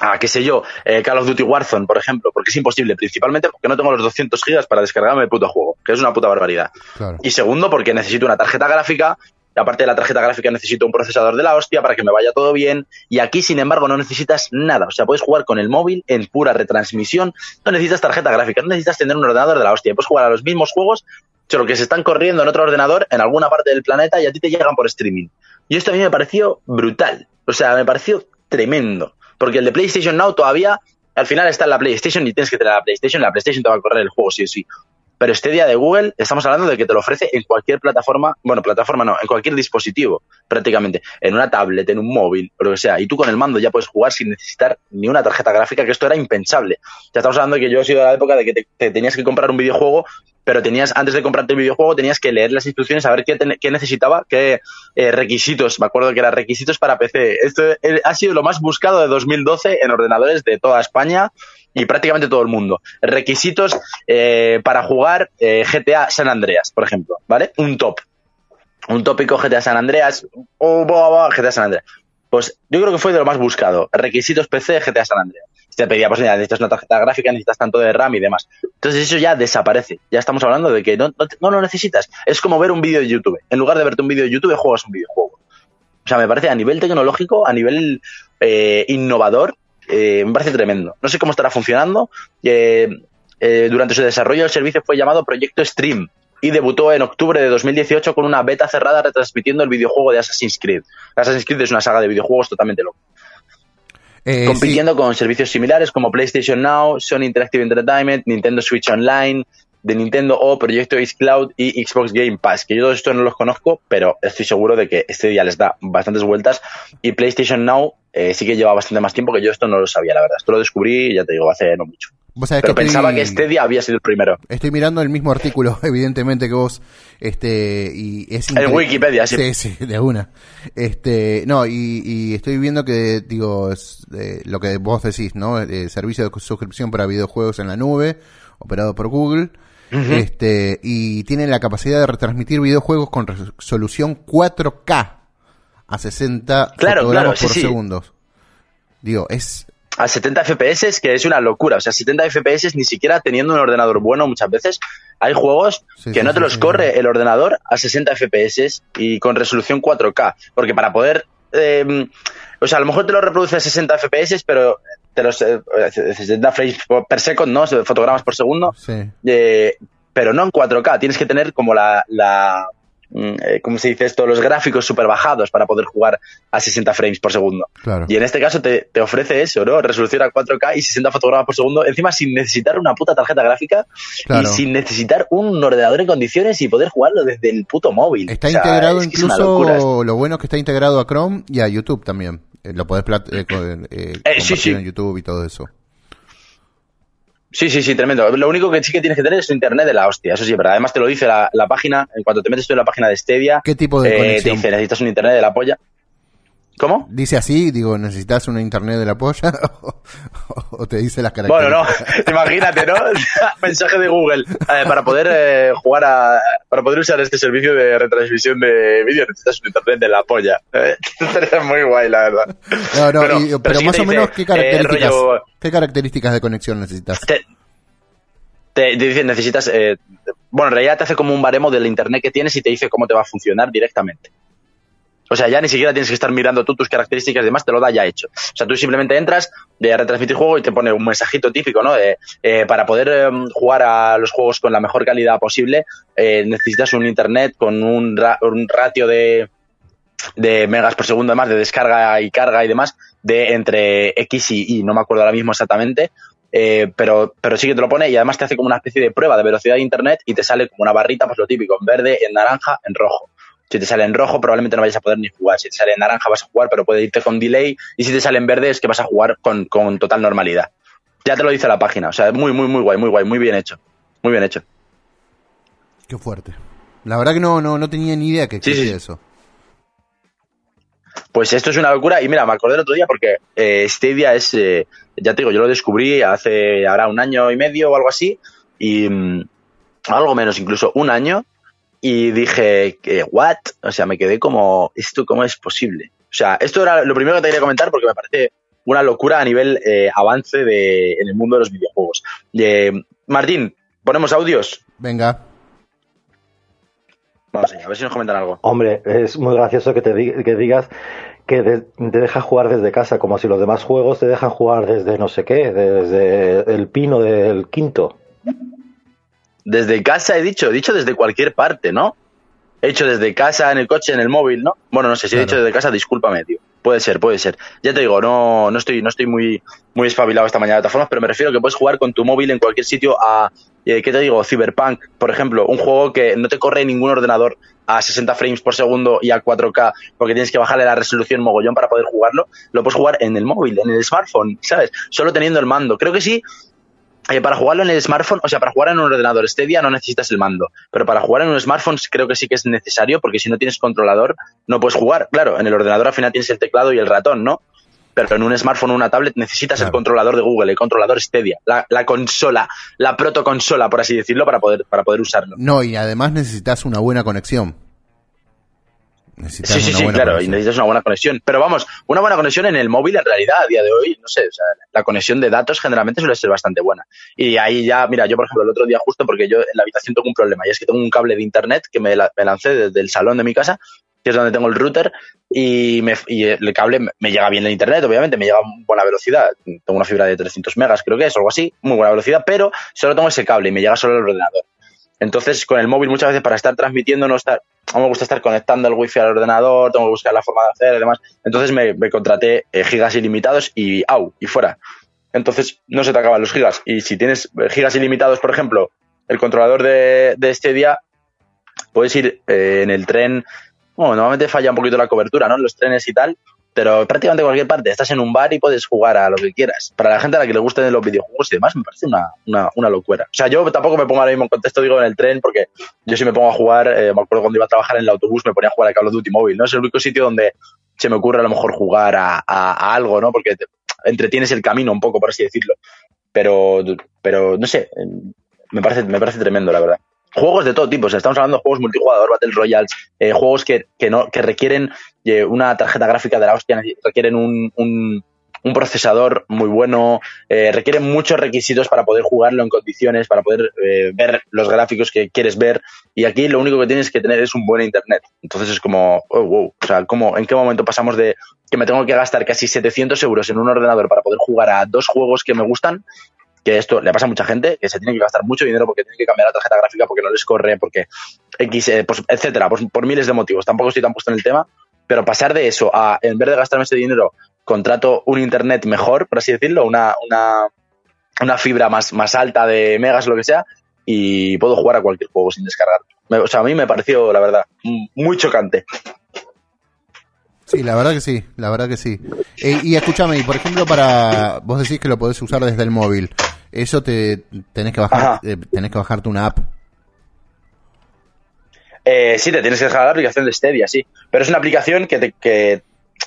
a qué sé yo, eh, Call of Duty Warzone, por ejemplo, porque es imposible, principalmente porque no tengo los 200 gigas para descargarme el puto juego, que es una puta barbaridad. Claro. Y segundo, porque necesito una tarjeta gráfica. y Aparte de la tarjeta gráfica, necesito un procesador de la hostia para que me vaya todo bien. Y aquí, sin embargo, no necesitas nada. O sea, puedes jugar con el móvil en pura retransmisión. No necesitas tarjeta gráfica, no necesitas tener un ordenador de la hostia. Puedes jugar a los mismos juegos, solo que se están corriendo en otro ordenador en alguna parte del planeta y a ti te llegan por streaming. Y esto a mí me pareció brutal. O sea, me pareció tremendo. Porque el de PlayStation Now todavía, al final está en la PlayStation y tienes que tener la PlayStation. La PlayStation te va a correr el juego sí o sí. Pero este día de Google, estamos hablando de que te lo ofrece en cualquier plataforma, bueno, plataforma no, en cualquier dispositivo, prácticamente, en una tablet, en un móvil, o lo que sea. Y tú con el mando ya puedes jugar sin necesitar ni una tarjeta gráfica, que esto era impensable. Ya estamos hablando de que yo he sido de la época de que te, te tenías que comprar un videojuego, pero tenías, antes de comprarte el videojuego, tenías que leer las instrucciones, saber qué necesitaba, qué eh, requisitos, me acuerdo que eran requisitos para PC. Esto eh, ha sido lo más buscado de 2012 en ordenadores de toda España y prácticamente todo el mundo. Requisitos eh, para jugar eh, GTA San Andreas, por ejemplo, ¿vale? Un top. Un tópico GTA San Andreas o GTA San Andreas. Pues yo creo que fue de lo más buscado. Requisitos PC GTA San Andreas. te pedía, pues mira, necesitas una tarjeta gráfica, necesitas tanto de RAM y demás. Entonces eso ya desaparece. Ya estamos hablando de que no, no, no lo necesitas. Es como ver un vídeo de YouTube. En lugar de verte un vídeo de YouTube, juegas un videojuego. O sea, me parece a nivel tecnológico, a nivel eh, innovador, eh, me parece tremendo. No sé cómo estará funcionando. Eh, eh, durante su desarrollo, el servicio fue llamado Proyecto Stream y debutó en octubre de 2018 con una beta cerrada retransmitiendo el videojuego de Assassin's Creed. Assassin's Creed es una saga de videojuegos totalmente loca. Eh, compitiendo con servicios similares como PlayStation Now, Sony Interactive Entertainment, Nintendo Switch Online, de Nintendo o Proyecto X Cloud y Xbox Game Pass, que yo todo esto no los conozco, pero estoy seguro de que este día les da bastantes vueltas y PlayStation Now eh, sí que lleva bastante más tiempo que yo esto no lo sabía, la verdad. Esto lo descubrí, ya te digo, hace no mucho. Pero que pensaba estoy- que este día había sido el primero. Estoy mirando el mismo artículo, evidentemente, que vos, este, y es En Wikipedia, sí. Sí, sí, de una. Este, no, y, y estoy viendo que, digo, es, eh, lo que vos decís, ¿no? Eh, servicio de suscripción para videojuegos en la nube, operado por Google, Este, y tiene la capacidad de retransmitir videojuegos con resolución 4K a 60 Claro, fotogramas claro, sí, por sí. segundo. Digo, es, a 70 FPS, que es una locura. O sea, 70 FPS ni siquiera teniendo un ordenador bueno muchas veces. Hay juegos Sí, que no te los corre el ordenador a 60 FPS y con resolución 4K. Porque para poder... eh, o sea, a lo mejor te lo reproduce a 60 FPS, pero te los... eh, 60 frames per second, ¿no? Fotogramas por segundo. sí. Eh, pero no en 4K. Tienes que tener como la... la mm, eh, ¿Cómo se dice esto? Los gráficos súper bajados para poder jugar a 60 frames por segundo. Claro. Y en este caso te, te ofrece eso, ¿no? Resolución a 4K y 60 fotogramas por segundo, encima sin necesitar una puta tarjeta gráfica Claro. y sin necesitar un ordenador en condiciones y poder jugarlo desde el puto móvil. Está O sea, integrado es incluso, lo bueno es que está integrado a Chrome y a YouTube también. Eh, lo podés eh, co- eh, Eh, sí, en YouTube y todo eso. Sí, sí, sí, tremendo. Lo único que sí que tienes que tener es internet de la hostia, eso sí, pero además te lo dice la, la página, en cuanto te metes tú en la página de Stadia, ¿Qué tipo de eh, te conexión? dice, necesitas un internet de la polla. ¿Cómo? Dice así, digo, ¿necesitas una internet de la polla? o, o te dice las Bueno, no, características? imagínate, ¿no? Mensaje de Google. Eh, para poder eh, jugar a. Para poder usar este servicio de retransmisión de vídeo necesitas un internet de la polla. Eh, estaría muy guay, la verdad. No, no, Pero- y- pero pero, sí más o dice, menos, ¿qué eh, características, rollo- ¿qué características de conexión necesitas? Te, te dice, necesitas. eh, bueno, en realidad te hace como un baremo del internet que tienes y te dice cómo te va a funcionar directamente. O sea, ya ni siquiera tienes que estar mirando tú tus características y demás, te lo da ya hecho. O sea, tú simplemente entras de retransmitir juego y te pone un mensajito típico, ¿no? De, eh, para poder eh, jugar a los juegos con la mejor calidad posible, eh, necesitas un internet con un, ra- un ratio de, de megas por segundo, además de descarga y carga y demás, de entre X y Y, no me acuerdo ahora mismo exactamente, eh, pero, pero sí que te lo pone y además te hace como una especie de prueba de velocidad de internet y te sale como una barrita, pues lo típico, en verde, en naranja, en rojo. Si te sale en rojo, probablemente no vayas a poder ni jugar. Si te sale en naranja, vas a jugar, pero puede irte con delay. Y si te sale en verde, es que vas a jugar con, con total normalidad. Ya te lo dice la página. O sea, muy, muy, muy guay, muy guay, muy bien hecho. Muy bien hecho. Qué fuerte. La verdad que no, no, no tenía ni idea que existía sí. eso. Pues esto es una locura. Y mira, me acordé el otro día porque eh, Stadia es, eh, ya te digo, yo lo descubrí hace ahora un año y medio o algo así. Y mm, algo menos, incluso un año. Y dije, que, ¿what? O sea, me quedé como, ¿esto cómo es posible? O sea, esto era lo primero que te quería comentar porque me parece una locura a nivel eh, avance de, en el mundo de los videojuegos. Eh, Martín, ponemos audios. Venga. Vamos allá, a ver si nos comentan algo. Hombre, es muy gracioso que te que digas que de- te deja jugar desde casa, como si los demás juegos te dejan jugar desde no sé qué, desde el pino del quinto. Desde casa he dicho, he dicho desde cualquier parte, ¿no? He hecho desde casa, en el coche, en el móvil, ¿no? Bueno, no sé, si he dicho desde casa, discúlpame, tío. Puede ser, puede ser. Ya te digo, no, no estoy, no estoy muy, muy espabilado esta mañana de todas formas, pero me refiero a que puedes jugar con tu móvil en cualquier sitio a, eh, ¿qué te digo? Cyberpunk, por ejemplo, un juego que no te corre ningún ordenador a 60 frames por segundo y a 4K, porque tienes que bajarle la resolución mogollón para poder jugarlo, lo puedes jugar en el móvil, en el smartphone, ¿sabes? Solo teniendo el mando. Creo que sí, eh, para jugarlo en el smartphone, o sea, para jugar en un ordenador Stadia no necesitas el mando, pero para jugar en un smartphone creo que sí que es necesario porque si no tienes controlador no puedes jugar. Claro, en el ordenador al final tienes el teclado y el ratón, ¿no? Pero en un smartphone o una tablet necesitas el controlador de Google, el controlador Stadia, la, la consola, la protoconsola, por así decirlo, para poder, para poder usarlo. No, y además necesitas una buena conexión. Necesitas Sí, sí, una sí, buena claro, y necesitas una buena conexión. Pero vamos, una buena conexión en el móvil en realidad a día de hoy, no sé, o sea, la conexión de datos generalmente suele ser bastante buena. Y ahí ya, mira, yo por ejemplo el otro día justo porque yo en la habitación tengo un problema y es que tengo un cable de internet que me, la- me lancé desde el salón de mi casa, que es donde tengo el router, y, me, y el cable me- llega bien el internet, obviamente, me llega a buena velocidad. Tengo una fibra de 300 megas, creo que es, algo así, muy buena velocidad, pero solo tengo ese cable y me llega solo el ordenador. Entonces, con el móvil muchas veces para estar transmitiendo no estar, no me gusta estar conectando el wifi al ordenador, tengo que buscar la forma de hacer y demás. Entonces me, contraté eh, gigas ilimitados y au, y fuera. Entonces no se te acaban los gigas. Y si tienes eh, gigas ilimitados, por ejemplo, el controlador de, de este día, puedes ir eh, en el tren. Bueno, normalmente falla un poquito la cobertura, ¿no? En los trenes y tal. Pero prácticamente en cualquier parte. Estás en un bar y puedes jugar a lo que quieras. Para la gente a la que le gusten los videojuegos y demás, me parece una, una, locura. O sea, yo tampoco me pongo ahora mismo en contexto, digo, en el tren, porque yo sí me pongo a jugar. eh, me acuerdo cuando iba a trabajar en el autobús, me ponía a jugar a Call of Duty móvil, ¿no? Es el único sitio donde se me ocurre a lo mejor jugar a, a- algo, ¿no? Porque te- entretienes el camino un poco, por así decirlo. Pero, pero no sé, me parece, me parece tremendo, la verdad. Juegos de todo tipo, o sea, estamos hablando de juegos multijugador, Battle Royals, eh, juegos que, que, no, que requieren una tarjeta gráfica de la hostia, requieren un, un, procesador muy bueno, eh, requieren muchos requisitos para poder jugarlo en condiciones, para poder eh, ver los gráficos que quieres ver. Y aquí lo único que tienes que tener es un buen internet. Entonces es como, oh, wow, o sea, ¿cómo, ¿en qué momento pasamos de que me tengo que gastar casi 700 euros en un ordenador para poder jugar a dos juegos que me gustan? Que esto le pasa a mucha gente, que se tiene que gastar mucho dinero porque tiene que cambiar la tarjeta gráfica porque no les corre, porque X, eh, pues, etcétera, pues, por miles de motivos. Tampoco estoy tan puesto en el tema, pero pasar de eso a, en vez de gastarme ese dinero, contrato un internet mejor, por así decirlo, una, una, una fibra más, más alta de megas o lo que sea, y puedo jugar a cualquier juego sin descargar. O sea, a mí me pareció, la verdad, muy chocante. Sí, la verdad que sí, la verdad que sí. Eh, y escúchame, y por ejemplo, para vos decís que lo podés usar desde el móvil, eso te tenés que bajar, eh, tenés que bajarte una app. Eh, sí, te tienes que dejar la aplicación de Stadia, sí. Pero es una aplicación que, te- que,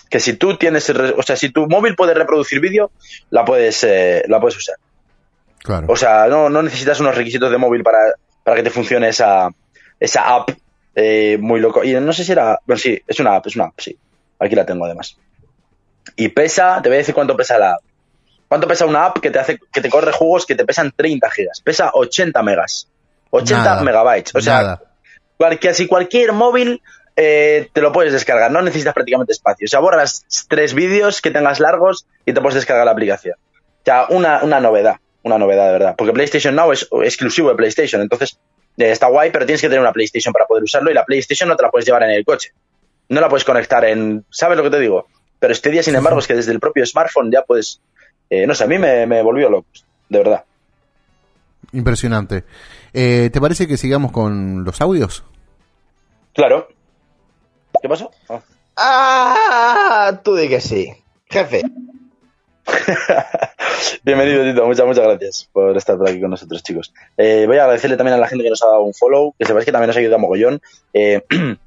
que si tú tienes, o sea, si tu móvil puede reproducir vídeo, la puedes, eh, la puedes usar. Claro. O sea, no, no necesitas unos requisitos de móvil para, para que te funcione esa, esa app eh, muy loco. Y no sé si era, bueno, sí, es una app, es una app, sí. Aquí la tengo además. Y pesa, te voy a decir cuánto pesa la app. ¿Cuánto pesa una app que te hace, que te corre juegos que te pesan 30 gigas? Pesa 80 megas. 80 Nada. megabytes. O sea, Nada. Casi cualquier móvil eh, te lo puedes descargar, no necesitas prácticamente espacio. O sea, borras tres vídeos que tengas largos y te puedes descargar la aplicación. O sea, una, una novedad, una novedad de verdad. Porque PlayStation Now es exclusivo de PlayStation, entonces eh, está guay, pero tienes que tener una PlayStation para poder usarlo y la PlayStation no te la puedes llevar en el coche. No la puedes conectar en... ¿Sabes lo que te digo? Pero este día, sin embargo, es que desde el propio smartphone ya puedes... eh, no sé, a mí me, me volvió loco, de verdad. Impresionante. ¿Te parece que sigamos con los audios? Claro. ¿Qué pasó? Ah. Ah, tú di que sí. Jefe. Bienvenido, Tito. Muchas, muchas gracias por estar por aquí con nosotros, chicos. Eh, voy a agradecerle también a la gente que nos ha dado un follow, que sepáis que también nos ayuda mogollón. Eh,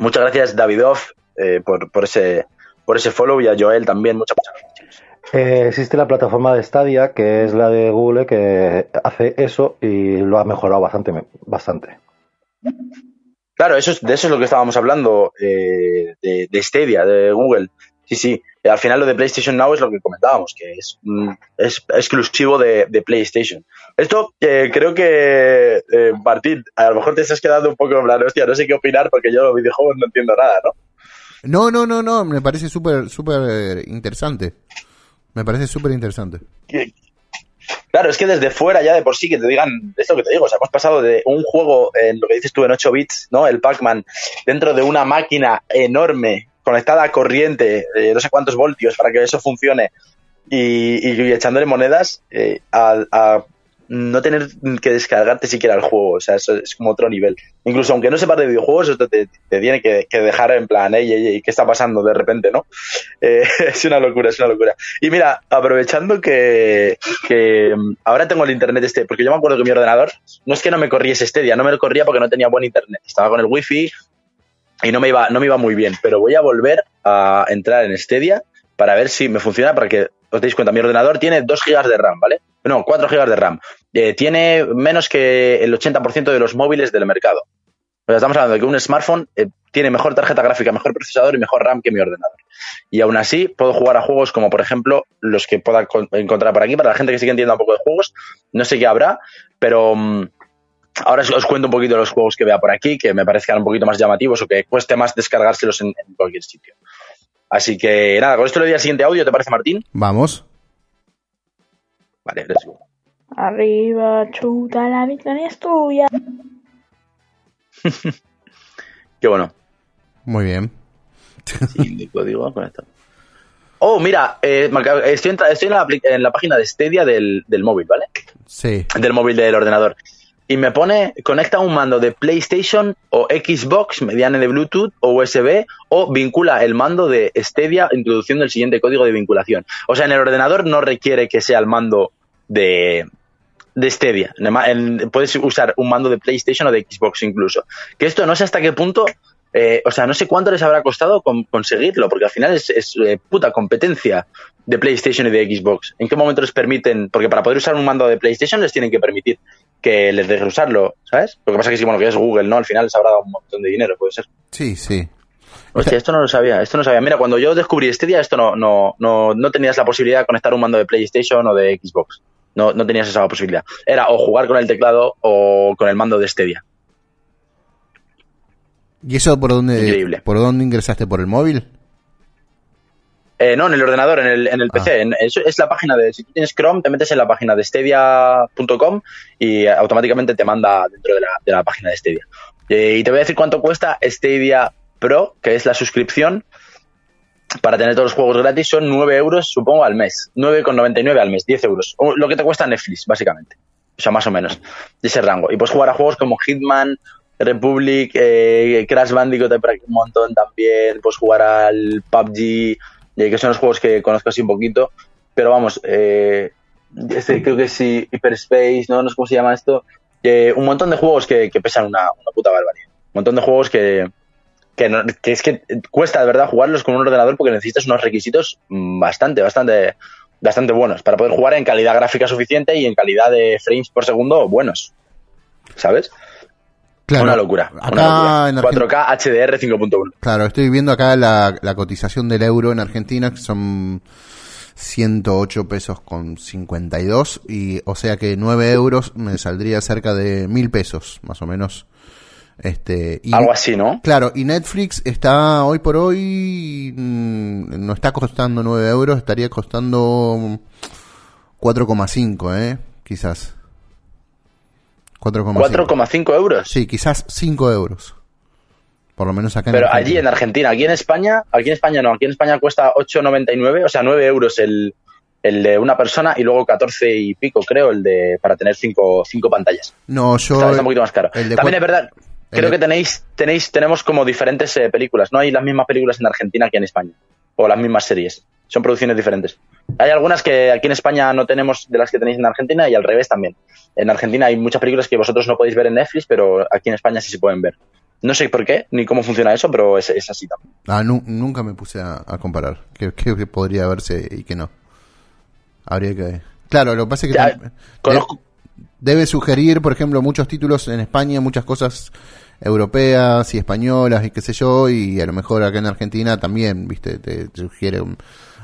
muchas gracias, Davidoff, eh, por, por, ese, por ese follow y a Joel también. Muchas, muchas gracias. Eh, existe la plataforma de Stadia, que es la de Google, que hace eso y lo ha mejorado bastante. bastante. Claro, eso es, de eso es lo que estábamos hablando, eh, de, de Stadia, de Google. Sí, sí. Eh, al final lo de PlayStation Now es lo que comentábamos, que es, mm, es exclusivo de, de PlayStation. Esto eh, creo que, eh, Martín, a lo mejor te estás quedando un poco en plan, hostia, no sé qué opinar porque yo los videojuegos no entiendo nada, ¿no? No, no, no, no, me parece súper, súper interesante. Me parece súper interesante. Claro, es que desde fuera ya de por sí que te digan, es lo que te digo, o sea, hemos pasado de un juego, en lo que dices tú, en 8 bits, ¿no? El Pac-Man, dentro de una máquina enorme, conectada a corriente, eh, no sé cuántos voltios para que eso funcione, y, y- echándole monedas, eh, a no tener que descargarte siquiera el juego, o sea, eso es como otro nivel. Incluso aunque no sepas de videojuegos, esto te, tiene que, dejar en plan, ey, ey, ey, ¿qué está pasando de repente, no? Eh, es una locura, es una locura. Y mira, aprovechando que, que mm, ahora tengo el internet este, porque yo me acuerdo que mi ordenador, no es que no me corriese Stadia, no me lo corría porque no tenía buen internet, estaba con el wifi y no me iba, no me iba muy bien, pero voy a volver a entrar en Stadia para ver si me funciona, para que os deis cuenta, mi ordenador tiene 2 GB de RAM, ¿vale? No, 4 GB de RAM. Eh, tiene menos que el 80% de los móviles del mercado. O sea, estamos hablando de que un smartphone eh, tiene mejor tarjeta gráfica, mejor procesador y mejor RAM que mi ordenador. Y aún así puedo jugar a juegos como, por ejemplo, los que pueda con- encontrar por aquí. Para la gente que sí que entienda un poco de juegos, no sé qué habrá, pero mm, ahora os cuento un poquito los juegos que vea por aquí, que me parezcan un poquito más llamativos o que cueste más descargárselos en, en cualquier sitio. Así que nada, con esto le doy al siguiente audio, ¿te parece, Martín? Vamos. Vale, let's go. Arriba, chuta, la victoria es tuya. Qué bueno. Muy bien. Siguiente código conectado. Oh, mira, eh, estoy, entra- estoy en, la, en la página de Stadia del, del móvil, ¿vale? Sí. Del móvil del ordenador. Y me pone, conecta un mando de PlayStation o Xbox mediante Bluetooth o USB o vincula el mando de Stadia introduciendo el siguiente código de vinculación. O sea, en el ordenador no requiere que sea el mando de, de puedes usar un mando de PlayStation o de Xbox incluso. Que esto no sé hasta qué punto, eh, o sea, no sé cuánto les habrá costado con- conseguirlo, porque al final es, es, eh, puta competencia de PlayStation y de Xbox. ¿En qué momento les permiten? Porque para poder usar un mando de PlayStation les tienen que permitir que les dejen usarlo, ¿sabes? Lo que pasa es que sí, bueno, que es Google, ¿no? Al final les habrá dado un montón de dinero, puede ser. Sí, sí. Hostia, esto no lo sabía, esto no sabía. Mira, cuando yo descubrí Stadia, esto no, no, no, no tenías la posibilidad de conectar un mando de PlayStation o de Xbox. No, no tenías esa posibilidad. Era o jugar con el teclado o con el mando de Stadia. ¿Y eso por dónde, Increíble. por dónde ingresaste? ¿Por el móvil? Eh, no, en el ordenador, en el, en el PC. En- es, es la página de. Si tú tienes Chrome, te metes en la página de Stadia.com y automáticamente te manda dentro de la, de la página de Stadia. Eh, y te voy a decir cuánto cuesta Stadia Pro, que es la suscripción para tener todos los juegos gratis. Son 9 euros, supongo, al mes. 9,99 al mes, 10 euros. O Lo que te cuesta Netflix, básicamente. O sea, más o menos. De ese rango. Y puedes jugar a juegos como Hitman, Republic, eh, Crash Bandicoot, un montón también. Puedes jugar al PUBG, eh, que son los juegos que conozco así un poquito. Pero vamos, eh, este, creo que sí, Hyperspace, ¿no? no sé cómo se llama esto. Un montón de juegos que, que pesan una, una puta barbaridad. Un montón de juegos que, que es que cuesta de verdad jugarlos con un ordenador porque necesitas unos requisitos mm, bastante, bastante, bastante buenos para poder jugar en calidad gráfica suficiente y en calidad de frames por segundo buenos. ¿Sabes? Claro. Una locura. Acá una en locura. Argen- 4K HDR 5.1. Claro, estoy viendo acá la, la cotización del euro en Argentina, que son 108 pesos con 52, y o sea que 9 euros me saldría cerca de 1000 pesos, más o menos. Este, y, Algo así, ¿no? Claro, y Netflix está hoy por hoy, mm, no está costando 9 euros, estaría costando 4,5, ¿eh? Quizás. 4,5. 4,5 euros. Sí, quizás 5 euros. Por lo menos acá en Pero Argentina. allí en Argentina, aquí en España, aquí en España no, aquí en España cuesta 8,99, o sea, 9 euros el, el de una persona y luego 14 y pico, creo, el de para tener cinco, cinco pantallas. No, yo. Está, está un poquito más caro. el de También es verdad, creo de- que tenéis, tenéis, tenemos como diferentes eh, películas. No hay las mismas películas en Argentina que en España. O las mismas series. Son producciones diferentes. Hay algunas que aquí en España no tenemos de las que tenéis en Argentina y al revés también. En Argentina hay muchas películas que vosotros no podéis ver en Netflix, pero aquí en España sí se pueden ver. No sé por qué ni cómo funciona eso, pero es, es así también. Ah, nu- nunca me puse a, a comparar. ¿Qué, qué- qué podría verse y qué no? Habría que. Claro, lo que pasa es que. Ya, conozco- debe sugerir, por ejemplo, muchos títulos en España, muchas cosas europeas y españolas y qué sé yo, y a lo mejor acá en Argentina también, viste, te, te sugiere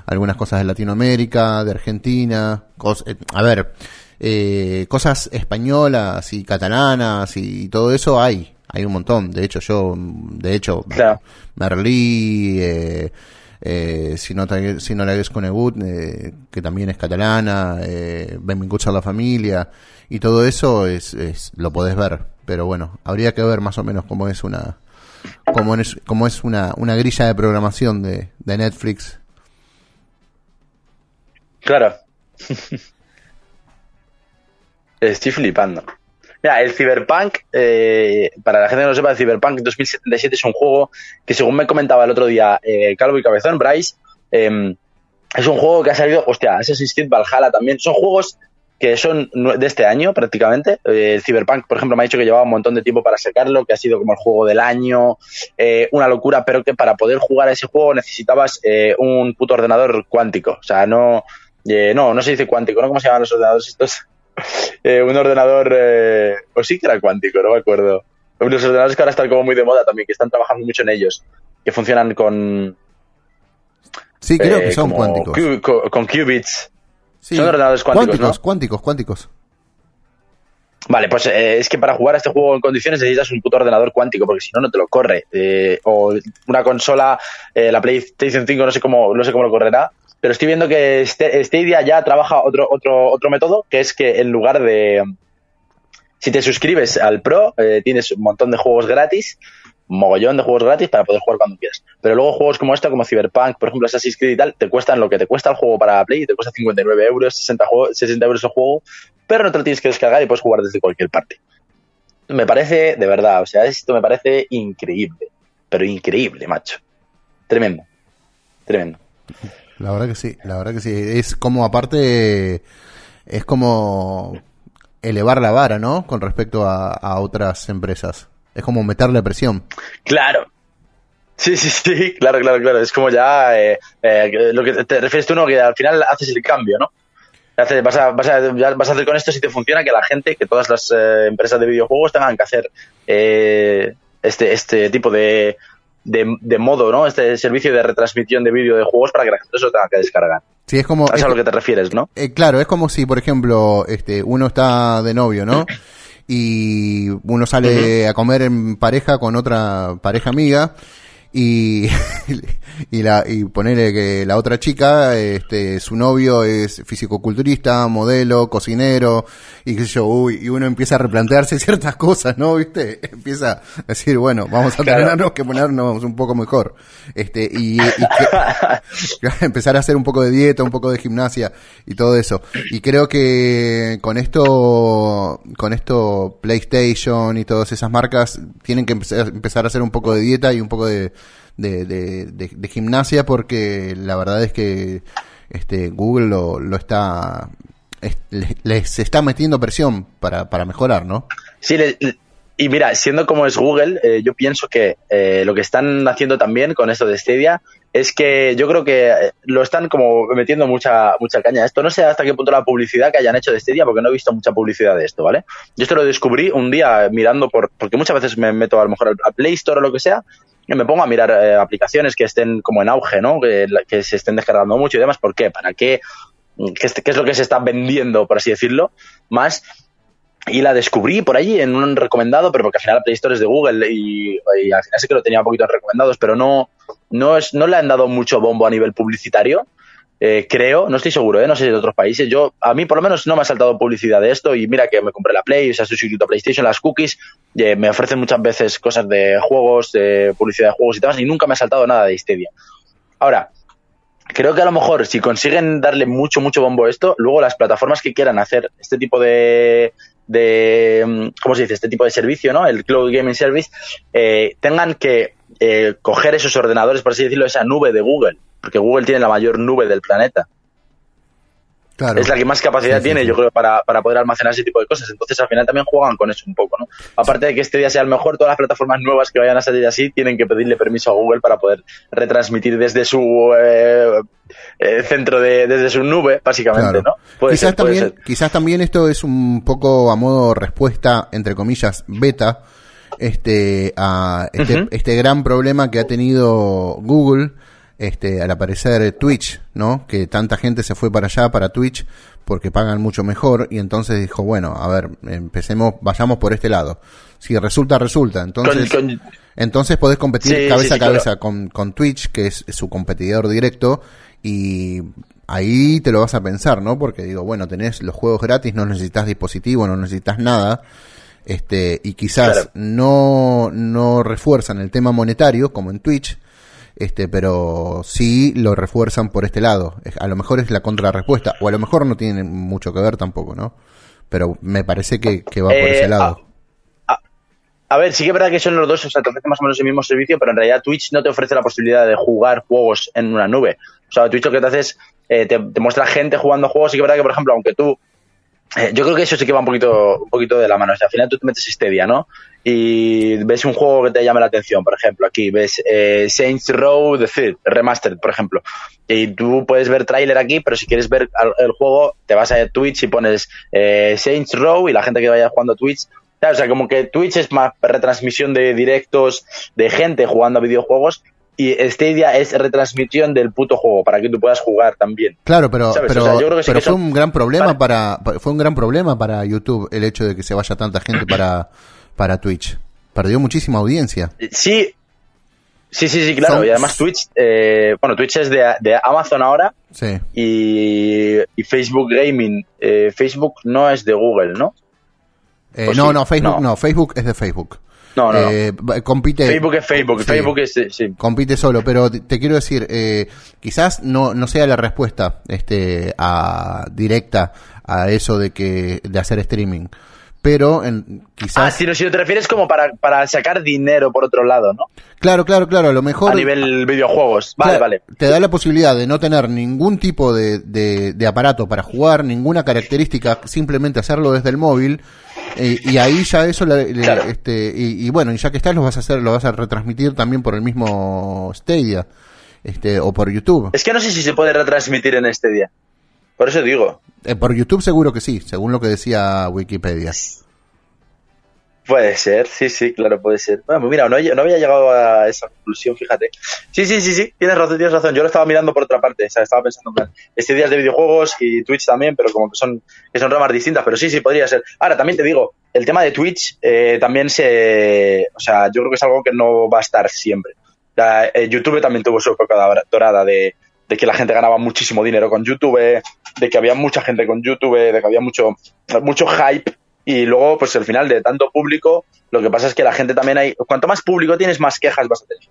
algunas cosas de Latinoamérica, de Argentina, cos- eh, a ver, eh, cosas españolas y catalanas y todo eso hay, hay un montón. De hecho, yo, de hecho, Claro. Merlí, eh, eh, si no, si no la ves con Egut, eh, que también es catalana, eh, Benvinguts a la familia, y todo eso es, es, lo podés ver. Pero bueno, habría que ver más o menos cómo es una, cómo es, cómo es una, una grilla de programación de, de Netflix. Claro. Estoy flipando. Mira, el Cyberpunk, eh, para la gente que no sepa, el Cyberpunk 2077 es un juego que, según me comentaba el otro día eh, Calvo y Cabezón, Bryce, eh, es un juego que ha salido, hostia, Assassin's Creed Valhalla también. Son juegos que son de este año prácticamente. Eh, el Cyberpunk, por ejemplo, me ha dicho que llevaba un montón de tiempo para sacarlo, que ha sido como el juego del año, eh, una locura, pero que para poder jugar a ese juego necesitabas eh, un puto ordenador cuántico. O sea, no, eh, no, no se dice cuántico, ¿no? ¿Cómo se llaman los ordenadores estos? Eh, un ordenador, eh, o sí que era cuántico, no me acuerdo. Los ordenadores que ahora están como muy de moda también, que están trabajando mucho en ellos, que funcionan con... Sí, creo eh, que son cuánticos. cu- co- con qubits. Sí, Son ordenadores cuánticos, cuánticos, ¿no? cuánticos, cuánticos. Vale, pues eh, es que para jugar a este juego en condiciones necesitas un puto ordenador cuántico, porque si no, no te lo corre. Eh, o una consola, eh, la PlayStation 5, no sé cómo, no sé cómo lo correrá, pero estoy viendo que Stadia ya trabaja otro, otro, otro método, que es que en lugar de... Si te suscribes al Pro, eh, tienes un montón de juegos gratis, un mogollón de juegos gratis para poder jugar cuando quieras. Pero luego juegos como esto, como Cyberpunk, por ejemplo, Assassin's Creed y tal, te cuestan lo que te cuesta el juego para Play, te cuesta 59 euros, 60, juego- 60 euros el juego, pero no te lo tienes que descargar y puedes jugar desde cualquier parte. Me parece, de verdad, o sea, esto me parece increíble, pero increíble, macho. Tremendo, tremendo. La verdad que sí, la verdad que sí. Es como aparte, es como elevar la vara, ¿no? Con respecto a, otras empresas. Es como meterle presión. Claro. Sí, sí, sí, claro, claro, claro. Es como ya eh, eh, lo que te refieres tú, ¿no? Que al final haces el cambio, ¿no? Vas a, vas, a, vas a hacer con esto si te funciona que la gente, que todas las eh, empresas de videojuegos tengan que hacer eh, este, este tipo de, de, de modo, ¿no? Este servicio de retransmisión de vídeo de juegos para que la gente se lo tenga que descargar. Sí, es como. Es es- a lo que te refieres, ¿no? eh, claro, es como si, por ejemplo, este, uno está de novio, ¿no? Y uno sale a comer en pareja con otra pareja amiga y, y, la, y ponerle que la otra chica, este, su novio es fisicoculturista, modelo, cocinero, y qué sé yo, uy, y uno empieza a replantearse ciertas cosas, ¿no? ¿Viste? Empieza a decir, bueno, vamos a Claro. tenernos que ponernos un poco mejor. Este, y, y que- empezar a hacer un poco de dieta, un poco de gimnasia y todo eso. Y creo que con esto, con esto PlayStation y todas esas marcas tienen que empezar, empezar a hacer un poco de dieta y un poco de, de, de- de- de gimnasia porque la verdad es que este Google lo, lo está es- les, les está metiendo presión para, para mejorar, ¿no? Sí, y mira, siendo como es Google, eh, yo pienso que eh, lo que están haciendo también con esto de Stadia es que yo creo que eh, lo están como metiendo mucha mucha caña a esto. No sé hasta qué punto la publicidad que hayan hecho de Stadia, porque no he visto mucha publicidad de esto, ¿vale? Yo esto lo descubrí un día mirando por, porque muchas veces me meto a lo mejor al Play Store o lo que sea, me pongo a mirar eh, aplicaciones que estén como en auge, ¿no? Que, que se estén descargando mucho y demás. ¿Por qué? ¿Para qué? ¿Qué es, qué es lo que se está vendiendo, por así decirlo? Más y la descubrí por allí en un recomendado, pero porque al final la Play Store es de Google y, y al final sí que lo tenía un poquito en recomendados, pero no, no, es, no le han dado mucho bombo a nivel publicitario. Eh, creo, no estoy seguro, ¿eh? no sé si de otros países. Yo, a mí por lo menos no me ha saltado publicidad de esto y mira que me compré la Play, o sea, suscrito a PlayStation, las cookies, eh, me ofrecen muchas veces cosas de juegos, publicidad de juegos y demás y nunca me ha saltado nada de Stadia. Ahora, creo que a lo mejor si consiguen darle mucho, mucho bombo a esto, luego las plataformas que quieran hacer este tipo de, de mm, ¿cómo se dice? Este tipo de servicio, ¿no? El Cloud Gaming Service, eh, tengan que eh, coger esos ordenadores, por así decirlo, esa nube de Google, porque Google tiene la mayor nube del planeta. Claro. Es la que más capacidad Sí, tiene, sí. yo creo, para, para poder almacenar ese tipo de cosas. Entonces, al final también juegan con eso un poco, ¿no? Aparte de que este día sea el mejor, todas las plataformas nuevas que vayan a salir así tienen que pedirle permiso a Google para poder retransmitir desde su eh, eh, centro de, desde su nube, básicamente, Claro. ¿no? Puede quizás ser, puede también, ser. quizás también esto es un poco a modo respuesta, entre comillas, beta, este, a este, este gran problema que ha tenido Google, este, al aparecer Twitch, ¿no? Que tanta gente se fue para allá, para Twitch, porque pagan mucho mejor, y entonces dijo, bueno, a ver, empecemos, vayamos por este lado. Si resulta, resulta. Entonces, Con- con- entonces podés competir Sí, cabeza sí, a cabeza claro. con, con Twitch, que es su competidor directo, y ahí te lo vas a pensar, ¿no? Porque digo, bueno, tenés los juegos gratis, no necesitas dispositivo, no necesitas nada, este, y quizás Claro. no, no refuerzan el tema monetario, como en Twitch, este, pero sí lo refuerzan por este lado. A lo mejor es la contrarrespuesta, o a lo mejor no tiene mucho que ver tampoco, ¿no? Pero me parece que, que va por Eh, ese lado. A ver, sí que es verdad que son los dos, o sea, te ofrece más o menos el mismo servicio, pero en realidad Twitch no te ofrece la posibilidad de jugar juegos en una nube. O sea, Twitch lo que te hace es, eh, te, te muestra gente jugando juegos, sí que es verdad que, por ejemplo, aunque tú, eh, yo creo que eso sí que va un poquito, un poquito de la mano. O sea, al final tú te metes Stadia, ¿no? Y ves un juego que te llama la atención, por ejemplo, aquí ves eh, Saints Row The Third, Remastered, por ejemplo. Y tú puedes ver tráiler aquí, pero si quieres ver el juego, te vas a Twitch y pones eh, Saints Row y la gente que vaya jugando a Twitch Claro, o sea, como que Twitch es más retransmisión de directos de gente jugando a videojuegos y Stadia es retransmisión del puto juego para que tú puedas jugar también. Claro, pero, ¿Sabes? pero, O sea, yo creo que sí pero que fue un gran problema Vale. para, pa- fue un gran problema para YouTube el hecho de que se vaya tanta gente para, para Twitch. Perdió muchísima audiencia. Sí, sí, sí, sí, claro. Son- Y además Twitch, eh, bueno, Twitch es de, de Amazon ahora Sí. y, y Facebook Gaming. Eh, Facebook no es de Google, ¿no? Eh, ¿O no, sí? no, Facebook No. no. Facebook es de Facebook. No, no. Eh, compite. Facebook es Facebook, sí. Facebook es, sí. compite solo, pero te, te quiero decir, eh, quizás no, no sea la respuesta este, a, directa a eso de que de hacer streaming, pero en, Ah, quizás, si, no- si te refieres como para, para sacar dinero por otro lado, ¿no? claro, claro, claro, a lo mejor A nivel videojuegos. Vale, Claro, vale. te da la posibilidad de no tener ningún tipo de, de- de aparato para jugar, ninguna característica, simplemente hacerlo desde el móvil. eh, y ahí ya eso, Claro. este, y, y bueno, y ya que estás, lo vas a hacer, lo vas a retransmitir también por el mismo Stadia, este, o por YouTube. Es que no sé si se puede retransmitir en este día. Por eso digo. Eh, por YouTube seguro que sí, según lo que decía Wikipedia. Puede ser, sí, sí, claro, puede ser. Bueno, pues mira, no, no había llegado a esa conclusión, fíjate. Sí, sí, sí, sí, tienes razón, tienes razón. Yo lo estaba mirando por otra parte, o sea, estaba pensando en plan, este día es de videojuegos y Twitch también, pero como que son, que son ramas distintas, pero sí, sí, podría ser. Ahora, también te digo, el tema de Twitch eh, también se, o sea, yo creo que es algo que no va a estar siempre. O sea, eh, YouTube también tuvo su época dora- dorada de, de que la gente ganaba muchísimo dinero con YouTube, de que había mucha gente con YouTube, de que había mucho, mucho hype y luego, pues al final de tanto público, lo que pasa es que la gente también hay, cuanto más público tienes, más quejas vas a tener.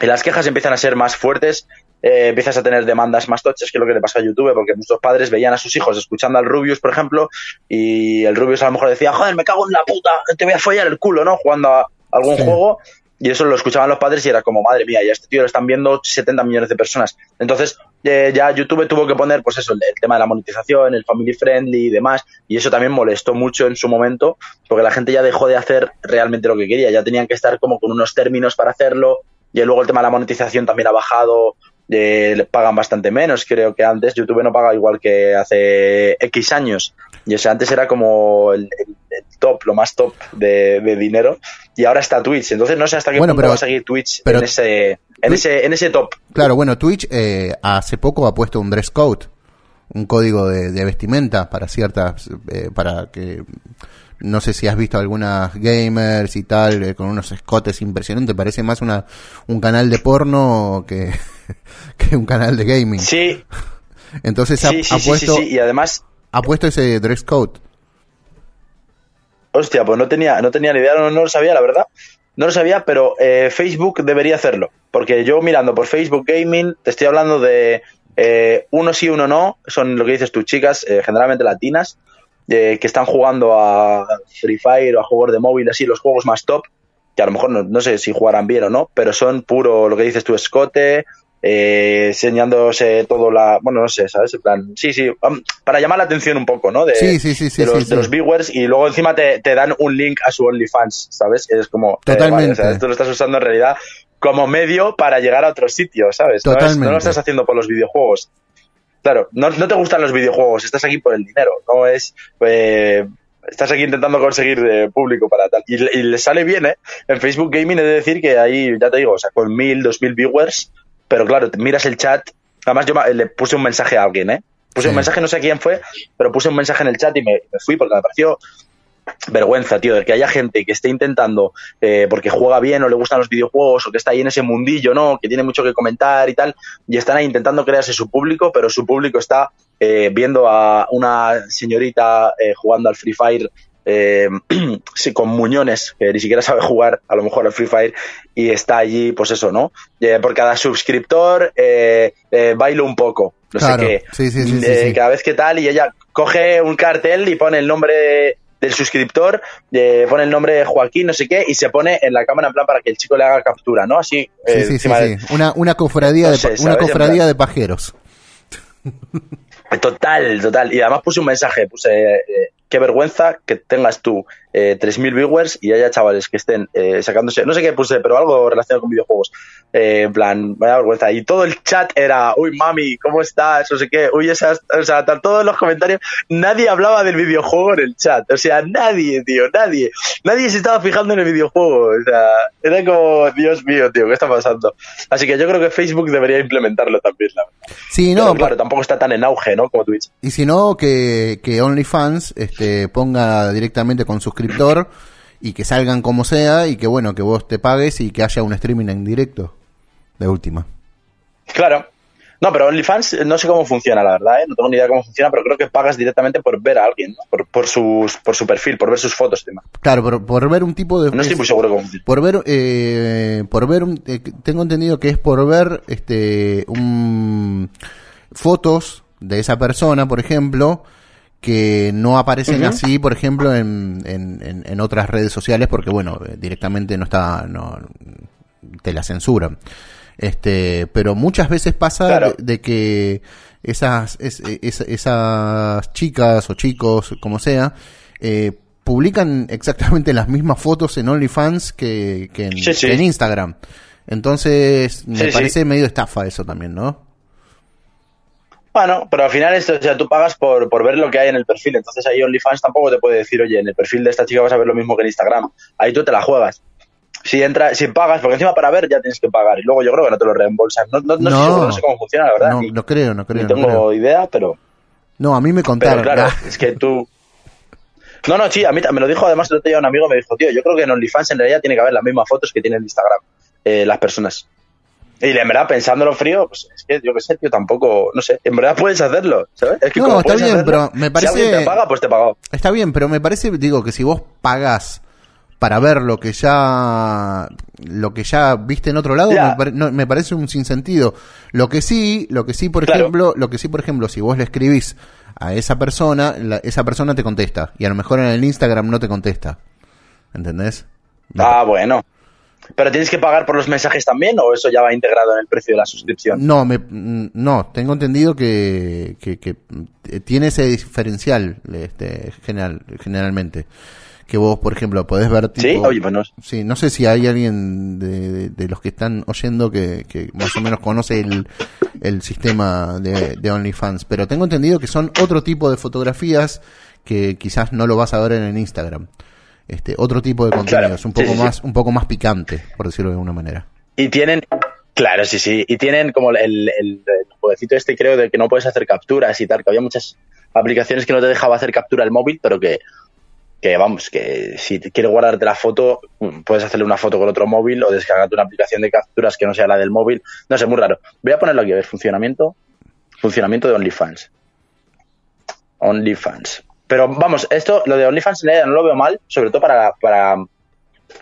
Y las quejas empiezan a ser más fuertes, eh, empiezas a tener demandas más tochas, que lo que le pasó a YouTube, porque muchos padres veían a sus hijos escuchando al Rubius, por ejemplo, y el Rubius a lo mejor decía, joder, me cago en la puta, te voy a follar el culo, ¿no? Jugando a algún Sí. juego, y eso lo escuchaban los padres y era como, madre mía, ya este tío lo están viendo 70 millones de personas. Entonces, eh, ya YouTube tuvo que poner, pues eso, el, el tema de la monetización, el family friendly y demás, y eso también molestó mucho en su momento, porque la gente ya dejó de hacer realmente lo que quería, ya tenían que estar como con unos términos para hacerlo, y luego el tema de la monetización también ha bajado, eh, pagan bastante menos, creo que antes YouTube no paga igual que hace X años, y o sea, antes era como el, el- el top, lo más top de, de dinero, y ahora está Twitch, entonces no sé hasta qué Bueno, punto pero- va a seguir Twitch pero- en ese, en ese, en ese top. Claro, bueno, Twitch eh, hace poco ha puesto un dress code, un código de, de vestimenta para ciertas, eh, para que, no sé si has visto algunas gamers y tal, eh, con unos escotes impresionantes, parece más una, un canal de porno que, que un canal de gaming. Sí, Entonces ha, sí, sí, ha sí, puesto, y además ha puesto ese dress code. Hostia, pues no tenía, no tenía ni idea, no, no lo sabía, la verdad. No lo sabía, pero eh, Facebook debería hacerlo. Porque yo mirando por Facebook Gaming, te estoy hablando de eh, uno sí, uno no. Son lo que dices tú, chicas, eh, generalmente latinas, eh, que están jugando a Free Fire o a juegos de móvil, así, los juegos más top. Que a lo mejor no, no sé si jugarán bien o no, pero son puro lo que dices tú, escote, eh, enseñándose todo la. Bueno, no sé, ¿sabes? En plan, sí, sí, para llamar la atención un poco, ¿no? De, Sí, sí, sí, sí, de los, de los viewers y luego encima te, te dan un link a su OnlyFans, ¿sabes? Es como... eh, Totalmente. vale, o sea, esto lo estás usando en realidad como medio para llegar a otro sitio, ¿sabes? No, es- no Totalmente. lo estás haciendo por los videojuegos. Claro, no, no te gustan los videojuegos, estás aquí por el dinero, no es... eh, estás aquí intentando conseguir eh, público para tal. Y, le- y le sale bien, ¿eh? En Facebook Gaming he de decir que ahí, ya te digo, o sea, con mil, dos mil viewers, pero claro, te miras el chat. Además, yo le puse un mensaje a alguien, ¿eh? Puse Sí. un mensaje, no sé quién fue, pero puse un mensaje en el chat y me, me fui porque me pareció vergüenza, tío, de que haya gente que esté intentando, eh, porque juega bien o le gustan los videojuegos o que está ahí en ese mundillo, ¿no? Que tiene mucho que comentar y tal, y están ahí intentando crearse su público, pero su público está eh, viendo a una señorita eh, jugando al Free Fire. eh, sí, con muñones, que ni siquiera sabe jugar a lo mejor al Free Fire, y está allí, pues eso, ¿no? Eh, por cada suscriptor bailo un poco, no Claro, sé qué. sí, sí, sí, sí, sí. Cada vez que tal, y ella coge un cartel y pone el nombre de- del suscriptor, eh, pone el nombre de Joaquín, no sé qué, y se pone en la cámara en plan para que el chico le haga captura, ¿no? Así, Sí, eh, sí, sí, de-. Una, una cofradía, No de, una cofradía de pajeros. Total, total. Y además puse un mensaje, puse eh, qué vergüenza que tengas tú eh, 3.000 viewers y haya chavales que estén eh, sacándose, no sé qué puse, pero algo relacionado con videojuegos. Eh, en plan, vaya vergüenza. Y todo el chat era, uy, mami, ¿cómo estás? No sé qué, uy, esas, o sea, todos los comentarios, nadie hablaba del videojuego en el chat. O sea, nadie, tío, nadie. Nadie se estaba fijando en el videojuego. O sea, era como, Dios mío, tío, ¿qué está pasando? Así que yo creo que Facebook debería implementarlo también, la verdad. Sí, no, Pero claro, tampoco está tan en auge, ¿no? Como Twitch. Y si no, que, que OnlyFans este, ponga directamente con suscriptor y que salgan como sea y que bueno, que vos te pagues y que haya un streaming en directo. De última. Claro. No, pero OnlyFans eh, no sé cómo funciona, la verdad, ¿eh? No tengo ni idea cómo funciona, pero creo que pagas directamente por ver a alguien, ¿no? por, por, sus, por su perfil, por ver sus fotos demás. Claro, por, por ver un tipo de... No estoy muy seguro cómo funciona. Por ver, eh, por ver, un- eh, tengo entendido que es por ver, este, un, fotos de esa persona, por ejemplo, que no aparecen así, por ejemplo, en, en, en- otras redes sociales, porque bueno, eh, directamente no está, no, te la censuran. Este, pero muchas veces pasa Claro. de, de que esas, es- es- esas chicas o chicos, como sea, eh, publican exactamente las mismas fotos en OnlyFans que, que en, Sí, sí. que en Instagram. Entonces, me sí. parece medio estafa eso también, ¿no? Bueno, pero al final esto, o sea, tú pagas por, por ver lo que hay en el perfil. Entonces ahí OnlyFans tampoco te puede decir, oye, en el perfil de esta chica vas a ver lo mismo que en Instagram. Ahí tú te la juegas. Si entra, si pagas, porque encima para ver ya tienes que pagar. Y luego yo creo que no te lo reembolsan. No, no, no, No. Sé, seguro, no sé cómo funciona, la verdad. No, creo, no creo. no tengo creo. idea, pero, No, a mí me pero contaron. claro, Ah, es que tú... No, no, sí, a mí me lo dijo además el otro día un amigo, me dijo, tío, yo creo que en OnlyFans en realidad tiene que haber las mismas fotos que tienen en Instagram eh, las personas. Y en verdad, pensándolo frío, pues es que yo qué sé, tío, tampoco, no sé, en verdad puedes hacerlo, ¿sabes? Es que No, como está bien, hacerlo, pero me Si parece- alguien te paga, pues te paga. Está bien, pero me parece, digo, que si vos pagás para ver lo que ya lo que ya viste en otro lado me, pare- no, me parece un sinsentido lo que sí lo que sí por Claro. ejemplo lo que sí por ejemplo si vos le escribís a esa persona la- esa persona te contesta y a lo mejor en el Instagram no te contesta ¿entendés? Ah, bueno. Pero tienes que pagar por los mensajes también o eso ya va integrado en el precio de la suscripción. no me mm, no tengo entendido que, que, que, mm, tiene ese diferencial este general generalmente que vos por ejemplo podés ver tipo, Sí, oye, pues no. Sí, no sé si hay alguien de, de- de los que están oyendo que, que más o menos conoce el, el sistema de, de OnlyFans, pero tengo entendido que son otro tipo de fotografías que quizás no lo vas a ver en el Instagram. Este, otro tipo de contenidos, un sí, poco sí, sí. más, un poco más picante, por decirlo de alguna manera. Y tienen, claro, sí, sí, y tienen como el, el, el jueguecito este creo de que no puedes hacer capturas y tal, que había muchas aplicaciones que no te dejaba hacer captura al móvil, pero que, que vamos, que si quieres guardarte la foto, mm, puedes hacerle una foto con otro móvil o descargarte una aplicación de capturas que no sea la del móvil. No sé, muy raro. Voy a ponerlo aquí a ver, funcionamiento, funcionamiento de OnlyFans. OnlyFans. Pero vamos, esto, lo de OnlyFans no lo veo mal, sobre todo para, para,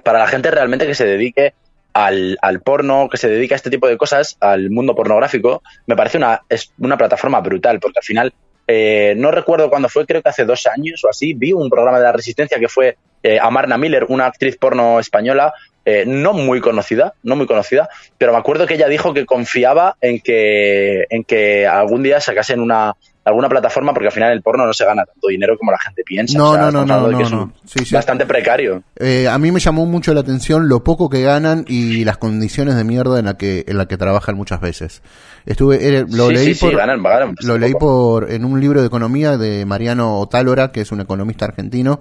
para la gente realmente que se dedique al, al porno, que se dedique a este tipo de cosas, al mundo pornográfico, me parece una, es una plataforma brutal, porque al final, eh, no recuerdo cuándo fue, creo que hace dos años o así, vi un programa de la Resistencia que fue eh, Amarna Miller, una actriz porno española, eh, no muy conocida, no muy conocida, pero me acuerdo que ella dijo que confiaba en que, en que algún día sacasen una alguna plataforma porque al final el porno no se gana tanto dinero como la gente piensa. No, O sea, no, no, no, que no, es no. Sí, sí. bastante precario. Eh, a mí me llamó mucho la atención lo poco que ganan y las condiciones de mierda en la que en la que trabajan muchas veces. Estuve eh, lo Sí, leí por ganan- ganan lo leí por en un libro de economía de Mariano Otálora, que es un economista argentino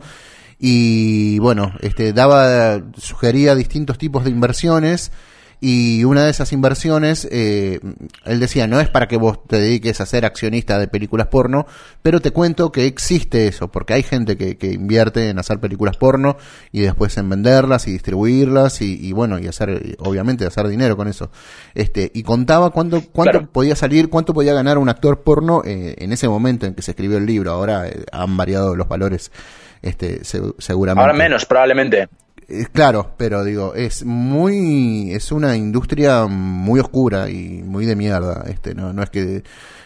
y bueno, este daba sugería distintos tipos de inversiones y una de esas inversiones, eh, él decía, no es para que vos te dediques a ser accionista de películas porno, pero te cuento que existe eso, porque hay gente que, que invierte en hacer películas porno y después en venderlas y distribuirlas y, y bueno, y hacer, obviamente, hacer dinero con eso. Este, y contaba cuánto, cuánto Claro. podía salir, cuánto podía ganar un actor porno eh, en ese momento en que se escribió el libro. Ahora eh, han variado los valores, este, se- seguramente. Ahora menos, probablemente. Claro, pero digo, es muy, es una industria muy oscura y muy de mierda, este, no, no es que,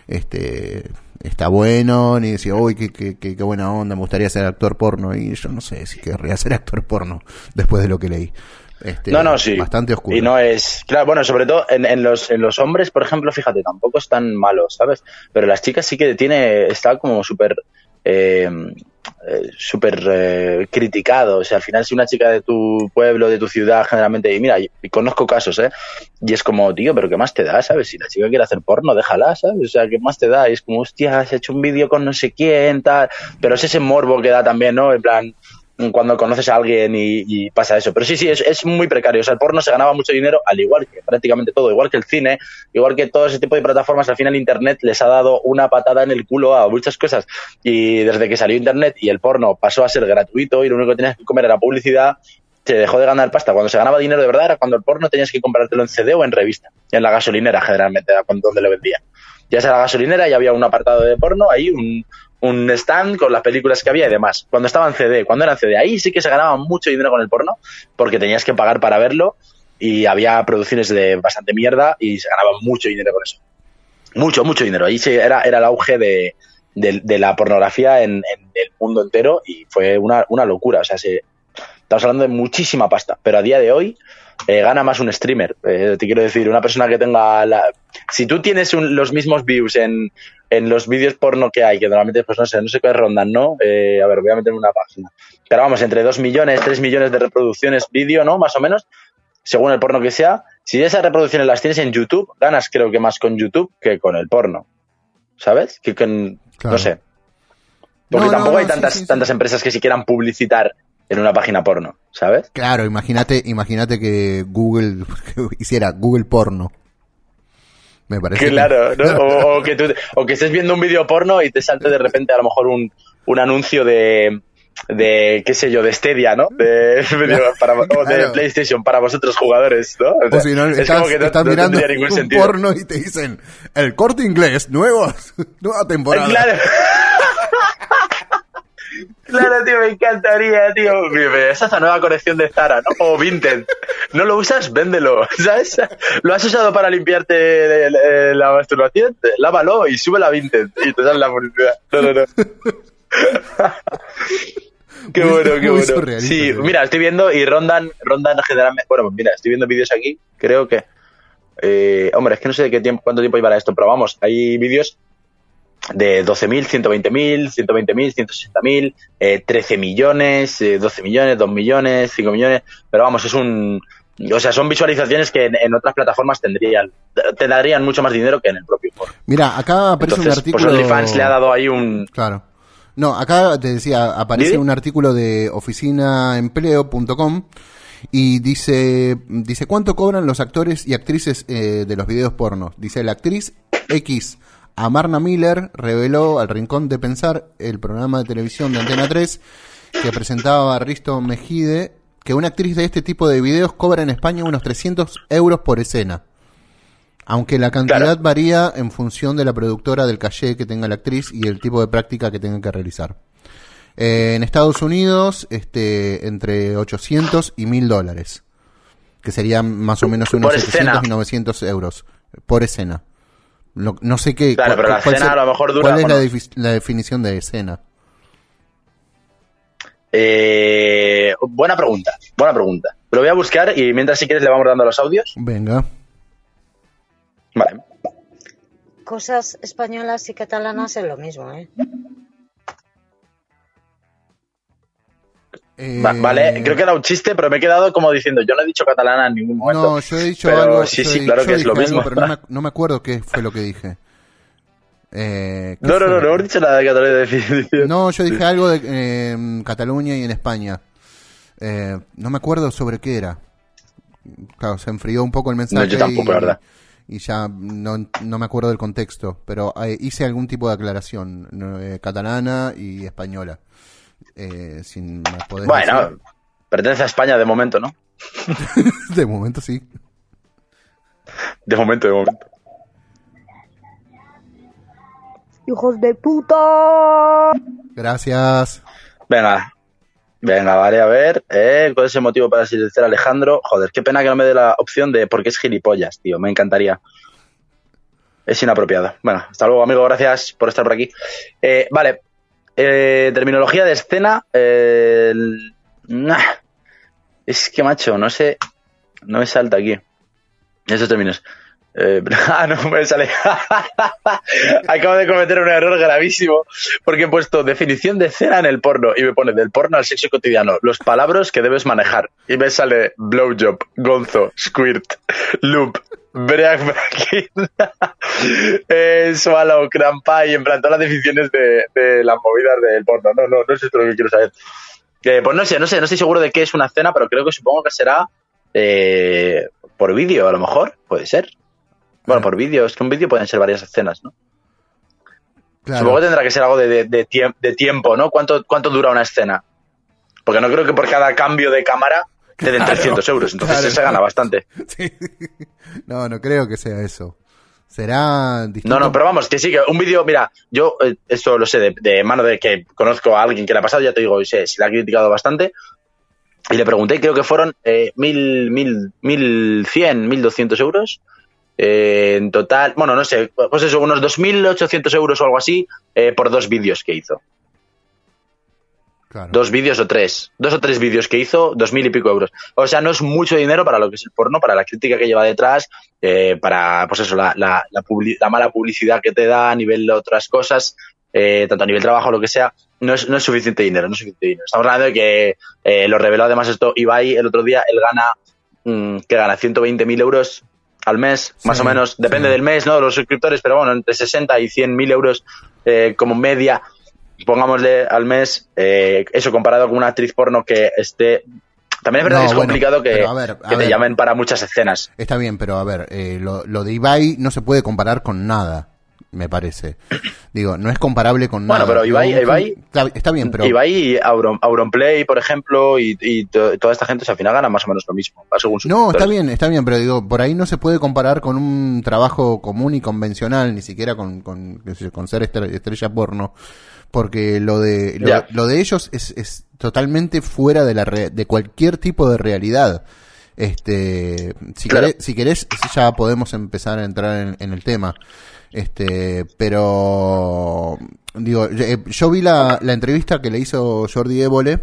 este, está bueno, ni decir, uy, qué, qué, qué, qué buena onda, me gustaría ser actor porno, y yo no sé si querría ser actor porno, después de lo que leí. Este, no, no, sí. Bastante oscuro. Y no es. Claro, bueno, sobre todo en, en los, en los hombres, por ejemplo, fíjate, tampoco es tan malo, ¿sabes? Pero las chicas sí que tiene. Está como súper. eh, eh, súper eh, criticado. O sea, al final, si una chica de tu pueblo, de tu ciudad, generalmente, y mira, y, conozco casos, ¿eh? Y es como, tío, pero ¿qué más te da, sabes? Si la chica quiere hacer porno, déjala, ¿sabes? O sea, ¿qué más te da? Y es como, hostia, has hecho un vídeo con no sé quién, tal. Pero es ese morbo que da también, ¿no? En plan, cuando conoces a alguien y, pasa eso. Pero sí, sí, es, es muy precario. O sea, el porno se ganaba mucho dinero, al igual que prácticamente todo, igual que el cine, igual que todo ese tipo de plataformas. Al final, Internet les ha dado una patada en el culo a muchas cosas. Y desde que salió Internet y el porno pasó a ser gratuito y lo único que tenías que comer era publicidad, se dejó de ganar pasta. Cuando se ganaba dinero de verdad era cuando el porno tenías que comprártelo en CD o en revista. En la gasolinera, generalmente, donde lo vendían. Ya sea la gasolinera y había un apartado de porno, ahí un, un stand con las películas que había y demás. Cuando estaba en CD, cuando era en CD, ahí sí que se ganaba mucho dinero con el porno, porque tenías que pagar para verlo y había producciones de bastante mierda y se ganaba mucho dinero con eso. Mucho, mucho dinero. Ahí sí era, era el auge de, de- la pornografía en, el mundo entero y fue una, una locura. O sea, se, estamos hablando de muchísima pasta, pero a día de hoy eh, gana más un streamer. Eh, te quiero decir, una persona que tenga la... Si tú tienes un- los mismos views en, en los vídeos porno que hay, que normalmente, pues no sé, no sé qué rondan, ¿no? Eh, a ver, voy a meter una página. Pero vamos, entre 2 millones, 3 millones de reproducciones vídeo, ¿no? Más o menos, según el porno que sea. Si esas reproducciones las tienes en YouTube, ganas creo que más con YouTube que con el porno. ¿Sabes? Que con... Claro. No sé. Porque No, tampoco no, hay tantas, sí, sí. tantas empresas que si quieran publicitar en una página porno, ¿sabes? Claro, imagínate, imagínate que Google hiciera Google porno. Me parece. Claro, ¿no? O, o que tú- o que estés viendo un vídeo porno y te salte de repente a lo mejor un, un anuncio de, de, qué sé yo, de Stadia, ¿no? De, para, o de Claro. PlayStation para vosotros jugadores, ¿no? O sea, O si no, es estás, como que no, estás no mirando tendría ningún un sentido. porno y te dicen el corte inglés, nuevos, nueva temporada. Claro. Claro, tío, me encantaría, tío. Esa es la nueva colección de Zara, ¿no? O Vinted. ¿No lo usas? Véndelo, ¿sabes? ¿Lo has usado para limpiarte la masturbación? Lávalo y sube la Vinted y te sale la publicidad. No, no, no. Qué bueno, qué bueno. Sí, mira, estoy viendo y rondan, rondan generalmente. Bueno, mira, estoy viendo vídeos aquí. Creo que. eh, hombre, es que no sé de qué tiempo, cuánto tiempo llevará esto, pero vamos, hay vídeos de 12.000, 120.000, 120.000, 160.000, eh, 13 millones, eh, 12 millones, 2 millones, 5 millones, pero vamos, es un... O sea, son visualizaciones que en, en otras plataformas tendrían, te darían mucho más dinero que en el propio foro. Mira, acá aparece Entonces, un artículo. pues OnlyFans le ha dado ahí un... Claro. No, acá te decía, aparece ¿Didi? un artículo de oficinaempleo.com y dice, dice cuánto cobran los actores y actrices eh, de los videos pornos. Dice la actriz X Amarna Miller reveló al Rincón de Pensar, el programa de televisión de Antena 3 que presentaba a Risto Mejide, que una actriz de este tipo de videos cobra en España unos 300 euros por escena. Aunque la cantidad varía en función de la productora del caché que tenga la actriz y el tipo de práctica que tenga que realizar. Eh, en Estados Unidos, este, entre 800 y 1000 dólares. Que serían más o menos unos Por 700 escena. y 900 euros por escena. Lo- no sé qué. Claro, pero la escena a lo mejor dura, ¿Cuál es la definición de escena? Eh, buena pregunta, buena pregunta. Lo voy a buscar y mientras si quieres le vamos dando los audios. Venga. Vale. Cosas españolas y catalanas es lo mismo, ¿eh? Va- vale, creo que era un chiste, pero me he quedado como diciendo, yo no he dicho catalana en ningún momento. No, yo he dicho Pero algo. Sí, sí, claro que es lo algo, mismo. pero no me, no me acuerdo qué fue lo que dije. Eh, ¿qué No, no, no, no hemos dicho nada de definición. No, yo dije algo de eh, en Cataluña y en España. Eh, no me acuerdo sobre qué era. Claro, se enfrió un poco el mensaje. No, yo tampoco, y, la verdad. Y ya no, no me acuerdo del contexto. Pero eh, hice algún tipo de aclaración. ¿no? Eh, catalana y española. Eh, sin podés Bueno, decir. pertenece a España de momento, ¿no? De momento sí. De momento, de momento. ¡Hijos de puta! Gracias. Venga, venga, vale, a ver. Eh, ¿Cuál es el motivo para silenciar a Alejandro? Joder, qué pena que no me dé la opción de por qué es gilipollas, tío. Me encantaría. Es inapropiado. Bueno, hasta luego, amigo. Gracias por estar por aquí. Eh, vale. Eh, terminología de escena. eh. Es que, macho, no sé. No me salta aquí. Esos términos. Eh, ah, no me sale. Acabo de cometer un error gravísimo porque he puesto definición de escena en el porno y me pone del porno al sexo cotidiano, los palabras que debes manejar. Y me sale blowjob, gonzo, squirt, loop, break eh, swallow, crampa y en plan todas las definiciones de, las movidas del porno. No, no, no es esto lo que quiero saber. Eh, pues no sé, no sé, no estoy seguro de qué es una escena, pero creo que supongo que será eh, por vídeo, a lo mejor, puede ser. Bueno, por vídeo, es que un vídeo pueden ser varias escenas, ¿no? Supongo que tendrá que ser algo de, de- de tiemp- de tiempo, ¿no? ¿Cuánto, ¿Cuánto dura una escena? Porque no creo que por cada cambio de cámara te den Claro, 300 euros, entonces claro. se gana bastante. No, no creo que sea eso. Será distinto. No, no, pero vamos, que sí, que un vídeo, mira, yo eh, esto lo sé de, de mano de que conozco a alguien que le ha pasado, ya te digo, y sé, si le ha criticado bastante, y le pregunté, creo que fueron eh, mil, mil, mil cien, mil doscientos euros, eh, en total, bueno, no sé, pues eso, unos 2.800 euros o algo así, eh, por dos vídeos que hizo. Dos vídeos o tres. Dos o tres vídeos que hizo, dos mil y pico euros. O sea, no es mucho dinero para lo que es el porno, para la crítica que lleva detrás, eh, para, pues eso, la, la, la, publi- la mala publicidad que te da a nivel de otras cosas, eh, tanto a nivel trabajo lo que sea, no es, no es suficiente dinero, no es suficiente dinero. Estamos hablando de que eh, lo reveló además esto Ibai el otro día, él gana, mm, que gana 120.000 euros al mes, más o menos, depende sí. del mes, ¿no? De los suscriptores, pero bueno, entre 60 y 100.000 euros eh, como media pongámosle al mes, eh, eso comparado con una actriz porno que esté... También es verdad No, que es bueno, complicado que, pero a ver, a que te llamen para muchas escenas. Está bien, pero a ver, eh, lo, lo de Ibai no se puede comparar con nada, me parece. Digo, no es comparable con Bueno, nada. pero Ibai- Está, está bien, pero... Ibai y Auron, Auronplay, por ejemplo, y, y to- toda esta gente, o sea, al final ganan más o menos lo mismo, va según sus No, está bien, está bien, pero digo, por ahí no se puede comparar con un trabajo común y convencional, ni siquiera con, con, con ser estre- estrella porno, porque lo de, lo, de ellos es, es totalmente fuera de la re- de cualquier tipo de realidad. Este, si Claro. querés, si querés, ya podemos empezar a entrar en, en el tema. Este, pero digo, yo, eh, yo vi la, la entrevista que le hizo Jordi Évole,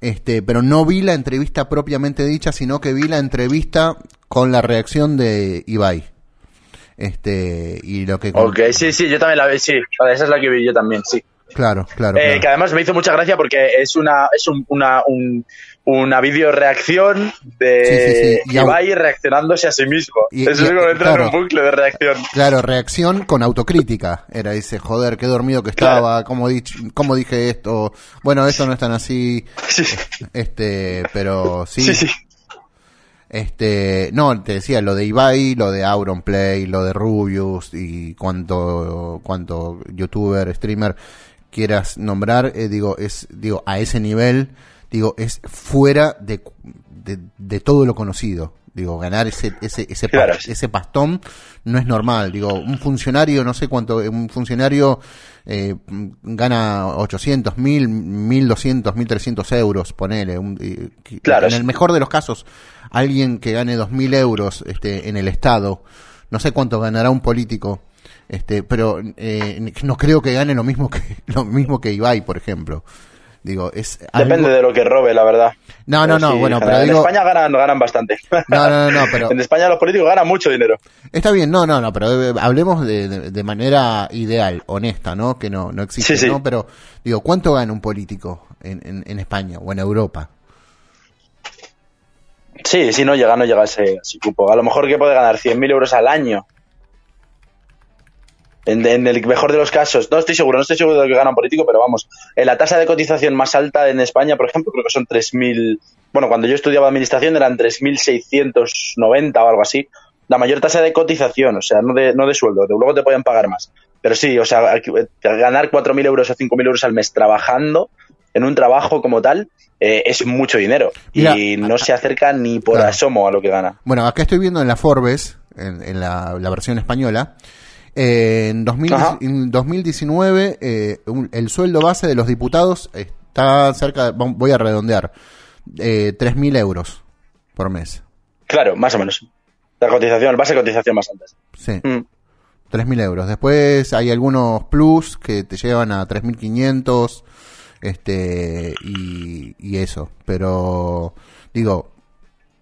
este, pero no vi la entrevista propiamente dicha, sino que vi la entrevista con la reacción de Ibai. Este, y lo que Ok, sí, sí, yo también la vi, sí, esa es la que vi yo también, sí. Claro, claro, Eh, claro. Que además me hizo mucha gracia porque es una es un- una un- una video reacción de Sí, Ibai reaccionándose a sí mismo. Y- Eso es como entrar claro. en un bucle de reacción. Claro, reacción con autocrítica. Era, dice, joder, qué dormido que estaba, cómo, di- cómo dije esto. Bueno, esto no es tan así. Este, pero sí. Sí, sí. Este, no, te decía, lo de Ibai, lo de Auronplay, lo de Rubius y cuanto, cuanto youtuber, streamer quieras nombrar, eh, digo, es, digo, a ese nivel, digo, es fuera de, de, de todo lo conocido. Digo, ganar ese, ese, ese, pa- ese pastón no es normal. Digo, un funcionario, no sé cuánto, un funcionario eh, gana 800, 1000, 1200, 1300 euros, ponele. Un, Claro, en el mejor de los casos, alguien que gane 2000 euros este, en el Estado, no sé cuánto ganará un político, este, pero eh, no creo que gane lo mismo que, lo mismo que Ibai, por ejemplo. Digo, es algo- Depende de lo que robe, la verdad. No, no, no, sí, bueno, en pero En digo- España ganan, ganan bastante. No, no, no, no, pero- En España los políticos ganan mucho dinero. Está bien, no, no, no, pero eh, hablemos de, de- de manera ideal, honesta, ¿no? Que no, no existe, Sí, sí. ¿no? Pero, digo, ¿cuánto gana un político en, en, en España o en Europa? Sí, sí, no llega, no llega a ese, a ese cupo. A lo mejor que puede ganar 100.000 euros al año. En, en el mejor de los casos, no estoy seguro, no estoy seguro de lo que gana un político, pero vamos, en la tasa de cotización más alta en España, por ejemplo, creo que son 3.000, bueno, cuando yo estudiaba administración eran 3.690 o algo así, la mayor tasa de cotización, o sea, no de, no de sueldo, de luego te pueden pagar más. Pero sí, o sea, eh, ganar 4.000 euros o 5.000 euros al mes trabajando en un trabajo como tal eh, es mucho dinero Mira, y no se acerca ni por Claro. asomo a lo que gana. Bueno, acá estoy viendo en la Forbes, en, en la, la versión española, eh, en, 2000 Ajá. en 2019 eh, un- el sueldo base de los diputados está cerca, de- voy a redondear, eh, 3.000 euros por mes. Claro, más o menos. La cotización, base de cotización más alta. Sí. Mm. 3.000 euros. Después hay algunos plus que te llevan a 3.500 este y, y eso. Pero digo,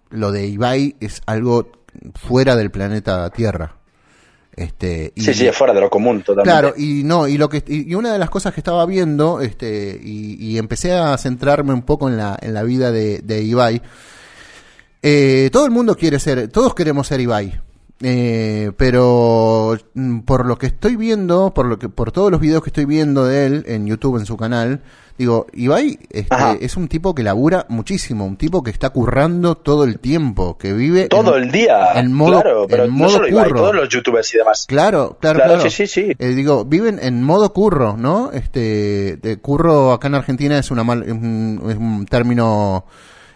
lo de Ibai es algo fuera del planeta Tierra. Este, y- Sí, sí, es fuera de lo común, totalmente. Claro, y no, y lo que y una de las cosas que estaba viendo, este, y, y empecé a centrarme un poco en la, en la vida de, de Ibai. Eh, todo el mundo quiere ser, todos queremos ser Ibai. Eh, pero mm, por lo que estoy viendo, por lo que, por todos los videos que estoy viendo de él en YouTube, en su canal, digo, Ibai este, es un tipo que labura muchísimo, un tipo que está currando todo el tiempo, que vive Todo en- el día. en modo, claro, pero en no modo solo Ibai, curro. todos los youtubers y demás. Claro, claro, Claro, claro. sí, sí, sí. Eh, digo, viven en modo curro, ¿no? Este, de curro acá en Argentina es una mal, es un, es un término,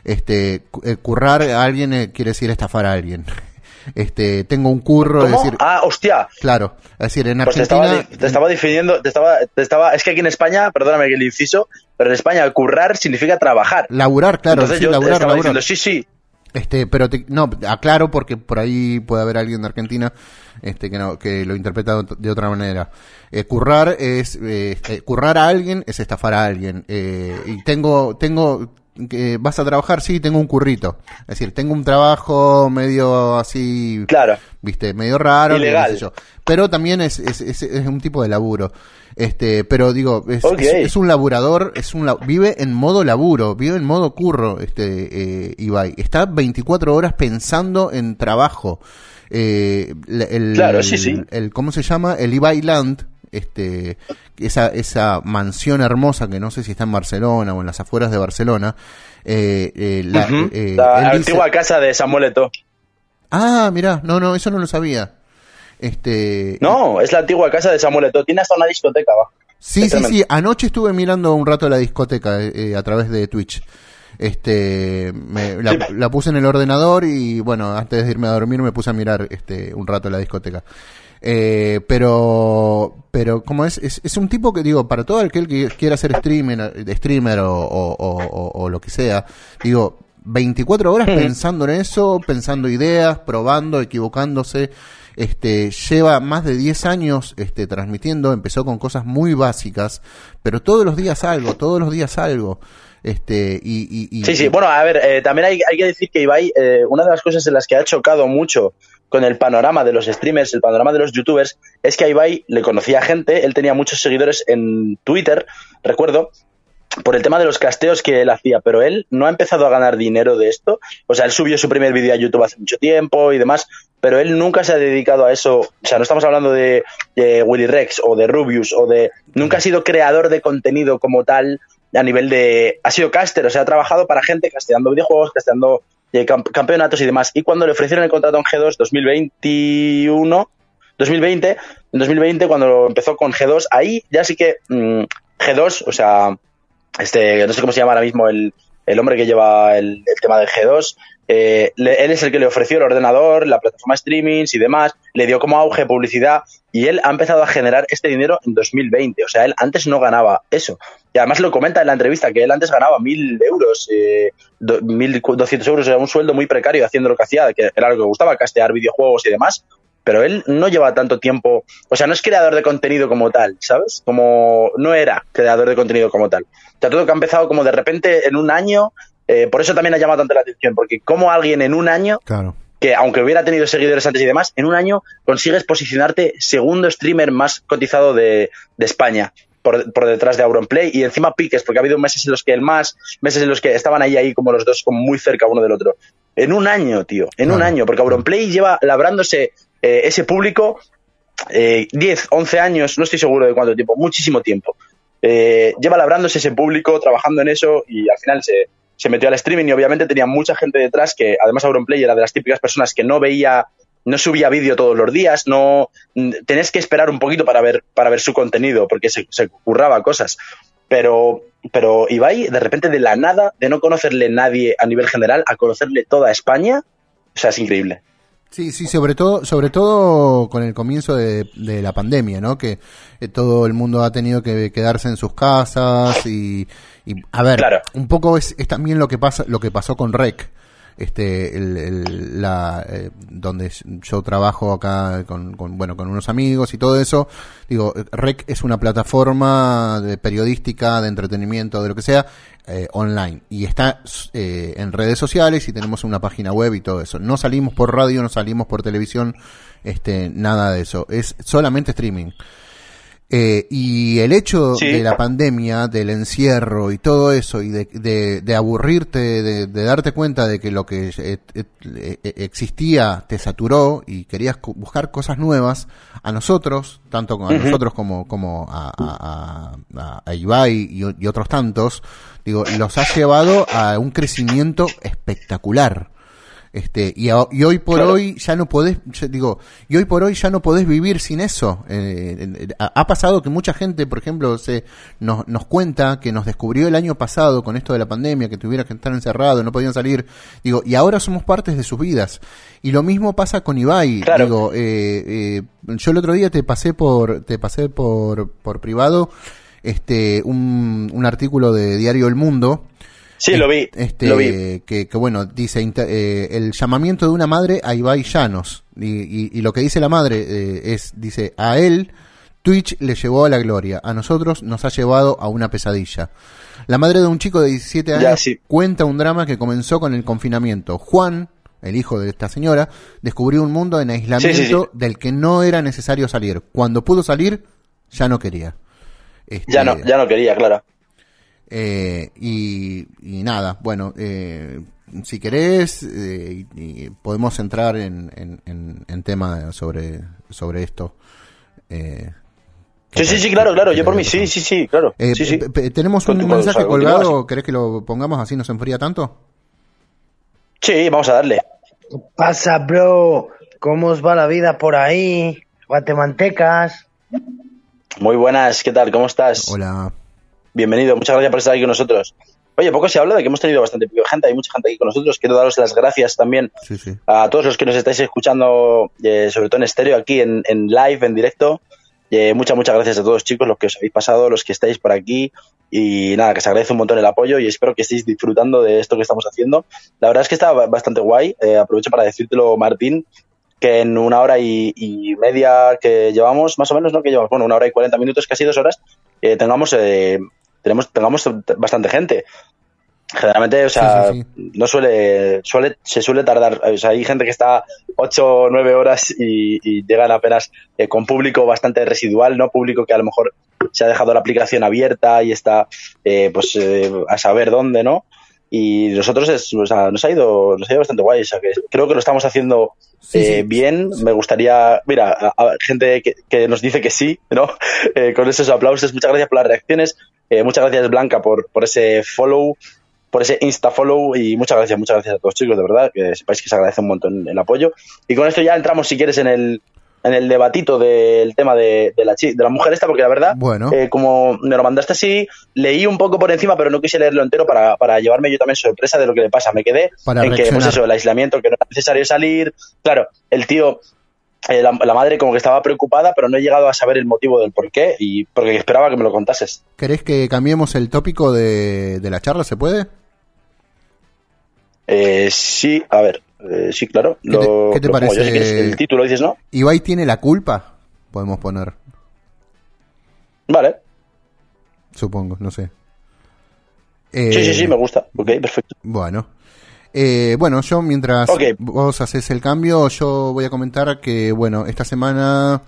este, eh, currar a alguien eh, quiere decir estafar a alguien. Este, tengo un curro, es decir, Ah, hostia. claro, es decir, en Pues te Argentina, estaba, te estaba definiendo, te estaba, te estaba, es que aquí en España, perdóname que el inciso, pero en España currar significa trabajar. laburar, claro, Entonces sí, yo laburar, estaba laburar. diciendo, sí, sí, Este, pero te- no, aclaro porque por ahí puede haber alguien de Argentina este que no que lo interpreta de otra manera. Eh, currar es eh, este, currar a alguien es estafar a alguien. Eh, y tengo tengo que vas a trabajar, sí, tengo un currito. Es decir, tengo un trabajo medio así, claro, viste, medio raro, Ilegal. qué sé yo. Pero también es, es, es, es un tipo de laburo. Este, pero digo, es, un laburador, es un vive en modo laburo, vive en modo curro, este eh, Ibai. Está 24 horas pensando en trabajo. Eh, el, Claro, sí, sí. el- ¿cómo se llama? El Ibai Land, este, esa, esa mansión hermosa que no sé si está en Barcelona o en las afueras de Barcelona. eh, eh, la, eh, la él dice- antigua casa de Samuel Eto'o. Ah, mirá, no, no, eso no lo sabía. Este, No, es la antigua casa de Samuel Eto'o, tiene hasta una discoteca abajo. Sí, sí, sí. Anoche estuve mirando un rato la discoteca eh, a través de Twitch. Este, me- la, la puse en el ordenador y bueno, antes de irme a dormir me puse a mirar este un rato la discoteca. Eh, pero, pero como es, es, es un tipo que digo, para todo aquel que quiera ser streamer, de streamer o, o, o- o- o lo que sea, digo, 24 horas pensando en eso, pensando ideas, probando, equivocándose. Este, lleva más de 10 años este, transmitiendo, empezó con cosas muy básicas, pero todos los días algo, todos los días algo. Este, y, y- y- Sí, sí, bueno, a ver, eh, también hay, hay que decir que Ibai, eh, una de las cosas en las que ha chocado mucho con el panorama de los streamers, el panorama de los youtubers, es que a Ibai le conocía gente, él tenía muchos seguidores en Twitter, recuerdo, por el tema de los casteos que él hacía, pero él no ha empezado a ganar dinero de esto. O sea, él subió su primer vídeo a YouTube hace mucho tiempo y demás, pero él nunca se ha dedicado a eso. O sea, no estamos hablando de, de Willy Rex o de Rubius o de. Nunca ha sido creador de contenido como tal a nivel de. Ha sido caster, o sea, ha trabajado para gente casteando videojuegos, casteando camp- campeonatos y demás. Y cuando le ofrecieron el contrato en G2 2021, 2020, en 2020, cuando empezó con G2, ahí ya sí que mm, G2, o sea, este, no sé cómo se llama ahora mismo el, el hombre que lleva el, el tema del G2, eh, le- él es el que le ofreció el ordenador, la plataforma de streamings y demás, le dio como auge publicidad y él ha empezado a generar este dinero en 2020. O sea, él antes no ganaba eso. Y además lo comenta en la entrevista que él antes ganaba mil euros, eh, mil doscientos euros, era un sueldo muy precario haciendo lo que hacía, que era lo que le gustaba, castear videojuegos y demás. Pero él no lleva tanto tiempo, o sea, no es creador de contenido como tal, ¿sabes? Como no era creador de contenido como tal. O sea, todo que ha empezado como de repente en un año, eh, por eso también ha llamado tanto la atención, porque como alguien en un año Claro. que aunque hubiera tenido seguidores antes y demás, en un año consigues posicionarte segundo streamer más cotizado de, de España. Por, por detrás de Auronplay y encima piques, porque ha habido meses en los que el más, meses en los que estaban ahí, ahí como los dos, como muy cerca uno del otro. En un año, tío, en un año, porque Auronplay lleva labrándose eh, ese público eh, 10, 11 años, no estoy seguro de cuánto tiempo, muchísimo tiempo. Eh, lleva labrándose ese público, trabajando en eso y al final se, se metió al streaming y obviamente tenía mucha gente detrás que además Auronplay era de las típicas personas que no veía, no subía vídeo todos los días, no mm, tenés que esperar un poquito para ver, para ver su contenido porque se, se curraba cosas. Pero, pero Ibai, de repente de la nada, de no conocerle nadie a nivel general, a conocerle toda España, o sea, es increíble. Sí, sí, sobre todo, sobre todo con el comienzo de, de la pandemia, ¿no? Que eh, todo el mundo ha tenido que quedarse en sus casas y, y a ver, un poco es, es también lo que pasa, lo que pasó con Rec. Este, el, el- la, eh, donde yo trabajo acá con, con, bueno, con unos amigos y todo eso. Digo, Rec es una plataforma de periodística, de entretenimiento, de lo que sea, eh, online. Y está eh, en redes sociales y tenemos una página web y todo eso. No salimos por radio, no salimos por televisión, este, nada de eso. Es solamente streaming. Eh, y el hecho Sí. de la pandemia, del encierro y todo eso, y de, de, de aburrirte, de, de darte cuenta de que lo que eh, eh, eh, existía te saturó y querías buscar cosas nuevas, a nosotros, tanto a nosotros como, como a, a, a- a Ibai y, y otros tantos, digo, los ha llevado a un crecimiento espectacular. Este, y, a- y hoy por Claro. hoy ya no podés, ya digo, y hoy por hoy ya no podés vivir sin eso. Eh, eh, ha, pasado que mucha gente, por ejemplo, se, nos, nos cuenta que nos descubrió el año pasado con esto de la pandemia, que tuviera que estar encerrado, no podían salir. Digo, y ahora somos partes de sus vidas. Y lo mismo pasa con Ibai. Digo, eh, eh, yo el otro día te pasé por, te pasé por, por privado, este, un, un artículo de Diario El Mundo. Sí, lo vi, Este, lo vi. Que, que, bueno, dice eh, el llamamiento de una madre a Ibai Llanos. Y, y- y lo que dice la madre eh, es, dice, a él Twitch le llevó a la gloria, a nosotros nos ha llevado a una pesadilla. La madre de un chico de 17 años Ya, sí. cuenta un drama que comenzó con el confinamiento. Juan, el hijo de esta señora, descubrió un mundo en aislamiento Sí, sí, sí. del que no era necesario salir. Cuando pudo salir, ya no quería. Este, Ya no, ya no quería, claro. Eh, y, y nada, bueno, eh, si querés, eh, y- y podemos entrar en, en, en- en tema sobre, sobre esto. Eh, Sí, sí, sí, claro, claro. Yo por mí, sí, sí, sí, claro. eh, sí, sí. tenemos un mensaje colgado, ¿querés que lo pongamos así no se enfría tanto? Sí, vamos a darle. pasa, bro? ¿Cómo os va la vida por ahí? Guatemantecas. Muy buenas, ¿qué tal? ¿Cómo estás? Hola. Bienvenido, muchas gracias por estar aquí con nosotros. Oye, poco se habla de que hemos tenido bastante gente, hay mucha gente aquí con nosotros. Quiero daros las gracias también Sí, sí. a todos los que nos estáis escuchando, eh, sobre todo en estéreo, aquí en, en live, en directo. Eh, muchas, muchas gracias a todos, chicos, los que os habéis pasado, los que estáis por aquí. Y nada, que se agradece un montón el apoyo y espero que estéis disfrutando de esto que estamos haciendo. La verdad es que está ba- bastante guay. Eh, aprovecho para decírtelo, Martín, que en una hora y, y media que llevamos, más o menos, ¿no? Que llevamos, bueno, una hora y cuarenta minutos, casi dos horas, eh, tengamos, eh, tenemos, tengamos bastante gente. Generalmente, o sea, Sí, no suele, suele, se suele tardar, o sea, hay gente que está ocho o nueve horas y, y llegan apenas eh, con público bastante residual, ¿no? Público que a lo mejor se ha dejado la aplicación abierta y está, eh, pues, eh, a saber dónde, ¿no? Y nosotros es, o sea, nos ha ido, nos ha ido bastante guay, o sea, que creo que lo estamos haciendo eh, bien. Me gustaría, mira, a- a- gente que, que nos dice que sí, ¿no? Eh, con esos aplausos, muchas gracias por las reacciones, eh, muchas gracias Blanca por, por ese follow, por ese insta follow y muchas gracias, muchas gracias a todos chicos, de verdad, que sepáis que se agradece un montón el apoyo. Y con esto ya entramos, si quieres, en el, en el debatito del tema de, de la, de la mujer esta, porque la verdad, Bueno. eh, como me lo mandaste así, leí un poco por encima, pero no quise leerlo entero para, para llevarme yo también sorpresa de lo que le pasa. Me quedé Para en que, pues eso, el aislamiento, que no era necesario salir. Claro, el tío, eh, la, la madre como que estaba preocupada, pero no he llegado a saber el motivo del por qué y porque esperaba que me lo contases. ¿Querés que cambiemos el tópico de, de la charla? ¿Se puede? Eh, sí, a ver, eh, sí, claro. ¿Qué te, lo- qué te lo pongo parece? yo, si quieres, el título dices, ¿no? ¿Ibai tiene la culpa? Podemos poner, Vale. supongo, no sé. sí, sí, sí, Eh, me gusta. Ok, perfecto. Bueno. Eh, bueno, yo mientras vos haces el cambio, yo voy a comentar que, bueno, esta semana,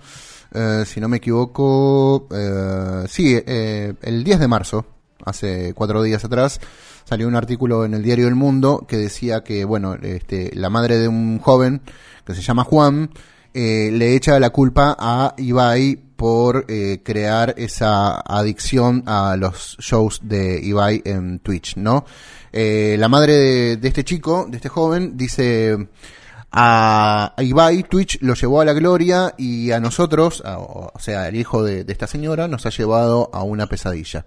eh, si no me equivoco, eh, sí, eh, el 10 de marzo, hace cuatro días atrás, salió un artículo en el diario El Mundo que decía que, bueno, este, la madre de un joven que se llama Juan, eh, le echa la culpa a Ibai por eh, crear esa adicción a los shows de Ibai en Twitch, ¿no? Eh, la madre de, este chico, de este joven, dice a, Ibai, Twitch lo llevó a la gloria y a nosotros, o sea, el hijo de esta señora, nos ha llevado a una pesadilla.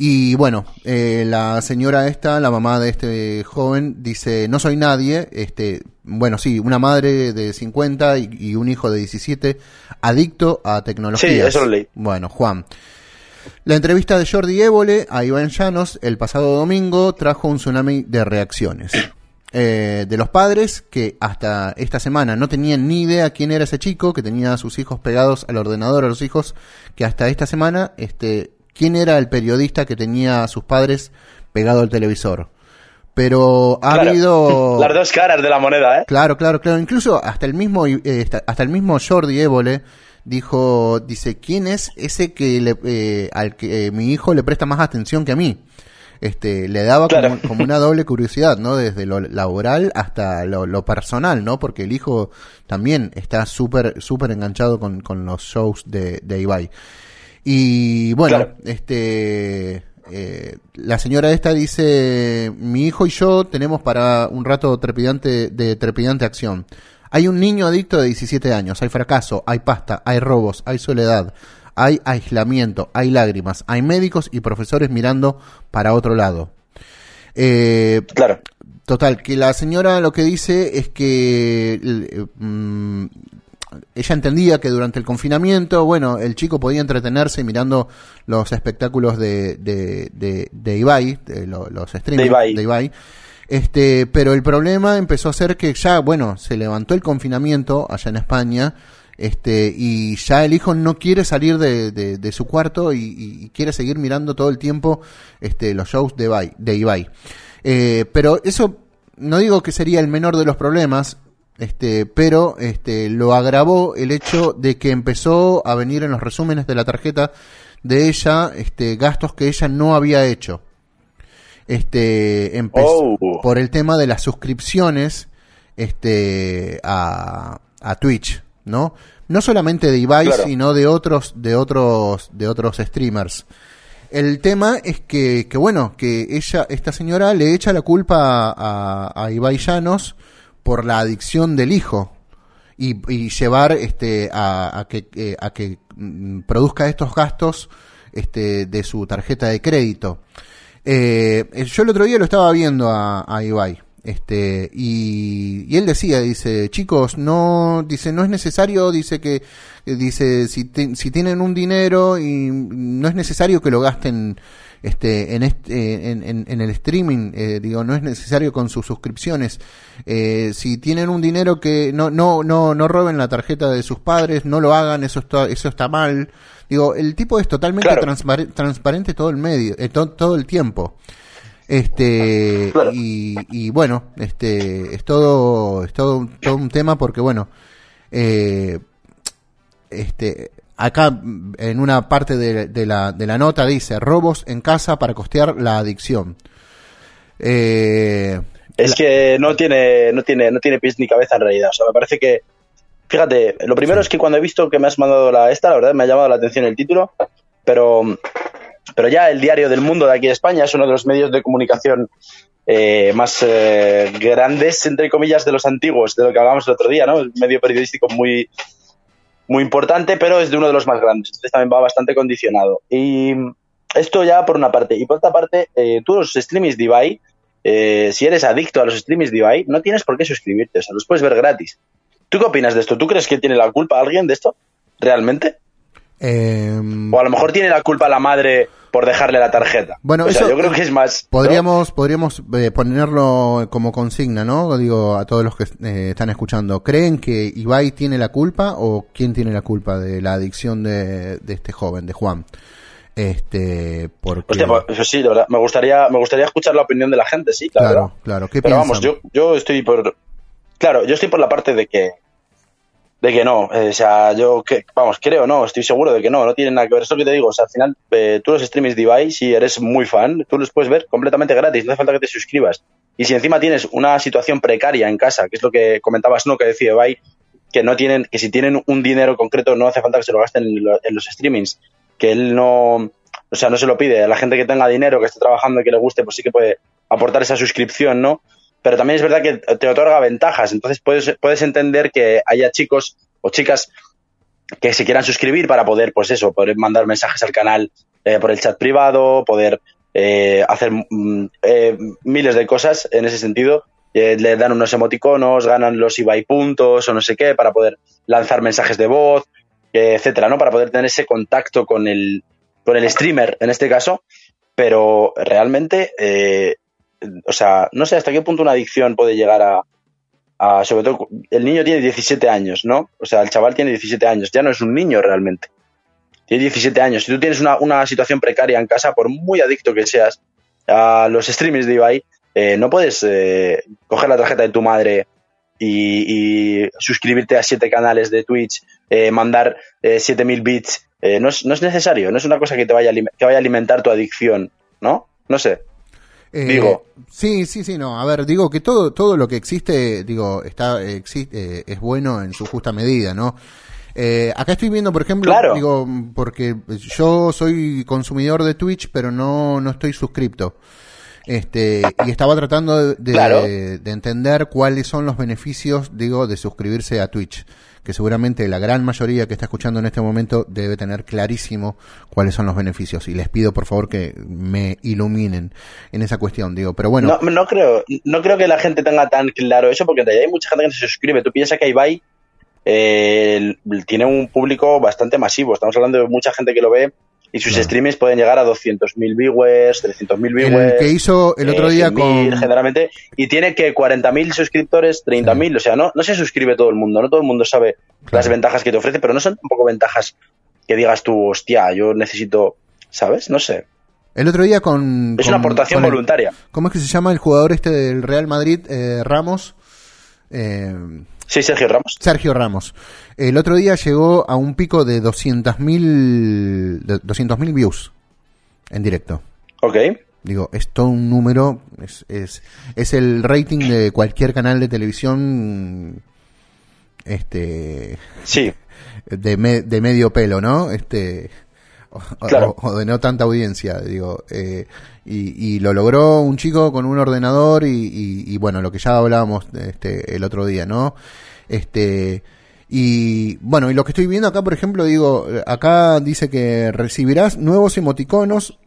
Y bueno, eh, la señora esta, la mamá de este joven, dice, no soy nadie, este, bueno, sí, una madre de 50 y, y un hijo de 17, adicto a tecnología. Sí, eso lo leí. Bueno, Juan. La entrevista de Jordi Évole a Iván Llanos el pasado domingo trajo un tsunami de reacciones. eh, de los padres que hasta esta semana no tenían ni idea quién era ese chico, que tenía a sus hijos pegados al ordenador, a los hijos, que hasta esta semana, este, quién era el periodista que tenía a sus padres pegado al televisor. Pero ha Claro. habido... Las dos caras de la moneda, ¿eh? Claro, claro, claro. Incluso hasta el mismo, eh, hasta el mismo Jordi Évole dijo, dice, ¿quién es ese que le, eh, al que eh, mi hijo le presta más atención que a mí? Este, le daba como, como una doble curiosidad, ¿no? Desde lo laboral hasta lo, lo personal, ¿no? Porque el hijo también está súper, súper enganchado con, con los shows de, de Ibai. Y bueno, este, eh, la señora esta dice, mi hijo y yo tenemos para un rato trepidante de trepidante acción. Hay un niño adicto de 17 años, hay fracaso, hay pasta, hay robos, hay soledad, hay aislamiento, hay lágrimas, hay médicos y profesores mirando para otro lado. Eh, claro. Total, que la señora lo que dice es que eh, mm, ella entendía que durante el confinamiento, bueno, el chico podía entretenerse mirando los espectáculos de, de, de, de Ibai, de lo- los streamers De Ibai. de Ibai. Este, pero el problema empezó a ser que ya, bueno, se levantó el confinamiento allá en España, este, y ya el hijo no quiere salir de, de- de su cuarto y, y- y quiere seguir mirando todo el tiempo, este, los shows de Ibai. De Ibai. Eh, pero eso, no digo que sería el menor de los problemas, este, pero este, lo agravó el hecho de que empezó a venir en los resúmenes de la tarjeta de ella este, gastos que ella no había hecho. Este, empezó Oh. por el tema de las suscripciones este, a, a Twitch, ¿no? No solamente de Ibai, Claro. sino de otros, de otros, de otros streamers. El tema es que, que bueno, que ella, esta señora le echa la culpa a, a Ibai Llanos por la adicción del hijo y, llevar este a, que eh, a que mm, produzca estos gastos este de su tarjeta de crédito. Eh, eh, yo el otro día lo estaba viendo a, a Ibai. Este, y, él decía, dice, chicos, no, dice, no es necesario, dice que, eh, dice, si, si tienen un dinero y no es necesario que lo gasten, este, en este, en, en- en el streaming, eh, digo, no es necesario con sus suscripciones. Eh, si tienen un dinero que no, no, no, no roben la tarjeta de sus padres, no lo hagan, eso está, eso está mal. Digo, el tipo es totalmente Claro. transparente todo el medio, eh, to- todo el tiempo. Este y, y bueno, este es todo es todo un, todo un tema porque bueno, eh, este acá en una parte de, de la, de la nota dice robos en casa para costear la adicción. Eh, Es que no tiene, no tiene, no tiene pies ni cabeza en realidad. O sea, me parece que, fíjate, lo primero es que cuando he visto que me has mandado la esta, la verdad me ha llamado la atención el título, pero, pero ya el diario del mundo de aquí de España es uno de los medios de comunicación eh, más eh, grandes, entre comillas, de los antiguos, de lo que hablábamos el otro día, ¿no? Un medio periodístico muy, muy importante, pero es de uno de los más grandes. Entonces también va bastante condicionado. Y esto ya por una parte. Y por otra parte, eh, tú los streamings de Ibai, eh, si eres adicto a los streamings de Ibai, no tienes por qué suscribirte, o sea, los puedes ver gratis. ¿Tú qué opinas de esto? ¿Tú crees que tiene la culpa alguien de esto? ¿Realmente? em, O a lo mejor tiene la culpa la madre por dejarle la tarjeta. Bueno, o sea, yo creo que es más... ¿no? Podríamos, podríamos eh, ponerlo como consigna, ¿no? Digo a todos los que eh, están escuchando. ¿Creen que Ibai tiene la culpa o quién tiene la culpa de la adicción de, de este joven, de Juan? Este, porque... Hostia, pues, pues sí, de verdad, me gustaría, me gustaría escuchar la opinión de la gente, sí, claro. claro, claro. ¿Qué Pero piensan? vamos, yo, yo estoy por. Claro, yo estoy por la parte de que. De que no. eh, o sea, yo, que, vamos, creo, no, estoy seguro de que no, no tiene nada que ver. Eso que te digo, o sea, al final, eh, tú los streamings de Ibai, si eres muy fan, tú los puedes ver completamente gratis, no hace falta que te suscribas. Y si encima tienes una situación precaria en casa, que es lo que comentabas, no, que decía Ibai, que no tienen, que si tienen un dinero concreto no hace falta que se lo gasten en los streamings, que él no, o sea, no se lo pide. A la gente que tenga dinero, que esté trabajando y que le guste, pues sí que puede aportar esa suscripción, ¿no? Pero también es verdad que te otorga ventajas. Entonces puedes, puedes entender que haya chicos o chicas que se quieran suscribir para poder, pues eso, poder mandar mensajes al canal eh, por el chat privado, poder eh, hacer mm, eh, miles de cosas en ese sentido. Le dan unos emoticonos, ganan los Ibai puntos o no sé qué para poder lanzar mensajes de voz, etcétera, ¿no? Para poder tener ese contacto con el, con el streamer en este caso. Pero realmente, o sea, no sé hasta qué punto una adicción puede llegar a, sobre todo, el niño tiene 17 años, ¿no? O sea, el chaval tiene 17 años, ya no es un niño realmente. Tiene 17 años. Si tú tienes una, situación precaria en casa, por muy adicto que seas a los streamings de Ibai, eh, no puedes eh, coger la tarjeta de tu madre y, suscribirte a siete canales de Twitch, eh, mandar eh, 7000 bits. Eh, no, es, no es necesario, no es una cosa que te vaya que vaya a alimentar tu adicción, ¿no? No sé. Eh, Digo. Sí, sí, sí, no. A ver, digo que todo, todo lo que existe, digo, está, existe, eh, es bueno en su justa medida, ¿no? Eh, acá estoy viendo, por ejemplo, Claro. digo, porque yo soy consumidor de Twitch, pero no, no estoy suscripto. Este, y estaba tratando de, de- Claro. de entender cuáles son los beneficios, digo, de suscribirse a Twitch. Que seguramente la gran mayoría que está escuchando en este momento debe tener clarísimo cuáles son los beneficios. Y les pido, por favor, que me iluminen en esa cuestión, digo. Pero bueno, No, creo, no creo que la gente tenga tan claro eso, porque en hay mucha gente que se suscribe. Tú piensas que Ibai eh, tiene un público bastante masivo. Estamos hablando de mucha gente que lo ve y sus streamings pueden llegar a 200.000 viewers, 300.000 viewers. el que hizo el otro eh, día 100.000 con... generalmente y tiene que 40.000 suscriptores, 30.000, o sea, no, no se suscribe todo el mundo, no todo el mundo sabe las ventajas que te ofrece, pero no son tampoco ventajas que digas tú, hostia, yo necesito, ¿sabes? No sé. El otro día con... Es con- una aportación el- voluntaria. ¿Cómo es que se llama el jugador este del Real Madrid? Eh, Ramos. Eh, sí, Sergio Ramos. Sergio Ramos. El otro día llegó a un pico de 200.000 de 200.000 views en directo. Ok. Digo, es todo un número, es, es, es el rating de cualquier canal de televisión este sí de, me- de medio pelo no este o, o- Claro. o de no tanta audiencia digo eh, y, y lo logró un chico con un ordenador y, y- y, bueno lo que ya hablábamos este el otro día no este y bueno y lo que estoy viendo acá por ejemplo digo acá dice que recibirás nuevos emoticonos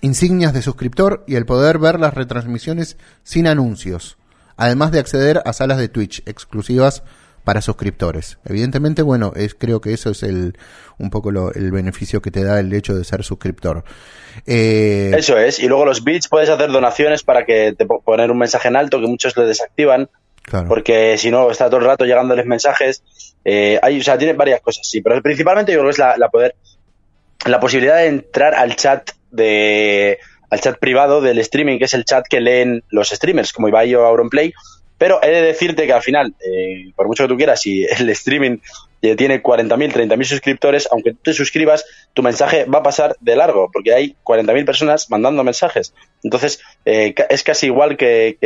insignias de suscriptor y el poder ver las retransmisiones sin anuncios, además de acceder a salas de Twitch exclusivas para suscriptores. Evidentemente, bueno, es creo que eso es el un poco lo- el beneficio que te da el hecho de ser suscriptor. Eh, Eso es, y luego los bits puedes hacer donaciones para que te po- poner un mensaje en alto que muchos le desactivan, Claro. porque si no está todo el rato llegándoles mensajes. Eh, hay, o sea, tiene varias cosas, sí, pero principalmente yo creo que es la, la poder, la posibilidad de entrar al chat de al chat privado del streaming, que es el chat que leen los streamers, como Ibai o Auronplay. Pero he de decirte que al final, eh, por mucho que tú quieras, si el streaming eh, tiene 40.000, 30.000 suscriptores, aunque tú te suscribas, tu mensaje va a pasar de largo, porque hay 40.000 personas mandando mensajes. Entonces, eh, es casi igual que,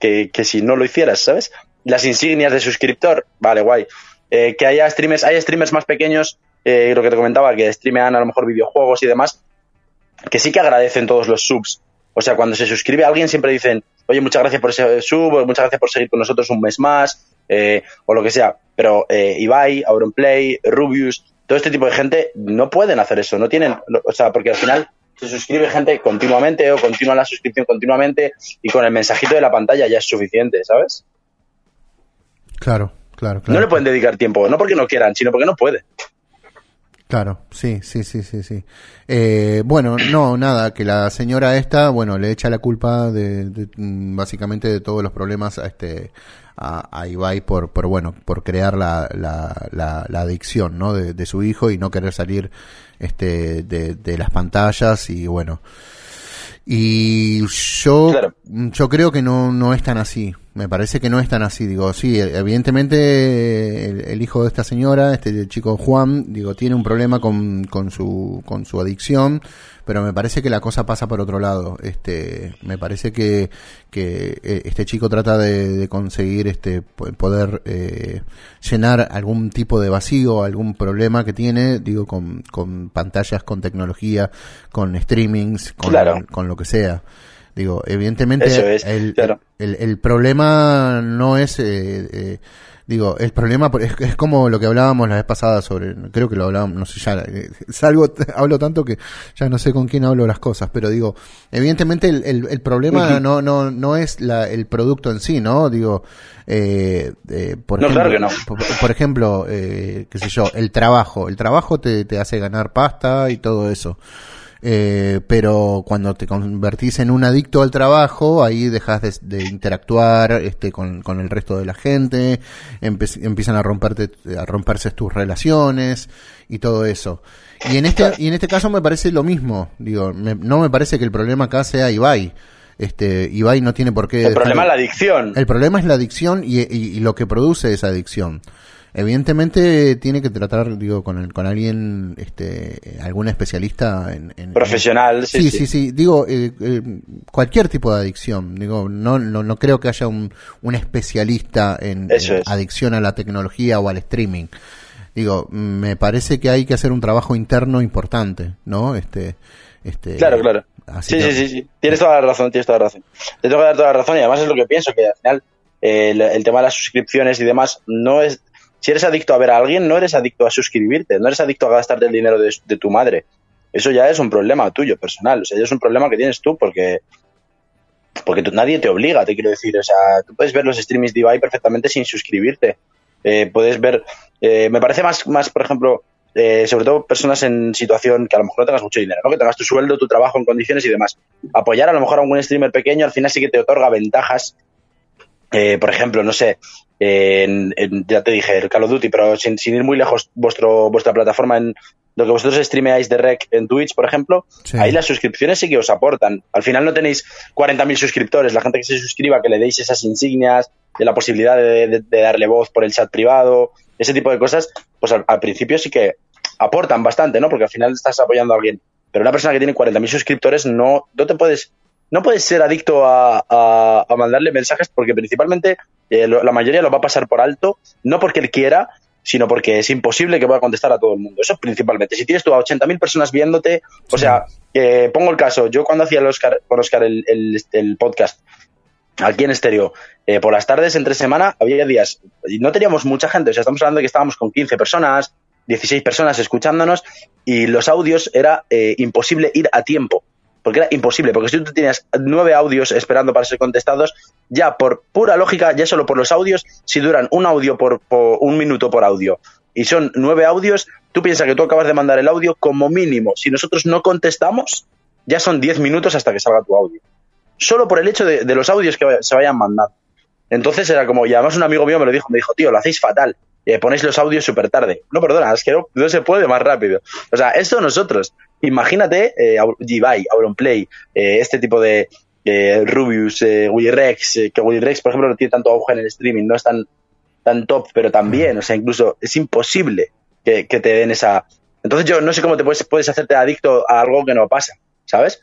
que, que, si no lo hicieras, ¿sabes? Las insignias de suscriptor, vale, guay. Que haya streamers, hay streamers más pequeños, lo que te comentaba, que streamean a lo mejor videojuegos y demás, que sí que agradecen todos los subs. O sea, cuando se suscribe a alguien siempre dicen, oye, muchas gracias por ese sub, muchas gracias por seguir con nosotros un mes más, eh, o lo que sea. Pero eh, Ibai, Auronplay, Rubius, todo este tipo de gente no pueden hacer eso, no tienen, o sea, porque al final se suscribe gente continuamente o continúa la suscripción continuamente y con el mensajito de la pantalla ya es suficiente, ¿sabes? claro, claro, No claro. le pueden dedicar tiempo, no porque no quieran, sino porque no pueden. Claro, sí, sí, sí, sí, sí. Eh, bueno, no, nada, que la señora esta, bueno, le echa la culpa de, de, mm, básicamente de todos los problemas a este a, a Ibai por, por bueno, por crear la, la, la, la adicción, ¿no? De, de su hijo y no querer salir este de, de las pantallas y bueno. Y yo, yo creo que no, no es tan así. Me parece que no es tan así. Digo, sí, evidentemente el, el hijo de esta señora, este chico Juan, digo, tiene un problema con, con su, con su adicción, pero me parece que la cosa pasa por otro lado. Este, me parece que, que eh, este chico trata de, de conseguir este, po- poder eh, llenar algún tipo de vacío, algún problema que tiene, digo, con, con pantallas, con tecnología, con streamings, con, Claro. con lo que sea. Digo, evidentemente es, el, claro. el, el problema no es, eh, eh, digo, el problema es, es como lo que hablábamos la vez pasada sobre, creo que lo hablábamos, no sé, ya, eh, salgo, hablo tanto que ya no sé con quién hablo las cosas, pero digo, evidentemente el, el, el problema no, no, no es la, el producto en sí, ¿no? Digo, eh, eh, por No, ejemplo, claro no. por, por ejemplo, eh, qué sé yo, el trabajo, el trabajo te, te hace ganar pasta y todo eso. Eh, pero cuando te convertís en un adicto al trabajo, ahí dejas de, de interactuar este, con, con el resto de la gente, empiezan a romperte, a romperse tus relaciones y todo eso. Y en este, y en este caso me parece lo mismo. Digo, me- no me parece que el problema acá sea Ibai. Este, Ibai no tiene por qué. El problema es la adicción. el problema es la adicción y, y- y lo que produce esa adicción. Evidentemente tiene que tratar, digo, con, el- con alguien, este, algún especialista en, en- Profesional, sí, sí, sí. sí, sí. Digo, eh, eh, cualquier tipo de adicción. Digo, no, no, no creo que haya un, un especialista en, adicción a la tecnología o al streaming. Digo, me parece que hay que hacer un trabajo interno importante, ¿no? Este, este. Claro, claro. así Sí, que- sí, sí, sí. Tienes toda la razón, tienes toda la razón. Te tengo que dar toda la razón y además es lo que pienso, que al final el, el tema de las suscripciones y demás no es... Si eres adicto a ver a alguien, no eres adicto a suscribirte, no eres adicto a gastarte el dinero de, tu madre. Eso ya es un problema tuyo, personal. O sea, ya es un problema que tienes tú porque porque tú- nadie te obliga, te quiero decir. O sea, tú puedes ver los streamings de Ibai perfectamente sin suscribirte. Eh, puedes ver, eh, me parece más, más por ejemplo, eh, sobre todo personas en situación que a lo mejor no tengas mucho dinero, ¿no? que tengas tu sueldo, tu trabajo en condiciones y demás. Apoyar a lo mejor a un streamer pequeño al final sí que te otorga ventajas. Eh, por ejemplo, no sé, eh, en- en- ya te dije, el Call of Duty, pero sin, sin ir muy lejos, vuestro, vuestra plataforma en lo que vosotros streameáis de rec en Twitch, por ejemplo, Sí. ahí las suscripciones sí que os aportan. Al final no tenéis 40.000 suscriptores, la gente que se suscriba, que le deis esas insignias, de la posibilidad de, de- de darle voz por el chat privado, ese tipo de cosas, pues al, al principio sí que aportan bastante, ¿no? Porque al final estás apoyando a alguien. Pero una persona que tiene 40.000 suscriptores no, no te puedes, no puedes ser adicto a, a- a mandarle mensajes porque principalmente eh, lo- la mayoría lo va a pasar por alto, no porque él quiera, sino porque es imposible que pueda contestar a todo el mundo. Eso principalmente. Si tienes tú a 80.000 personas viéndote, o sea, eh, pongo el caso, yo cuando hacía el Oscar, con Oscar el, el- el podcast aquí en estéreo, eh, por las tardes entre semana había días y no teníamos mucha gente, o sea, estamos hablando de que estábamos con 15 personas, 16 personas escuchándonos y los audios era eh, imposible ir a tiempo. Porque era imposible, porque si tú tenías nueve audios esperando para ser contestados, ya por pura lógica, ya solo por los audios, si duran un audio por, un minuto por audio y son nueve audios, tú piensas que tú acabas de mandar el audio como mínimo. Si nosotros no contestamos, ya son diez minutos hasta que salga tu audio. Solo por el hecho de, de los audios que se vayan mandando. Entonces era como, y además un amigo mío me lo dijo, me dijo, tío, lo hacéis fatal. Eh, ponéis los audios súper tarde. No, perdona, es que no, no se puede más rápido. O sea, esto nosotros. Imagínate, eh, Ibai, Auronplay, eh, este tipo de Rubius, eh, Willy Rex, eh, que Willy Rex, por ejemplo, no tiene tanto auge en el streaming, no es tan, tan top, pero también, o sea, incluso es imposible que, que te den esa. Entonces yo no sé cómo te puedes, puedes hacerte adicto a algo que no pasa, ¿sabes?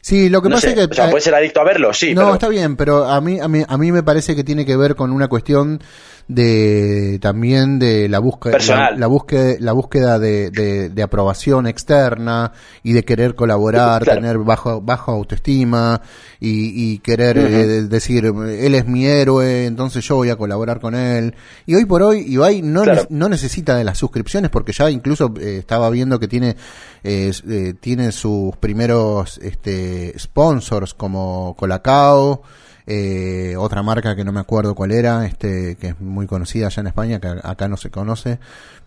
Sí, lo que No pasa sé, es que. o sea, eh, puedes ser adicto a verlo, sí, no, pero está bien, pero a mí, a mí, a mí me parece que tiene que ver con una cuestión de también de la búsqueda, la, búsqueda, la búsqueda de, de, de aprobación externa y de querer colaborar, Claro. tener bajo, bajo autoestima y, y querer eh, decir él es mi héroe, entonces yo voy a colaborar con él. Y hoy por hoy Ibai no, Claro. ne- no necesita de las suscripciones porque ya incluso eh, estaba viendo que tiene eh, eh, tiene sus primeros este sponsors como Colacao eh, otra marca que no me acuerdo cuál era este que es muy conocida allá en España que acá no se conoce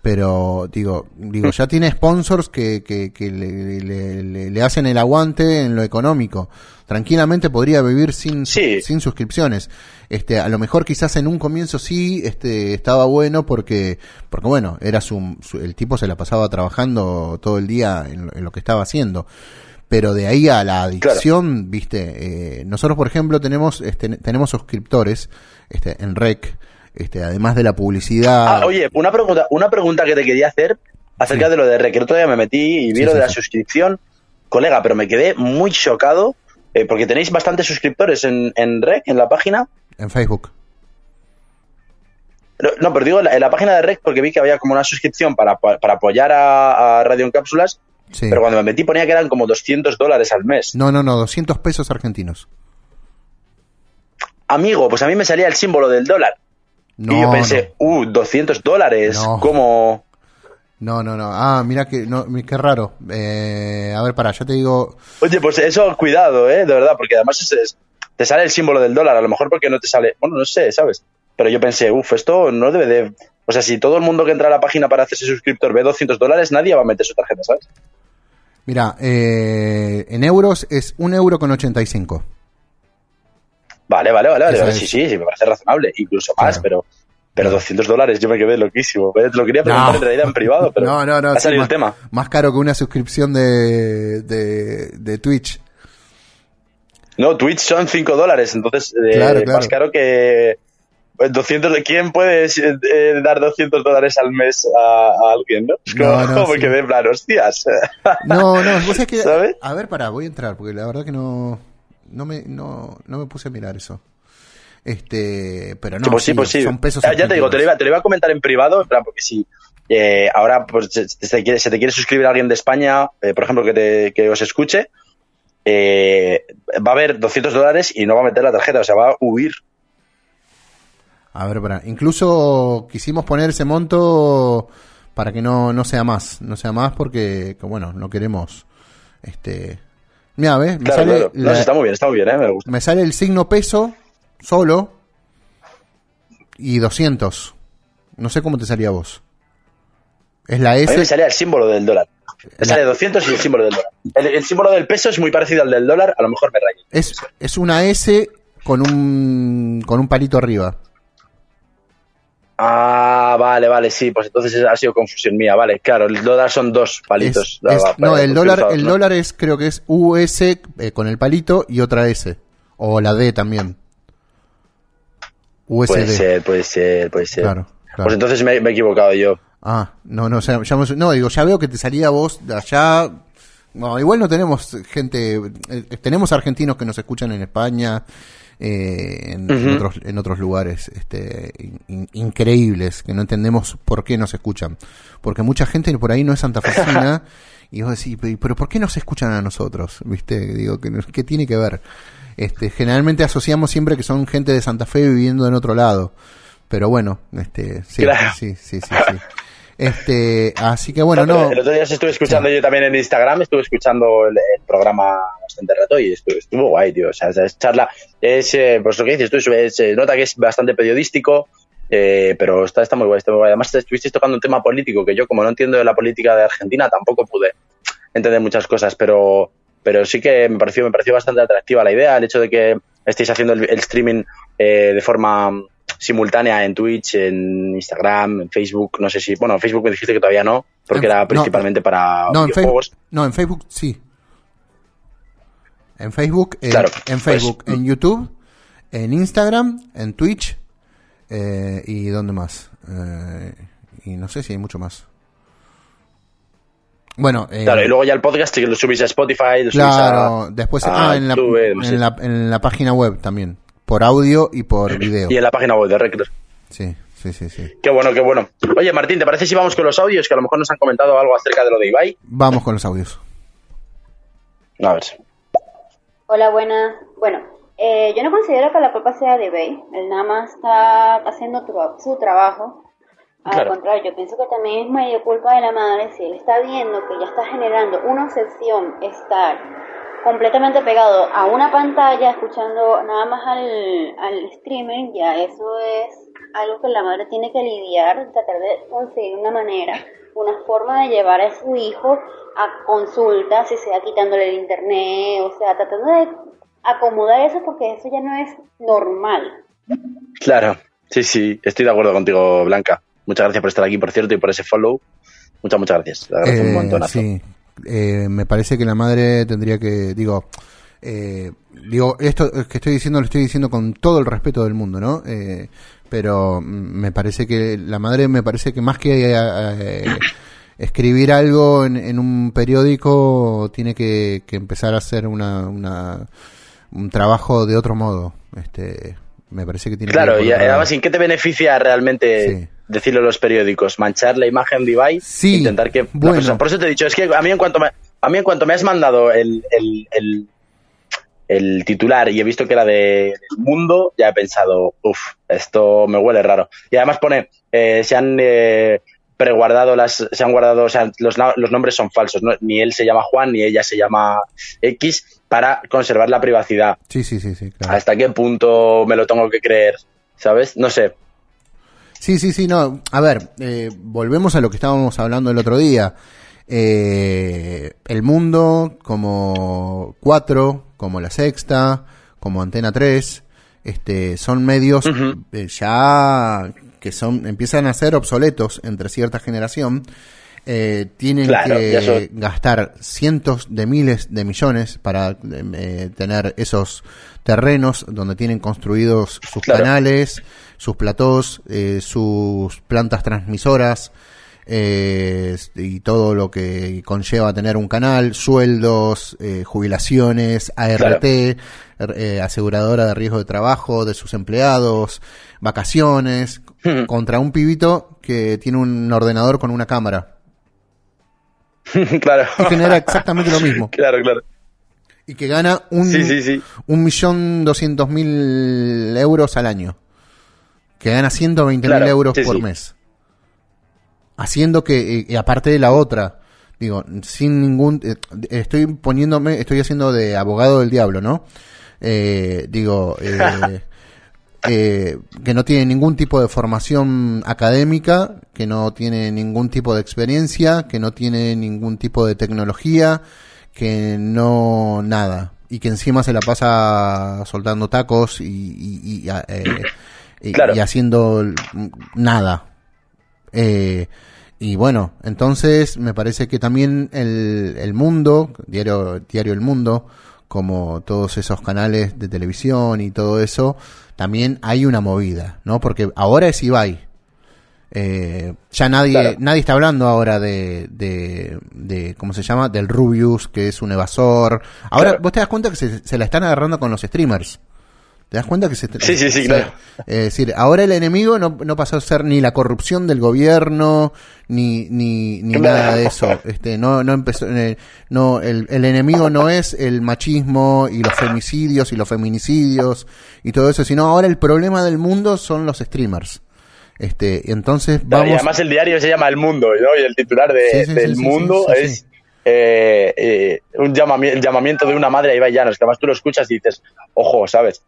pero digo digo ya tiene sponsors que, que, que le, le- le- le hacen el aguante en lo económico. Tranquilamente podría vivir sin sin suscripciones. Este a lo mejor quizás en un comienzo sí este estaba bueno porque porque bueno era su, su- el tipo se la pasaba trabajando todo el día en en lo que estaba haciendo pero de ahí a la adicción viste eh, nosotros por ejemplo tenemos este tenemos suscriptores este en rec este además de la publicidad. Ah, oye, una pregunta, una pregunta que te quería hacer acerca de lo de Rec, el otro día me metí y vi Sí, lo sí, de la suscripción, colega, pero me quedé muy chocado eh, porque tenéis bastantes suscriptores en, en Rec, en la página. en Facebook. No, no, pero digo en la, en la página de Rec porque vi que había como una suscripción para, para apoyar a, a Radio en Cápsulas, Sí. pero cuando me metí ponía que eran como 200 dólares al mes. no no no 200 pesos argentinos Amigo, pues a mí me salía el símbolo del dólar. no y yo pensé, uh, 200 dólares, No. ¿cómo? no no no ah mira que no qué raro eh, a ver para ya te digo Oye, pues eso, cuidado, ¿eh? De verdad, porque además es- es- te sale el símbolo del dólar, a lo mejor porque no te sale, bueno, no sé, ¿sabes? Pero yo pensé, uff, esto no debe de... O sea, si todo el mundo que entra a la página para hacerse suscriptor ve 200 dólares, nadie va a meter su tarjeta, ¿sabes? Mira, eh, en euros es un euro con 85. Vale, vale, vale, vale. Sí, sí, sí, me parece razonable. Incluso más, pero, pero 200 dólares yo me quedé loquísimo. Te lo quería preguntar No. en realidad en privado, pero no, no, no. ha salido más, el tema. más caro que una suscripción de, de, de Twitch. No, Twitch son 5 dólares, entonces eh, Claro, claro. más caro que... pues, 200 de quién puede eh, dar 200 dólares al mes a, a alguien, ¿no? Es como, No, no, como sí. que de plan, hostias. No, no, vos que. ¿Sabes? A ver, pará, voy a entrar, porque la verdad que no. No me, no, no me puse a mirar eso. Este, pero no, Sí, pues sí, pues sí. son pesos. Ya, ya te digo, te lo, iba, te lo iba a comentar en privado, porque si eh, ahora pues, se, te quiere, se te quiere suscribir alguien de España, eh, por ejemplo, que, te, que os escuche, eh, va a haber 200 dólares y no va a meter la tarjeta, o sea, va a huir. A ver, pará. Incluso quisimos poner ese monto para que no, no sea más. No sea más porque, que, bueno, no queremos. Este. Mira, ¿ves? Me Claro, sale claro. No, la- sí, está muy bien, está muy bien, ¿eh? me gusta. Me sale el signo peso solo y 200. No sé cómo te salía a vos. Es la A mí me S. salía el símbolo del dólar. Me sale 200 y el símbolo del dólar. El, el símbolo del peso es muy parecido al del dólar, a lo mejor me rayo. Es, es una S con un, con un palito arriba. Ah, vale, vale, sí, pues entonces ha sido confusión mía, vale, claro, el dólar son dos palitos. Es- no, el dólar, el ¿no? dólar es, creo que es US eh, con el palito y otra S. O la D también. USD. Puede ser, puede ser, puede ser. Claro, claro. Pues entonces me, me he equivocado yo. Ah, no, no, ya no, digo, ya veo que te salía vos de allá. No, igual no tenemos gente, eh, tenemos argentinos que nos escuchan en España, eh, en, otros, en otros lugares, este, in- in- increíbles, que no entendemos por qué nos escuchan. Porque mucha gente por ahí no es santafesina, y vos decís, "Pero- pero ¿por qué nos escuchan a nosotros? ¿Viste? Digo, ¿qué, qué tiene que ver? Este, generalmente asociamos siempre que son gente de Santa Fe viviendo en otro lado. Pero bueno, este, sí, Claro. sí, sí, sí, sí. Este, así que bueno, no. El otro día os estuve escuchando yo también en Instagram, estuve escuchando el, el programa bastante rato y estuvo, estuvo guay, tío. O sea, es charla, es, eh, pues lo que dices tú, se nota que es bastante periodístico, eh, pero está, está muy guay, está muy guay. Además, estuvisteis tocando un tema político que yo, como no entiendo de la política de Argentina, tampoco pude entender muchas cosas, pero, pero sí que me pareció, me pareció bastante atractiva la idea, el hecho de que estéis haciendo el, el streaming eh, de forma simultánea en Twitch, en Instagram, en Facebook, no sé si, bueno, en Facebook me dijiste que todavía no, porque En- era no, principalmente para No, en Facebook, no, en Facebook sí. En Facebook, en, Claro, en pues- Facebook, en YouTube, en Instagram, en Twitch eh, y dónde más. Eh, y no sé si hay mucho más. Bueno, eh, Claro, y luego ya el podcast que lo subís a Spotify, lo claro, subís a, después a ah, en, la, YouTube, no sé. en, la, en la página web también, por audio y por video. y en la página web de Recler. Sí, sí, sí, sí. Qué bueno, qué bueno. Oye, Martín, ¿te parece si vamos con los audios? Que a lo mejor nos han comentado algo acerca de lo de Ibai. Vamos con los audios. A ver. Hola, buenas. Bueno, eh, yo no considero que la culpa sea de Bay. Él nada más está haciendo tu- su trabajo. Al Claro. contrario, yo pienso que también es medio culpa de la madre si él está viendo que ya está generando una obsesión estar completamente pegado a una pantalla, escuchando nada más al, al streamer, ya eso es algo que la madre tiene que lidiar, tratar de conseguir una manera, una forma de llevar a su hijo a consultas, si sea quitándole el internet, o sea, tratando de acomodar eso porque eso ya no es normal. Claro, sí, sí, estoy de acuerdo contigo, Blanca. Muchas gracias por estar aquí, por cierto, y por ese follow. Muchas, muchas gracias. Te agradezco un Eh, montonazo. sí, Eh, me parece que la madre tendría que, digo, eh, digo, esto que estoy diciendo lo estoy diciendo con todo el respeto del mundo, ¿no? Eh, pero mm, me parece que la madre me parece que más que eh, escribir algo en, en un periódico tiene que, que empezar a hacer una, una un trabajo de otro modo. Este, me parece que tiene que Claro, por y además, ¿en qué te beneficia realmente decirlo en los periódicos? ¿Manchar la imagen de Ibai? Intentar que... la bueno. persona- por eso te he dicho, es que a mí en cuanto me, a mí en cuanto me has mandado el, el, el, el titular y he visto que era de, del mundo, ya he pensado, uff, esto me huele raro. Y además pone, eh, se han eh, preguardado las, se han guardado, o sea, los, los nombres son falsos, ¿no? ni él se llama Juan, ni ella se llama X, para conservar la privacidad. Sí, sí, sí, sí, claro. ¿Hasta qué punto me lo tengo que creer? ¿Sabes? No sé. Sí, sí, sí, no. A ver, eh, volvemos a lo que estábamos hablando el otro día. Eh, el Mundo, como 4, como La Sexta, como Antena 3, este, son medios eh, ya que son empiezan a ser obsoletos entre cierta generación. Eh, tienen Claro, que gastar cientos de miles de millones para eh, tener esos terrenos donde tienen construidos sus Claro. canales, sus platós, eh, sus plantas transmisoras eh, y todo lo que conlleva tener un canal, sueldos, jubilaciones, ART, eh, aseguradora de riesgo de trabajo de sus empleados, vacaciones, contra un pibito que tiene un ordenador con una cámara. claro. Y genera exactamente lo mismo. Claro, claro. Y que gana un, Sí, sí, sí. un millón doscientos mil euros al año. Que gana 120 mil Claro, euros por mes. Haciendo que, eh, y aparte de la otra, digo, sin ningún, eh, estoy poniéndome, estoy haciendo de abogado del diablo, ¿no? Eh, digo, eh, eh, que no tiene ningún tipo de formación académica, que no tiene ningún tipo de experiencia, que no tiene ningún tipo de tecnología, que no nada y que encima se la pasa soltando tacos y, y, y, eh, y- Claro. haciendo nada. Eh, y bueno, entonces me parece que también el, el mundo, diario, diario El Mundo, como todos esos canales de televisión y todo eso, también hay una movida, ¿no? Porque ahora es Ibai. Eh, ya nadie, Claro. nadie está hablando ahora de, de, de, ¿cómo se llama? Del Rubius, que es un evasor. Ahora, Claro. vos te das cuenta que se, se la están agarrando con los streamers. ¿Te das cuenta que se... Sí, sí, sí, claro. Es decir, ahora el enemigo no, no pasó a ser ni la corrupción del gobierno, ni, ni, ni Claro. nada de eso. Este, no, no empezó, eh, no, el, el enemigo no es el machismo y los femicidios y los feminicidios y todo eso, sino ahora el problema del mundo son los streamers. Este, y entonces. Y además el diario se llama El Mundo, ¿no? Y el titular de, Sí, sí, del sí, Mundo es eh, eh, un llamami- el llamamiento de una madre a Ibai Llanos, que además tú lo escuchas y dices, ojo, ¿sabes?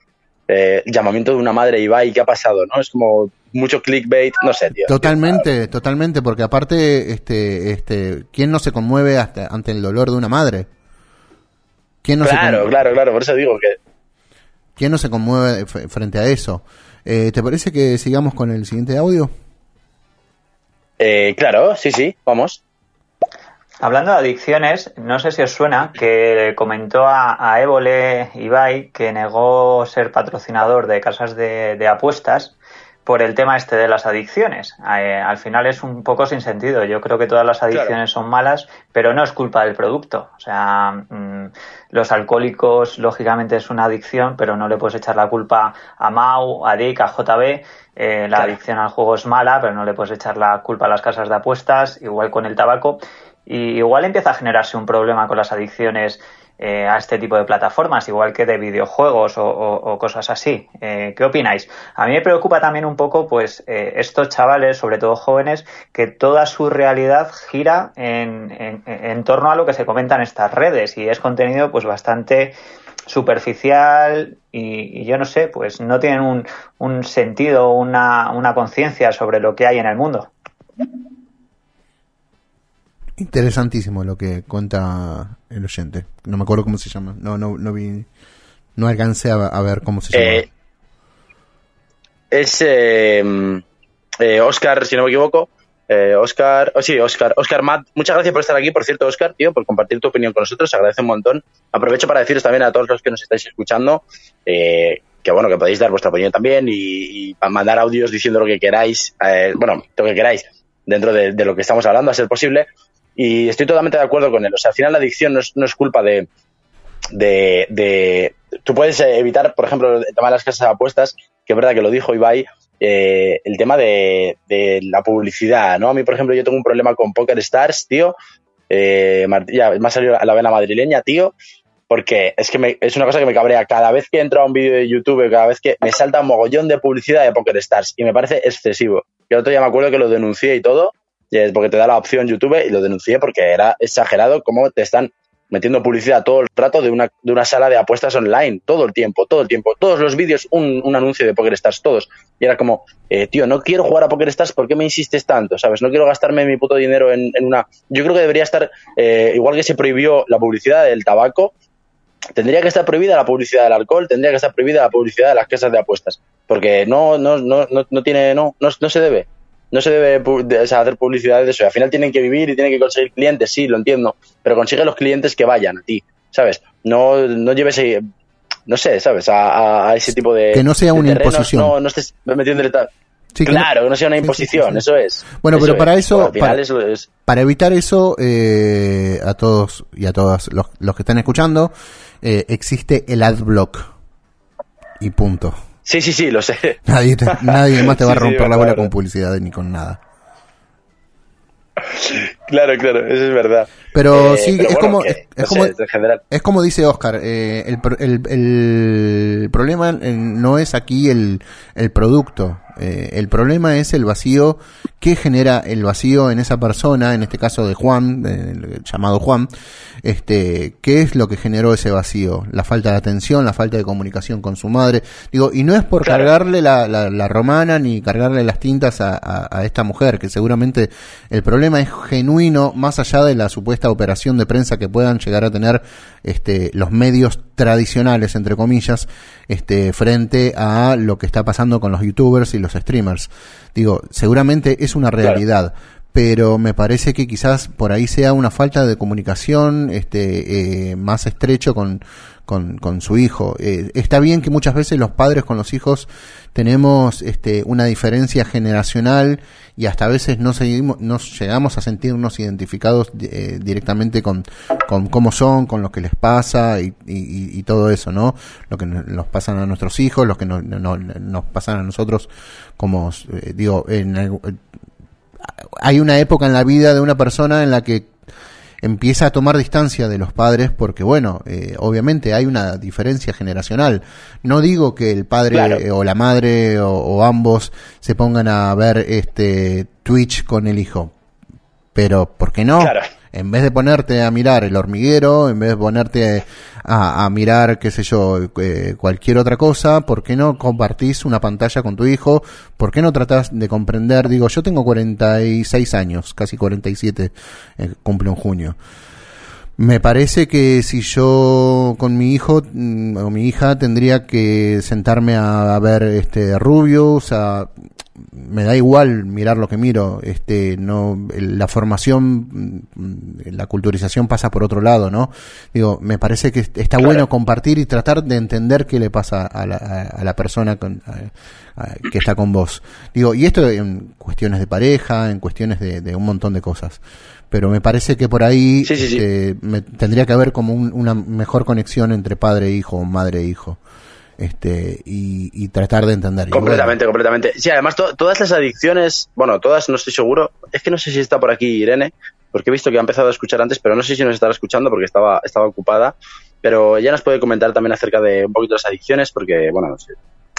Eh, llamamiento de una madre Ibai, ¿qué ha pasado? ¿no? Es como mucho clickbait, no sé, tío. Totalmente, totalmente, porque aparte, este, este, ¿quién no se conmueve hasta, ante el dolor de una madre? ¿Quién no se claro, conmu- claro, claro, por eso digo que ¿Quién no se conmueve frente a eso? Eh, ¿Te parece que sigamos con el siguiente audio? Eh, claro, sí, sí, vamos. Hablando de adicciones, no sé si os suena que comentó a, a Évole Ibai que negó ser patrocinador de casas de, de apuestas por el tema este de las adicciones. Eh, al final es un poco sin sentido. Yo creo que todas las adicciones son malas, pero no es culpa del producto. O sea, mm, los alcohólicos, lógicamente, es una adicción, pero no le puedes echar la culpa a Mau, a Dick, a JB. Eh, la adicción al juego es mala, pero no le puedes echar la culpa a las casas de apuestas, igual con el tabaco. Y igual empieza a generarse un problema con las adicciones eh, a este tipo de plataformas, igual que de videojuegos o, cosas así. Eh, ¿Qué opináis? A mí me preocupa también un poco, pues, eh, estos chavales, sobre todo jóvenes, que toda su realidad gira en, en- en torno a lo que se comenta en estas redes y es contenido, pues, bastante superficial y, y yo no sé, pues no tienen un, un sentido, una, una conciencia sobre lo que hay en el mundo. Interesantísimo lo que cuenta el oyente. No me acuerdo cómo se llama. No, no, no vi. No alcancé a, a ver cómo se llama. Eh, es eh, eh, Oscar, si no me equivoco. Eh, Oscar, oh, sí, Oscar, Oscar Matt, muchas gracias por estar aquí, por cierto, Oscar, tío, por compartir tu opinión con nosotros, se agradece un montón. Aprovecho para deciros también a todos los que nos estáis escuchando eh, que bueno, que podéis dar vuestra opinión también y, mandar audios diciendo lo que queráis, eh, bueno, lo que queráis dentro de, de lo que estamos hablando, a ser posible. Y estoy totalmente de acuerdo con él. O sea, al final la adicción no es, no es culpa de, de, de- Tú puedes eh, evitar, por ejemplo, el tema de las casas apuestas, que es verdad que lo dijo Ibai, eh, el tema de, de la publicidad, ¿no? A mí, por ejemplo, yo tengo un problema con Poker Stars, tío. Eh, ya me ha salido la vena madrileña, tío. Porque es que me- es una cosa que me cabrea. Cada vez que entro a un vídeo de YouTube, cada vez que me salta un mogollón de publicidad de Poker Stars y me parece excesivo. Yo otro día me acuerdo que lo denuncié y todo, y es porque te da la opción YouTube y lo denuncié porque era exagerado cómo te están metiendo publicidad todo el rato de una, de una sala de apuestas online, todo el tiempo, todo el tiempo, todos los vídeos, un, un anuncio de Poker Stars, todos. Y era como, eh, tío, no quiero jugar a Poker Stars, ¿por qué me insistes tanto? ¿Sabes? No quiero gastarme mi puto dinero en, en una... Yo creo que debería estar, eh, igual que se prohibió la publicidad del tabaco, tendría que estar prohibida la publicidad del alcohol, tendría que estar prohibida la publicidad de las casas de apuestas, porque no, no, no, no, no tiene, no, no, no se debe. No se debe o sea, hacer publicidad de eso. Al final tienen que vivir y tienen que conseguir clientes, sí, lo entiendo. Pero consigue los clientes que vayan a ti, ¿sabes? No, no lleves, eh, no sé, ¿sabes? A, ese tipo de. Que no sea una terrenos, imposición. No, no estés metiéndole tal. Sí, claro, que no sea una imposición, sí, sí. eso es. Bueno, pero para es. eso- Al final para- eso es. Para evitar eso, eh, a todos y a todas los, los que están escuchando, eh, existe el adblock. Y punto. Sí, sí, sí, lo sé. Nadie, te- nadie más te va a Sí, sí, romper la bola con publicidad ni con nada. Claro, claro, eso es verdad. Pero Eh, sí, pero es bueno, como, que, es, no como, sé, en general. es como dice Oscar, eh, el, el, el problema eh, no es aquí el, el producto, eh, el problema es el vacío que genera el vacío en esa persona, en este caso de Juan, el llamado Juan, este, ¿qué es lo que generó ese vacío? La falta de atención, la falta de comunicación con su madre, digo, y no es por cargarle la, la, la romana ni cargarle las tintas a, a- a esta mujer, que seguramente el problema es genuino, más allá de la supuesta operación de prensa que puedan llegar a tener este, los medios tradicionales, entre comillas, este, frente a lo que está pasando con los youtubers y los streamers. Digo, seguramente es una realidad. Pero me parece que quizás por ahí sea una falta de comunicación este, eh, más estrecho con, con, con su hijo. Eh, está bien que muchas veces los padres con los hijos tenemos este, una diferencia generacional y hasta a veces no, seguimos, no llegamos a sentirnos identificados eh, directamente con, cómo son, con lo que les pasa y, todo eso, ¿no? Lo que nos pasan a nuestros hijos, lo que no- no- nos pasan a nosotros como, eh, digo, en, algu- hay una época en la vida de una persona en la que empieza a tomar distancia de los padres porque bueno, eh, obviamente hay una diferencia generacional. No digo que el padre Claro. eh, o la madre o, o ambos se pongan a ver este Twitch con el hijo, pero ¿por qué no? En vez de ponerte a mirar el hormiguero, en vez de ponerte a, mirar, qué sé yo, eh, cualquier otra cosa, ¿por qué no compartís una pantalla con tu hijo? ¿Por qué no tratás de comprender? Digo, yo tengo 46 años, casi 47, eh, cumple en junio. Me parece que si yo con mi hijo mm, o mi hija tendría que sentarme a, a ver este Rubius, a, me da igual mirar lo que miro, este no la formación, mm, la culturización pasa por otro lado, ¿no? Digo, me parece que está bueno compartir y tratar de entender qué le pasa a la, a, la persona con- a- a- que está con vos. Digo, y esto en cuestiones de pareja, en cuestiones de, de un montón de cosas. Pero me parece que por ahí este, me- tendría que haber como un- una mejor conexión entre padre e hijo o madre e hijo. Este, y, y tratar de entender. Completamente, completamente. Sí, además to- todas las adicciones, bueno, todas no estoy seguro. Es que no sé si está por aquí Irene, porque he visto que ha empezado a escuchar antes, pero no sé si nos estará escuchando porque estaba, estaba ocupada. Pero ella nos puede comentar también acerca de un poquito las adicciones, porque, bueno, no sé,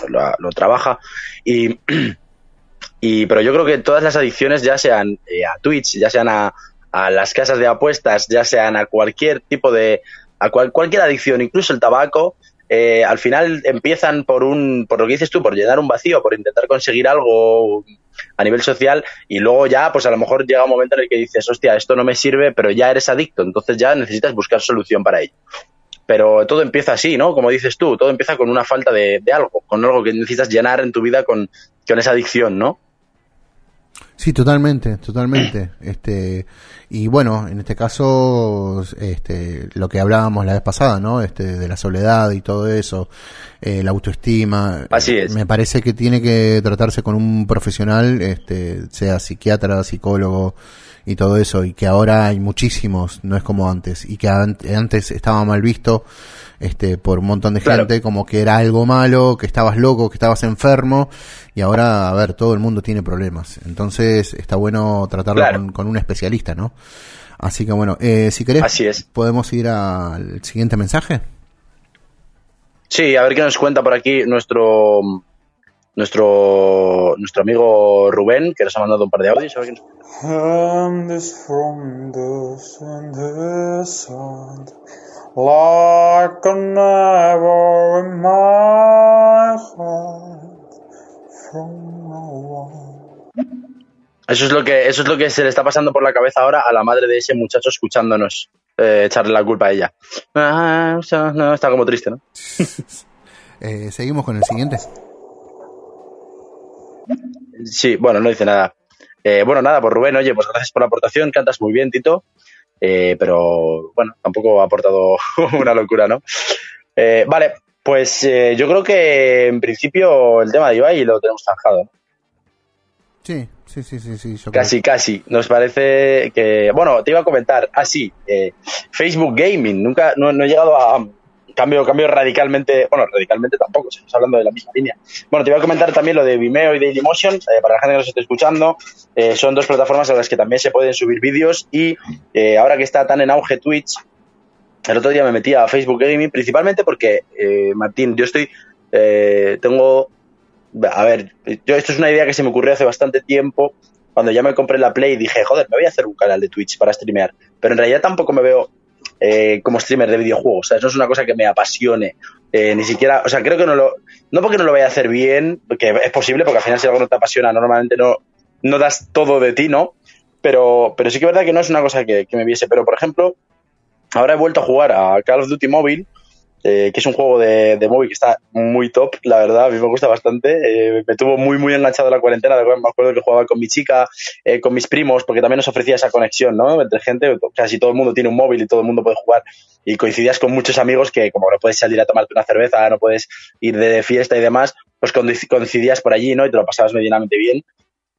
lo, lo trabaja. Y, y, pero yo creo que todas las adicciones, ya sean eh, a Twitch, ya sean a, a las casas de apuestas, ya sean a cualquier tipo de, a cual- cualquier adicción, incluso el tabaco, eh, al final empiezan por un, por lo que dices tú, por llenar un vacío, por intentar conseguir algo a nivel social y luego ya, pues a lo mejor llega un momento en el que dices, hostia, esto no me sirve, pero ya eres adicto, entonces ya necesitas buscar solución para ello. Pero todo empieza así, ¿no? Como dices tú, todo empieza con una falta de, de algo, con algo que necesitas llenar en tu vida con, con esa adicción, ¿no? Sí, totalmente, totalmente. Este, y bueno, en este caso, este, lo que hablábamos la vez pasada, ¿no? Este, de la soledad y todo eso, eh, la autoestima. Así es. Me parece que tiene que tratarse con un profesional, este, sea psiquiatra, psicólogo y todo eso, y que ahora hay muchísimos, no es como antes, y que an- antes estaba mal visto, este, por un montón de gente, como que era algo malo, que estabas loco, que estabas enfermo, y ahora, a ver, todo el mundo tiene problemas. Entonces, está bueno tratarlo Claro. con, con un especialista, ¿no? Así que bueno, eh, si querés, Así es. podemos ir al siguiente mensaje. Sí, a ver qué nos cuenta por aquí nuestro nuestro, nuestro amigo Rubén, que nos ha mandado un par de audios. quién- from like an in my heart from no. Eso es lo que eso es lo que se le está pasando por la cabeza ahora a la madre de ese muchacho escuchándonos eh, echarle la culpa a ella. Ah, o sea, no, está como triste, ¿no? Eh, Seguimos con el siguiente. Sí, bueno, no dice nada. Eh, bueno, nada, pues Rubén, oye, pues gracias por la aportación, cantas muy bien, Tito, eh, pero bueno, tampoco ha aportado una locura, ¿no? Eh, vale, pues yo creo que en principio el tema de Ibai lo tenemos zanjado. Sí, sí, sí, sí, sí. Casi, casi. Nos parece que. Bueno, te iba a comentar. Ah, sí. Facebook Gaming. Nunca. No, no he llegado a. Cambio, cambio radicalmente. Bueno, radicalmente tampoco. Estamos hablando de la misma línea. Bueno, te iba a comentar también lo de Vimeo y Dailymotion. eh, para la gente que nos esté escuchando. eh, son dos plataformas a las que también se pueden subir vídeos. Y eh, ahora que está tan en auge Twitch. El otro día me metí a Facebook Gaming. Principalmente porque, eh, Martín, yo estoy. tengo a ver, yo esto es una idea que se me ocurrió hace bastante tiempo. Cuando ya me compré la Play dije, joder, me voy a hacer un canal de Twitch para streamear. Pero en realidad tampoco me veo eh, como streamer de videojuegos. O sea, eso es una cosa que me apasione. Eh, ni siquiera, o sea, creo que no lo. No porque no lo vaya a hacer bien, porque es posible, porque al final si algo no te apasiona, normalmente no, no das todo de ti, ¿no? Pero, pero sí que es verdad que no es una cosa que, que me viese. Pero, por ejemplo, ahora he vuelto a jugar a Call of Duty Mobile eh, que es un juego de, de móvil que está muy top, la verdad, a mí me gusta bastante. Eh, me tuvo muy, muy enganchado la cuarentena, me acuerdo que jugaba con mi chica, eh, con mis primos, porque también nos ofrecía esa conexión, ¿no? Entre gente, casi todo el mundo tiene un móvil y todo el mundo puede jugar. Y coincidías con muchos amigos que, como no puedes salir a tomarte una cerveza, no puedes ir de fiesta y demás, pues coinc- coincidías por allí, ¿no? Y te lo pasabas medianamente bien.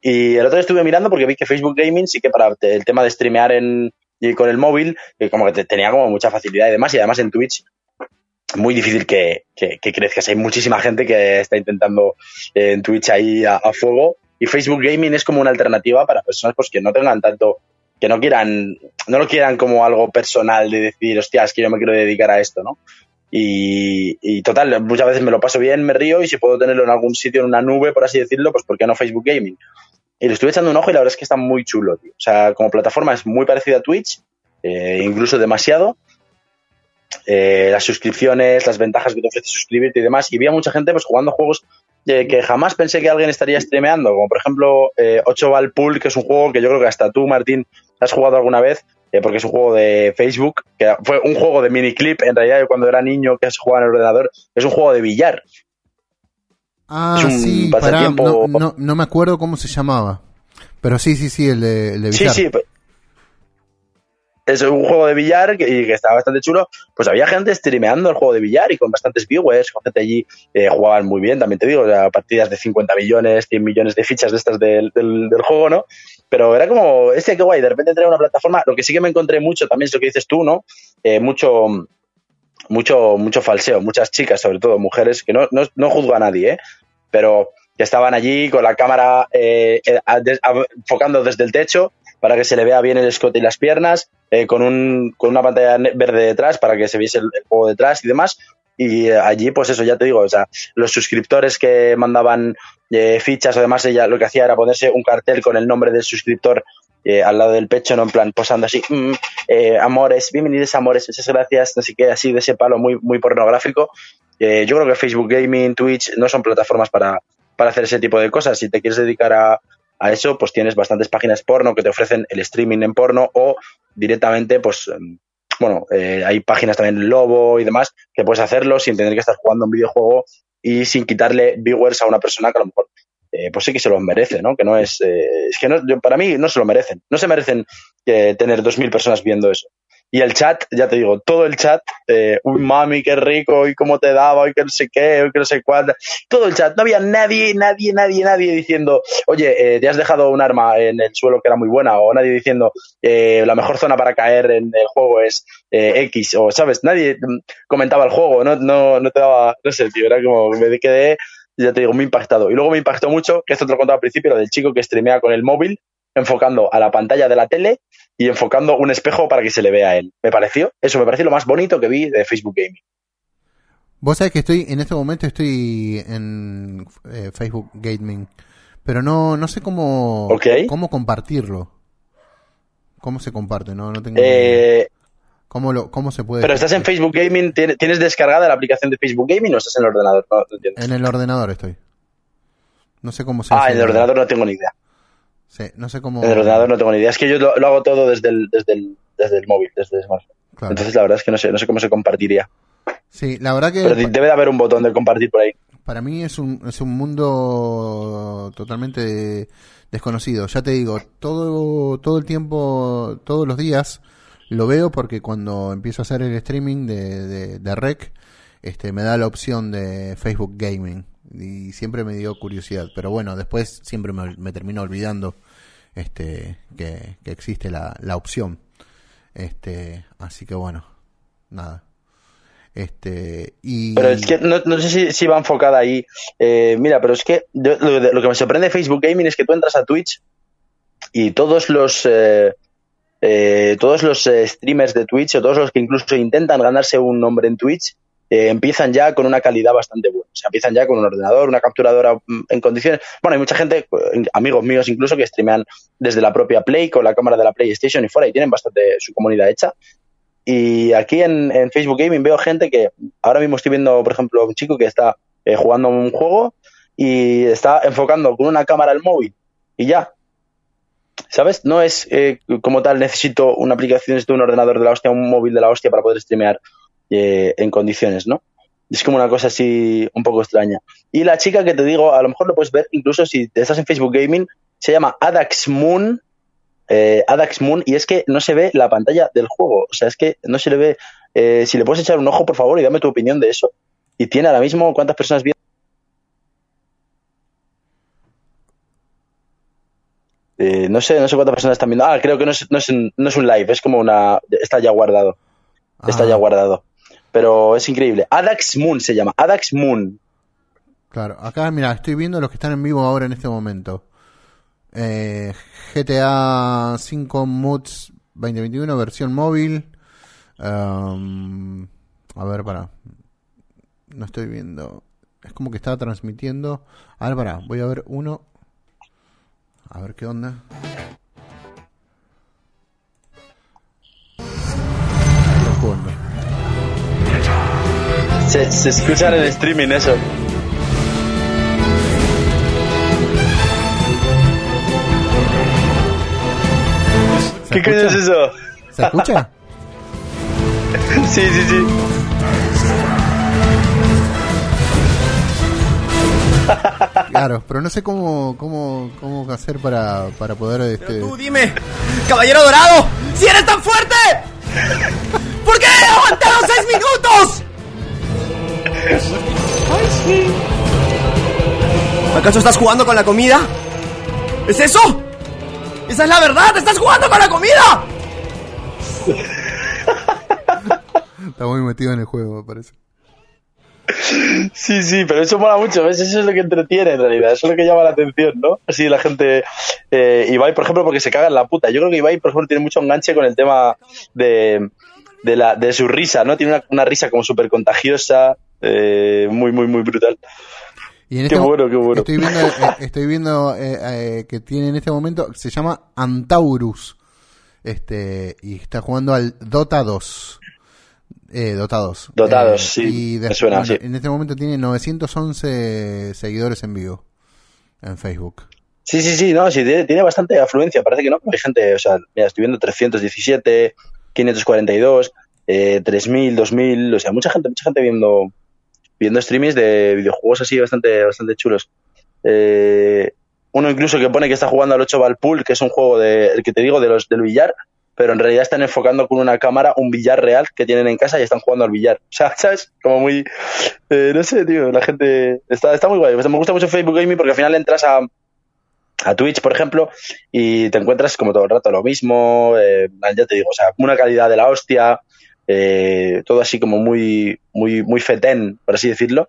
Y el otro día estuve mirando porque vi que Facebook Gaming sí que para el tema de streamear en, y con el móvil, que como que te- tenía como mucha facilidad y demás, y además en Twitch muy difícil que, que, que crezcas. Hay muchísima gente que está intentando eh, en Twitch ahí a, fuego y Facebook Gaming es como una alternativa para personas pues que no tengan tanto, que no quieran, no lo quieran como algo personal de decir, hostia, es que yo me quiero dedicar a esto, ¿no? Y, y total, muchas veces me lo paso bien, me río y si puedo tenerlo en algún sitio, en una nube, por así decirlo, pues ¿por qué no Facebook Gaming? Y le estuve echando un ojo y la verdad es que está muy chulo, tío. O sea, como plataforma es muy parecida a Twitch, eh, incluso demasiado. Eh, las suscripciones, las ventajas que te ofrece suscribirte y demás. Y vi a mucha gente pues jugando juegos eh, que jamás pensé que alguien estaría streameando, como por ejemplo eh, 8 Ball Pool, que es un juego que yo creo que hasta tú, Martín, has jugado alguna vez, eh, porque es un juego de Facebook, que fue un juego de miniclip, en realidad yo cuando era niño que se jugaba en el ordenador, es un juego de billar. Ah, es un sí, pará, no, no, no me acuerdo cómo se llamaba. Pero sí, sí, sí, el de, el de Sí, billar. sí. pues, Es un juego de billar que, y que estaba bastante chulo. Pues había gente streameando el juego de billar y con bastantes viewers, con gente allí eh, jugaban muy bien, también te digo, o sea, partidas de 50 millones, 100 millones de fichas de estas del, del, del juego, ¿no? Pero era como, este qué guay, de repente trae una plataforma. Lo que sí que me encontré mucho, también es lo que dices tú, ¿no? Eh, mucho, mucho, mucho falseo, muchas chicas, sobre todo mujeres, que no, no, no juzgo a nadie, ¿eh? Pero que estaban allí con la cámara eh, eh, enfocando desde el techo para que se le vea bien el escote y las piernas, eh, con, un, con una pantalla verde detrás para que se viese el, juego detrás y demás. Y eh, allí, pues eso, ya te digo, o sea, los suscriptores que mandaban eh, fichas o demás, ella lo que hacía era ponerse un cartel con el nombre del suscriptor eh, al lado del pecho, ¿no? En plan, posando así, "Mm, eh, amores, bienvenidos amores, muchas gracias, no sé qué, así de ese palo muy, muy pornográfico. Yo creo que Facebook Gaming, Twitch no son plataformas para, para hacer ese tipo de cosas. Si te quieres dedicar a, a eso, pues tienes bastantes páginas porno que te ofrecen el streaming en porno o directamente, pues, em, bueno, eh, hay páginas también Lobo y demás que puedes hacerlo sin tener que estar jugando un videojuego y sin quitarle viewers a una persona que a lo mejor eh, pues sí que se lo merece, ¿no? Que no es, eh, es que no, yo- para mí no se lo merecen, no se merecen tener dos mil personas viendo eso. Y el chat, ya te digo, todo el chat, eh, uy mami, qué rico, y cómo te daba, y que no sé qué, y que no sé cuánto, todo el chat, no había nadie, nadie, nadie, nadie diciendo, oye, eh, te has dejado un arma en el suelo que era muy buena, o nadie diciendo, eh, la mejor zona para caer en el juego es eh, X, o sabes, nadie mm, comentaba el juego, no, no, no te daba, no sé, tío, era como, me quedé, ya te digo, muy impactado. Y luego me impactó mucho, que esto te lo contaba al principio, lo del chico que streamea con el móvil, enfocando a la pantalla de la tele y enfocando un espejo para que se le vea a él. Me pareció, eso me pareció lo más bonito que vi de Facebook Gaming. Vos sabés que estoy, en este momento estoy en eh, Facebook Gaming, pero no, no sé cómo, cómo compartirlo. ¿Cómo se comparte? No, no tengo. Eh, ¿Cómo, lo, ¿Cómo se puede? pero estás en Facebook Gaming, ¿tienes descargada la aplicación de Facebook Gaming o estás en el ordenador? No, no entiendo. En el ordenador estoy. No sé cómo se Ah, en el ordenador no tengo ni idea. Sí, no sé cómo. En el ordenador no tengo ni idea. Es que yo lo, lo hago todo desde el, desde el, desde el móvil, desde el smartphone. Claro. Entonces la verdad es que no sé, no sé cómo se compartiría. Sí, la verdad que Pero debe de haber un botón de compartir por ahí. para mí es un, es un mundo totalmente desconocido. Ya te digo, todo, todo el tiempo, todos los días lo veo porque cuando empiezo a hacer el streaming de, de, de Rec, este, me da la opción de Facebook Gaming y siempre me dio curiosidad. Pero bueno, después siempre me, termino olvidando este, que, existe la, la opción. Este, así que bueno, nada. Este, y Pero es que no, no sé si, si va enfocada ahí. Eh, mira, pero es que yo- lo, lo que me sorprende de Facebook Gaming es que tú entras a Twitch y todos los eh, eh, todos los eh, streamers de Twitch o todos los que incluso intentan ganarse un nombre en Twitch eh, empiezan ya con una calidad bastante buena. O sea, empiezan ya con un ordenador, una capturadora mm, en condiciones. Bueno, hay mucha gente, eh, amigos míos incluso, que streamean desde la propia Play con la cámara de la PlayStation y fuera y tienen bastante su comunidad hecha. Y aquí en, Facebook Gaming veo gente que ahora mismo estoy viendo, por ejemplo, un chico que está eh, jugando un juego y está enfocando con una cámara el móvil y ya. ¿Sabes? No es como tal, necesito una aplicación, necesito un ordenador de la hostia, un móvil de la hostia para poder streamear eh, en condiciones, ¿no? Es como una cosa así un poco extraña. Y la chica que te digo, a lo mejor lo puedes ver, incluso si estás en Facebook Gaming, se llama Adax Moon eh, Adax Moon y es que no se ve la pantalla del juego. O sea, es que no se le ve. eh, si le puedes echar un ojo, por favor, y dame tu opinión de eso. Y tiene ahora mismo cuántas personas viendo. Eh, no sé, no sé cuántas personas están viendo. Ah, creo que no es, no es, un, no es un live, es como una. Está ya guardado. Está Ah. ya guardado. Pero es increíble. Adax Moon se llama. Adax Moon. Claro, acá mira, estoy viendo los que están en vivo ahora en este momento. Eh, GTA 5 Moods 2021, versión móvil. Um, a ver, para. No estoy viendo. Es como que estaba transmitiendo. A ver, para, voy a ver uno. A ver qué onda. Se, se escucha en el streaming eso. ¿Qué coño es eso? ¿Se escucha? sí, sí, sí. Claro, pero no sé cómo, cómo, cómo hacer para, para poder este, Tú dime, caballero dorado, si eres tan fuerte, ¿por qué aguantaron seis minutos? ¿Acaso estás jugando con la comida? ¿Es eso? ¿Esa es la verdad? ¿Estás jugando con la comida? Está muy metido en el juego, me parece. Sí, sí, pero eso mola mucho, ¿ves? Eso es lo que entretiene en realidad, eso es lo que llama la atención, ¿no? Así la gente... Eh, Ibai, por ejemplo, porque se caga en la puta. Yo creo que Ibai, por ejemplo, tiene mucho enganche con el tema de, de, la, de su risa, ¿no? Tiene una, una risa como súper contagiosa, eh, muy, muy, muy brutal. Y en Qué este bueno, qué bueno. Estoy viendo, eh, estoy viendo eh, eh, que tiene en este momento, se llama Antaurus. Este, y está jugando al Dota 2. Eh, Dota 2. Dota Eh, 2, sí, y me suena, sí. En este momento tiene 911 seguidores en vivo. En Facebook. Sí, sí, sí, no, sí, tiene, tiene bastante afluencia, parece que no, hay gente, o sea, mira, estoy viendo 317, 542, eh, 3000, 2000, o sea, mucha gente, mucha gente viendo, viendo streamings de videojuegos así bastante, bastante chulos. Eh, uno incluso que pone que está jugando al 8 Ball Pool, que es un juego de, el que te digo, de los del billar, pero en realidad están enfocando con una cámara un billar real que tienen en casa y están jugando al billar. O sea, ¿sabes? Como muy, eh, no sé, tío, la gente está, está muy guay. Me gusta mucho Facebook Gaming porque al final entras a, a Twitch, por ejemplo, y te encuentras como todo el rato lo mismo, eh, ya te digo, o sea, una calidad de la hostia, eh, todo así como muy, muy, muy fetén, por así decirlo.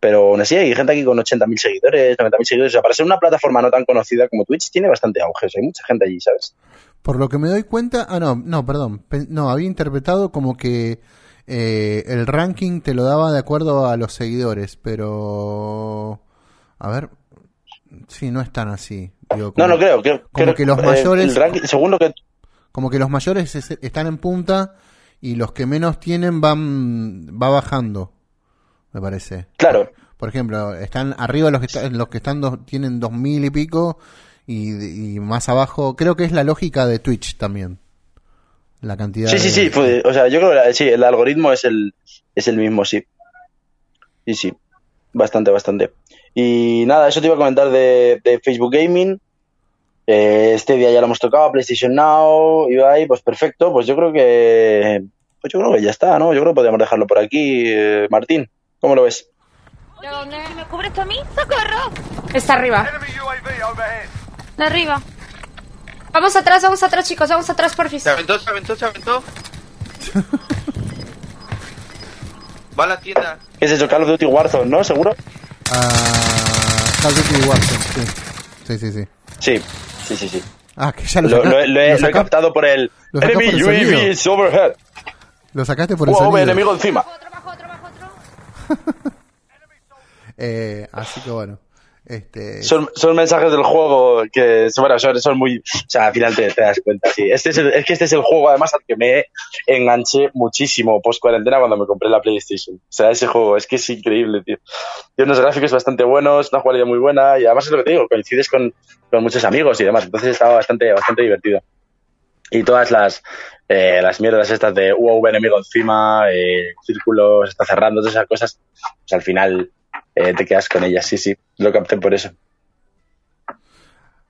Pero aún así hay gente aquí con 80.000 seguidores, 90.000 seguidores. O sea, para ser una plataforma no tan conocida como Twitch, tiene bastante auge. o sea, hay mucha gente allí, ¿sabes? Por lo que me doy cuenta, ah no, no, perdón, Pe- no, había interpretado como que eh, el ranking te lo daba de acuerdo a los seguidores, pero a ver, sí, no es tan así. Digo, No, como- no creo. creo como creo- que los eh, mayores, el ranking- según lo que. como que los mayores es- están en punta y los que menos tienen van va bajando, me parece. Claro. Por ejemplo, están arriba los que están, los que están dos- tienen dos mil y pico y, y más abajo, creo que es la lógica de Twitch también. La cantidad. Sí, sí, de- sí. fue- o sea, yo creo que la- sí, el algoritmo es el, es el mismo, sí. Sí, sí. Bastante, bastante. Y nada, eso te iba a comentar de, de Facebook Gaming. Eh, este día ya lo hemos tocado, PlayStation Now, Ibai, pues perfecto. Pues yo creo que. Pues yo creo que ya está, ¿no? Yo creo que podríamos dejarlo por aquí. eh, Martín, ¿cómo lo ves? ¿Me cubre esto a mí? ¡Socorro! Está arriba. De arriba. Vamos atrás, vamos atrás, chicos, vamos atrás, porfis. Se aventó, se aventó, se aventó. Va a la tienda. ¿Qué es eso? Call of Duty Warzone, ¿no? ¿Seguro? Ah, Call of Duty Warzone, sí. Sí, sí, sí. Sí, sí, sí, sí. Ah, que ya lo, saca- lo he- lo he, captado por el Enemy por el UAV is overhead. lo sacaste por el Wow, sonido. enemigo encima. Eh, así que bueno. Este, Son, son mensajes del juego que bueno, son, muy. O sea, al final te, das cuenta, sí. Este es, es que este es el juego, además, al que me enganché muchísimo post cuarentena cuando me compré la PlayStation. O sea, ese juego es que es increíble, tío. Tiene unos gráficos bastante buenos, una jugabilidad muy buena y además es lo que te digo, coincides con, con muchos amigos y demás. Entonces estaba bastante, bastante divertido. Y todas las, eh, las mierdas estas de wow, enemigo encima, eh, círculos, está cerrando, todas esas cosas, pues al final eh, te quedas con ellas, sí, sí. Lo capté por eso.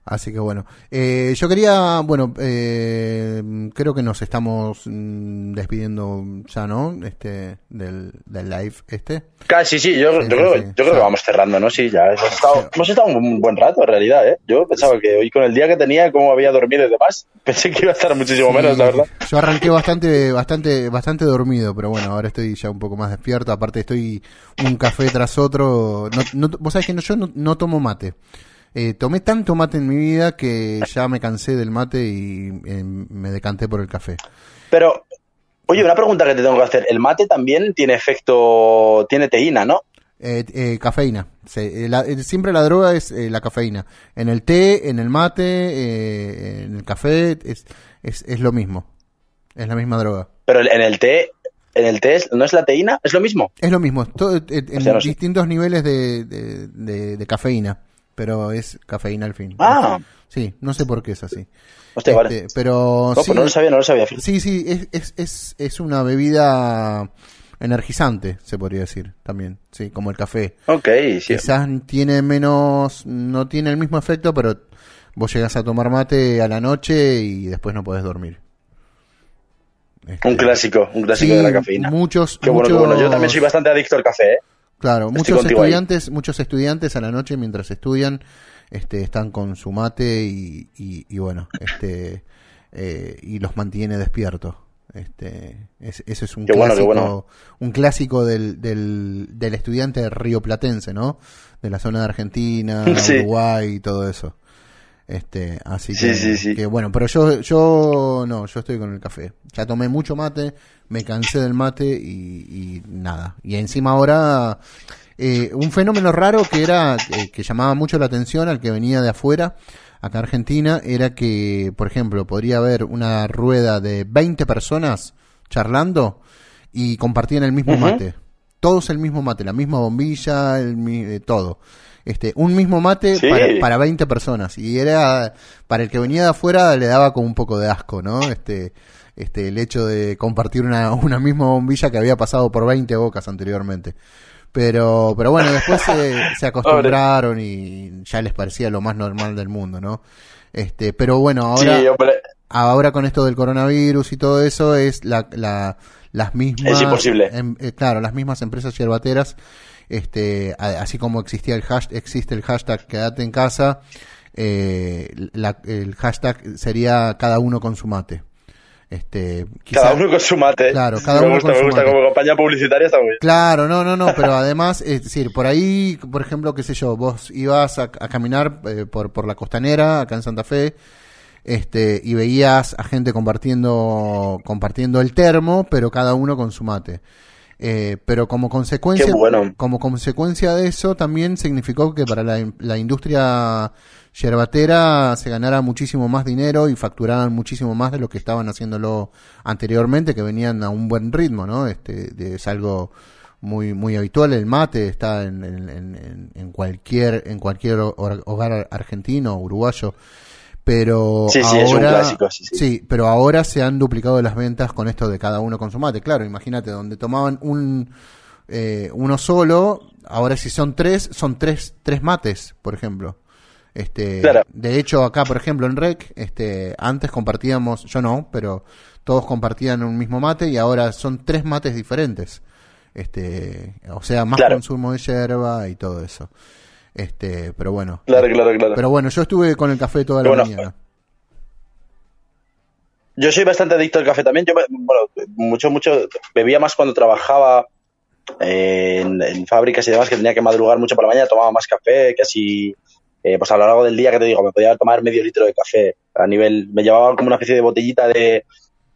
Así que bueno. Eh, yo quería, bueno, eh, creo que nos estamos mm, despidiendo ya, ¿no? Este, del, del live este. Casi, sí, yo, Sí, yo sí, creo, sí. yo creo que vamos cerrando, ¿no? Sí, ya hemos estado, hemos estado un buen rato, en realidad, ¿eh? Yo pensaba que hoy con el día que tenía, cómo había dormido y demás, pensé que iba a estar muchísimo menos, la verdad. Yo arranqué bastante, bastante, bastante dormido, pero bueno, ahora estoy ya un poco más despierto. Aparte estoy un café tras otro. No, no- vos sabés que no, yo no, no tomo mate. Eh, tomé tanto mate en mi vida que ya me cansé del mate y eh, me decanté por el café. Pero, oye, una pregunta que te tengo que hacer. El mate también tiene efecto, tiene teína, ¿no? Eh, eh, cafeína. Se- eh, la- siempre la droga es la cafeína. En el té, en el mate, en el café, es, es, es lo mismo. Es la misma droga. Pero en el té, en el té, ¿no es la teína? ¿Es lo mismo? Es lo mismo, todo- en O sea, no sé. distintos niveles de, de, de- de cafeína, pero es cafeína al fin. Ah. Sí, no sé por qué es así. Hostia, vale. Este, Pero No, pues sí, no lo sabía, no lo sabía. Sí, sí, es, es, es, es una bebida energizante, se podría decir también, sí, como el café. Ok, sí. Quizás tiene menos, no tiene el mismo efecto, pero vos llegás a tomar mate a la noche y después no podés dormir. Un clásico, un clásico Sí, de la cafeína. muchos- Qué bueno, qué muchos- bueno. Yo también soy bastante adicto al café, ¿eh? Claro, Estoy muchos ahí. estudiantes, muchos estudiantes a la noche mientras estudian, este, están con su mate y, y, y bueno, este, eh, y los mantiene despiertos. Este, es- ese es un Qué bueno, qué clásico, bueno. un clásico del, del, del estudiante rioplatense, ¿no? De la zona de Argentina, Sí. Uruguay y todo eso. Este, así Sí, que, sí, sí. que bueno, pero yo, yo no, yo estoy con el café. Ya tomé mucho mate, me cansé del mate y, y nada. Y encima ahora eh, un fenómeno raro que era eh, que llamaba mucho la atención al que venía de afuera, acá Argentina, era que, por ejemplo, podría haber una rueda de 20 personas charlando y compartían el mismo mate. Todos el mismo mate, la misma bombilla, el, eh, todo. Este, un mismo mate Sí. para, para 20 personas. Y era, para el que venía de afuera le daba como un poco de asco, ¿no? Este, este, el hecho de compartir una, una misma bombilla que había pasado por 20 bocas anteriormente. Pero, pero bueno, después se, se acostumbraron y ya les parecía lo más normal del mundo, ¿no? Este, pero bueno, ahora, Sí, ahora con esto del coronavirus y todo eso es la, la, las mismas, Es imposible. em- eh, claro, las mismas empresas yerbateras, este, así como existía el hashtag, existe el hashtag quédate en casa, eh, la- el hashtag sería cada uno con su mate. Este, quizá- Cada uno con su mate. Claro, cada me uno gusta, con me su gusta. mate. Como campaña publicitaria está muy bien. Claro, no, no, no, pero además, es decir, por ahí, por ejemplo, qué sé yo, vos ibas a, a caminar eh, por, por la costanera, acá en Santa Fe, este, y veías a gente compartiendo, compartiendo el termo, pero cada uno con su mate. Eh, pero como consecuencia, bueno. como consecuencia de eso también significó que para la, la industria yerbatera se ganara muchísimo más dinero y facturaran muchísimo más de lo que estaban haciéndolo anteriormente, que venían a un buen ritmo, ¿no? Este, de- es algo muy muy habitual el mate está en, en- en- en cualquier en cualquier hogar argentino uruguayo pero Sí, sí, ahora es un clásico, sí, sí. pero ahora se han duplicado las ventas con esto de cada uno con su mate claro imagínate donde tomaban un eh, uno solo ahora si son tres son tres tres mates por ejemplo este Claro. de hecho acá por ejemplo en rec este antes compartíamos yo no pero todos compartían un mismo mate y ahora son tres mates diferentes este o sea más Claro. consumo de yerba y todo eso este pero bueno Claro, claro, claro. pero bueno yo estuve con el café toda la Bueno, mañana Yo soy bastante adicto al café también. Yo, bueno, mucho, mucho, bebía más cuando trabajaba eh, en, en fábricas y demás, que tenía que madrugar mucho por la mañana, tomaba más café, casi, eh, pues a lo largo del día, que te digo, me podía tomar medio litro de café. A nivel, me llevaba como una especie de botellita de,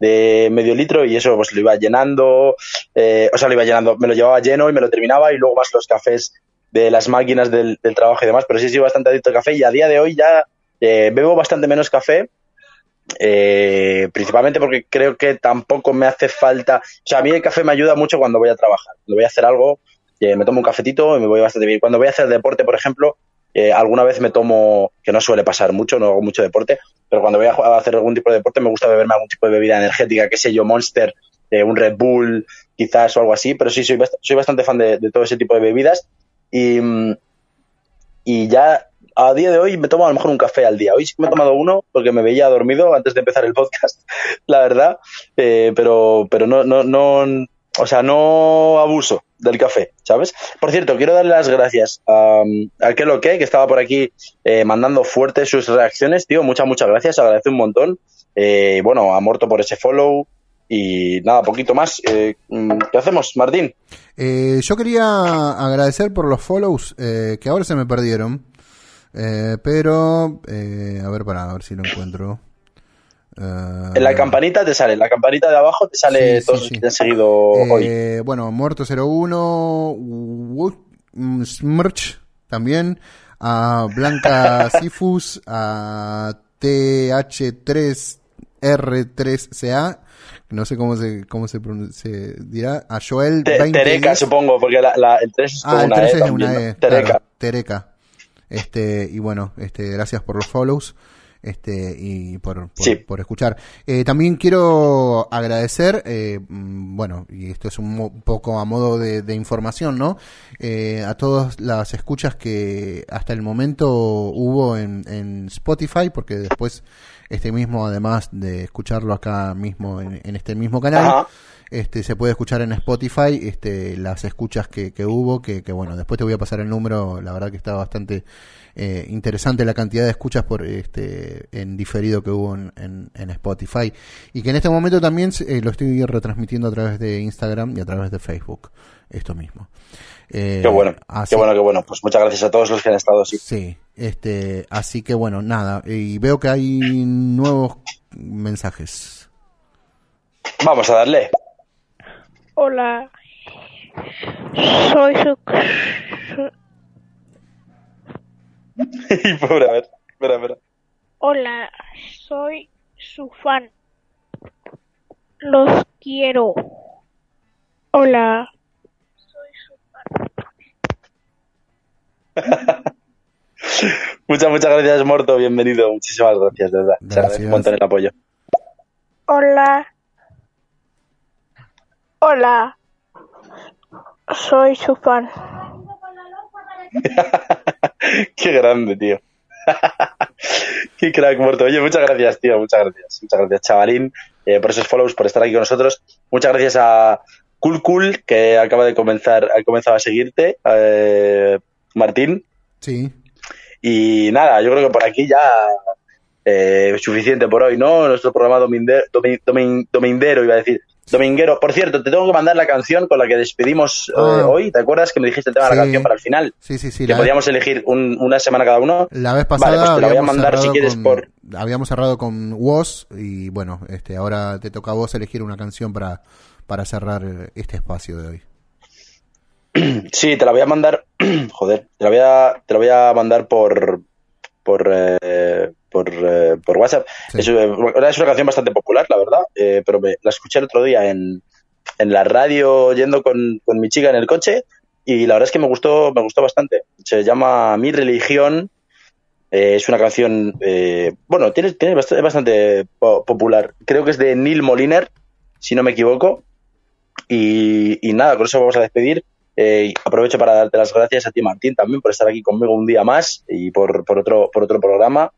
de medio litro y eso pues lo iba llenando, eh, o sea, lo iba llenando, me lo llevaba lleno y me lo terminaba y luego más los cafés de las máquinas del, trabajo y demás, pero sí soy bastante adicto al café. Y a día de hoy ya eh, bebo bastante menos café, eh, principalmente porque creo que tampoco me hace falta, o sea, a mí el café me ayuda mucho cuando voy a trabajar, cuando voy a hacer algo, eh, me tomo un cafetito y me voy bastante bien. Cuando voy a hacer deporte, por ejemplo, alguna vez me tomo, que no suele pasar mucho, no hago mucho deporte, pero cuando voy a, hacer algún tipo de deporte me gusta beberme algún tipo de bebida energética, qué sé yo, Monster, un Red Bull, quizás o algo así, pero sí, soy, bast- soy bastante fan de todo ese tipo de bebidas y, y ya a día de hoy me tomo a lo mejor un café al día. Hoy sí que me he tomado uno porque me veía dormido antes de empezar el podcast, la verdad, eh, pero, pero no, no, no, o sea, no abuso del café, ¿sabes? Por cierto, quiero darle las gracias a, a que lo que, que estaba por aquí eh, mandando fuertes sus reacciones, tío, muchas, muchas gracias, agradezco un montón. Eh, bueno, a Morto por ese follow y nada, poquito más. Eh, mm, ¿Qué hacemos, Martín? Eh, yo quería agradecer por los follows eh, que ahora se me perdieron. Eh, pero, eh, a ver, para a ver si lo encuentro. Eh, En la campanita te sale, en la campanita de abajo te sale Sí, todos sí, los sí. que te han seguido hoy. bueno, Muerto 01, Wu- mm, Smirch también, a Blanca Sifus, a TH3R3CA, no sé cómo se, cómo se, se dirá, a Joel Te- 2010. Tereca, supongo, porque la, la- el 3 es Ah, el una 3 E es. E, Tereca. claro, Tereca. Este, y bueno, este, gracias por los follows. Este, y por, por, Sí. por escuchar. Eh, también quiero agradecer, eh, mm, bueno, y esto es un mo- poco a modo de, de información, ¿no? Eh, a todas las escuchas que hasta el momento hubo en, en Spotify, porque después este mismo, además de escucharlo acá mismo en, en este mismo canal, Ajá. este se puede escuchar en Spotify este las escuchas que, que hubo que, que bueno después te voy a pasar el número la verdad que está bastante eh, interesante la cantidad de escuchas por este en diferido que hubo en, en, en Spotify y que en este momento también eh, lo estoy retransmitiendo a través de Instagram y a través de Facebook esto mismo Eh, Qué bueno, así- qué bueno, qué bueno. Pues muchas gracias a todos los que han estado así. Sí, este, así que bueno, nada, y veo que hay nuevos mensajes. Vamos a darle. Hola. Soy su... Pobre, a ver, espera, espera. Hola, soy su fan. Los quiero. Hola. Muchas, muchas gracias, Morto. Bienvenido. Muchísimas gracias, de verdad. Agradece un montón el apoyo. Hola. Hola. Soy su fan. Qué grande, tío. Qué crack, Morto. Oye, muchas gracias, tío. Muchas gracias. Muchas gracias, chavalín, eh, por esos follows, por estar aquí con nosotros. Muchas gracias a Cool Cool, que acaba de comenzar, ha comenzado a seguirte. eh, Martín. Sí. Y nada, yo creo que por aquí ya eh, es suficiente por hoy, ¿no? Nuestro programa dominde- domi- domin- domindero, iba a decir. dominguero. Por cierto, te tengo que mandar la canción con la que despedimos eh, Ah. hoy. ¿Te acuerdas que me dijiste el tema de la canción para el final? Sí, sí, sí. que podíamos elegir un- una semana cada uno. la vez Vale, pasada pues te la voy a mandar si quieres con- por... Habíamos cerrado con Woz y bueno, este, ahora te toca a vos elegir una canción para, para cerrar este espacio de hoy. Sí, te la voy a mandar. Joder, te la voy a, te la voy a mandar por. por. eh, por, eh, por WhatsApp. Es, eh, es una canción bastante popular, la verdad, eh, pero me- la escuché el otro día en, en la radio yendo con, con mi chica en el coche y la verdad es que me gustó, me gustó bastante. Se llama Mi religión. eh, es una canción, eh, bueno, tiene, tiene bastante, bastante po- popular. Creo que es de Neil Moliner, si no me equivoco. Y, y nada, con eso vamos a despedir. Eh, aprovecho para darte las gracias a ti, Martín, también por estar aquí conmigo un día más y por, por, otro, por otro programa.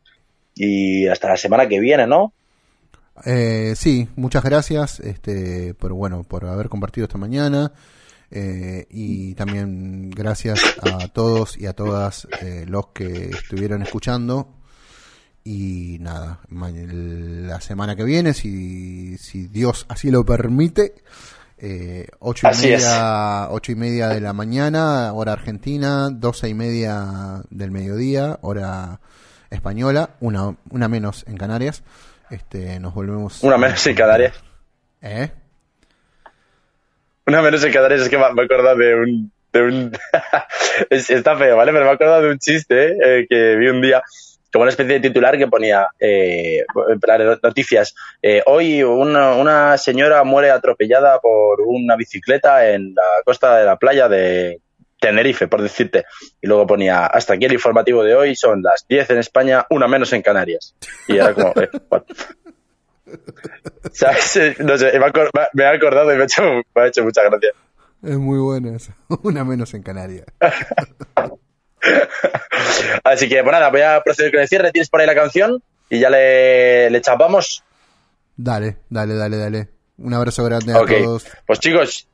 Y hasta la semana que viene, ¿no? Eh, sí, muchas gracias este, por, bueno, por haber compartido esta mañana. eh, y también gracias a todos y a todas eh, los que estuvieron escuchando. Y nada, la semana que viene, si, si Dios así lo permite, eh, ocho, y Así media, ocho y media de la mañana, hora argentina, doce y media del mediodía, hora española, una, una menos en Canarias. Este, nos volvemos. Una menos en Canarias. ¿Eh? Una menos en Canarias es que me me acordado de un... De un es- está feo, ¿vale? Pero me acordado de un chiste eh, que vi un día como una especie de titular que ponía eh, noticias. eh, hoy una, una señora muere atropellada por una bicicleta en la costa de la playa de Tenerife, por decirte. Y luego ponía, hasta aquí el informativo de hoy, son las 10 en España, una menos en Canarias. Y era como, eh? ¿Sabes? No sé, me, ha acordado y me ha hecho, me ha hecho mucha gracia. Es muy buena esa. Una menos en Canarias. Así que, pues nada, voy a proceder con el cierre. Tienes por ahí la canción y ya le, le chapamos. Dale, dale, dale, dale. Un abrazo grande a todos. pues chicos,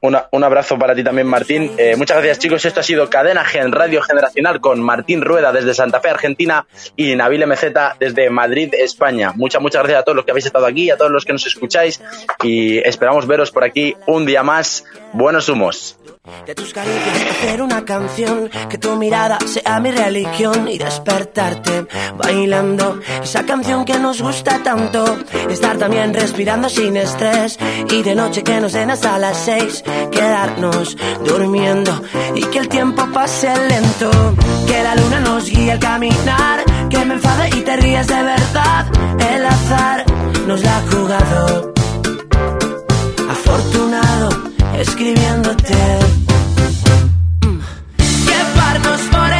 un abrazo para ti también, Martín. Eh, muchas gracias, chicos. Esto ha sido Cadena Gen Radio Generacional con Martín Rueda desde Santa Fe, Argentina, y Nabil MZ desde Madrid, España. Muchas, muchas gracias a todos los que habéis estado aquí, a todos los que nos escucháis, y esperamos veros por aquí un día más. Buenos humos. De tus caricias hacer una canción, que tu mirada sea mi religión y despertarte bailando esa canción que nos gusta tanto. Estar también respirando sin estrés y de noche que nos den hasta las seis, quedarnos durmiendo y que el tiempo pase lento. Que la luna nos guíe al caminar, que me enfade y te rías de verdad. El azar nos la ha jugado afortunado escribiéndote. Mm. Llevarnos por el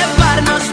llevarnos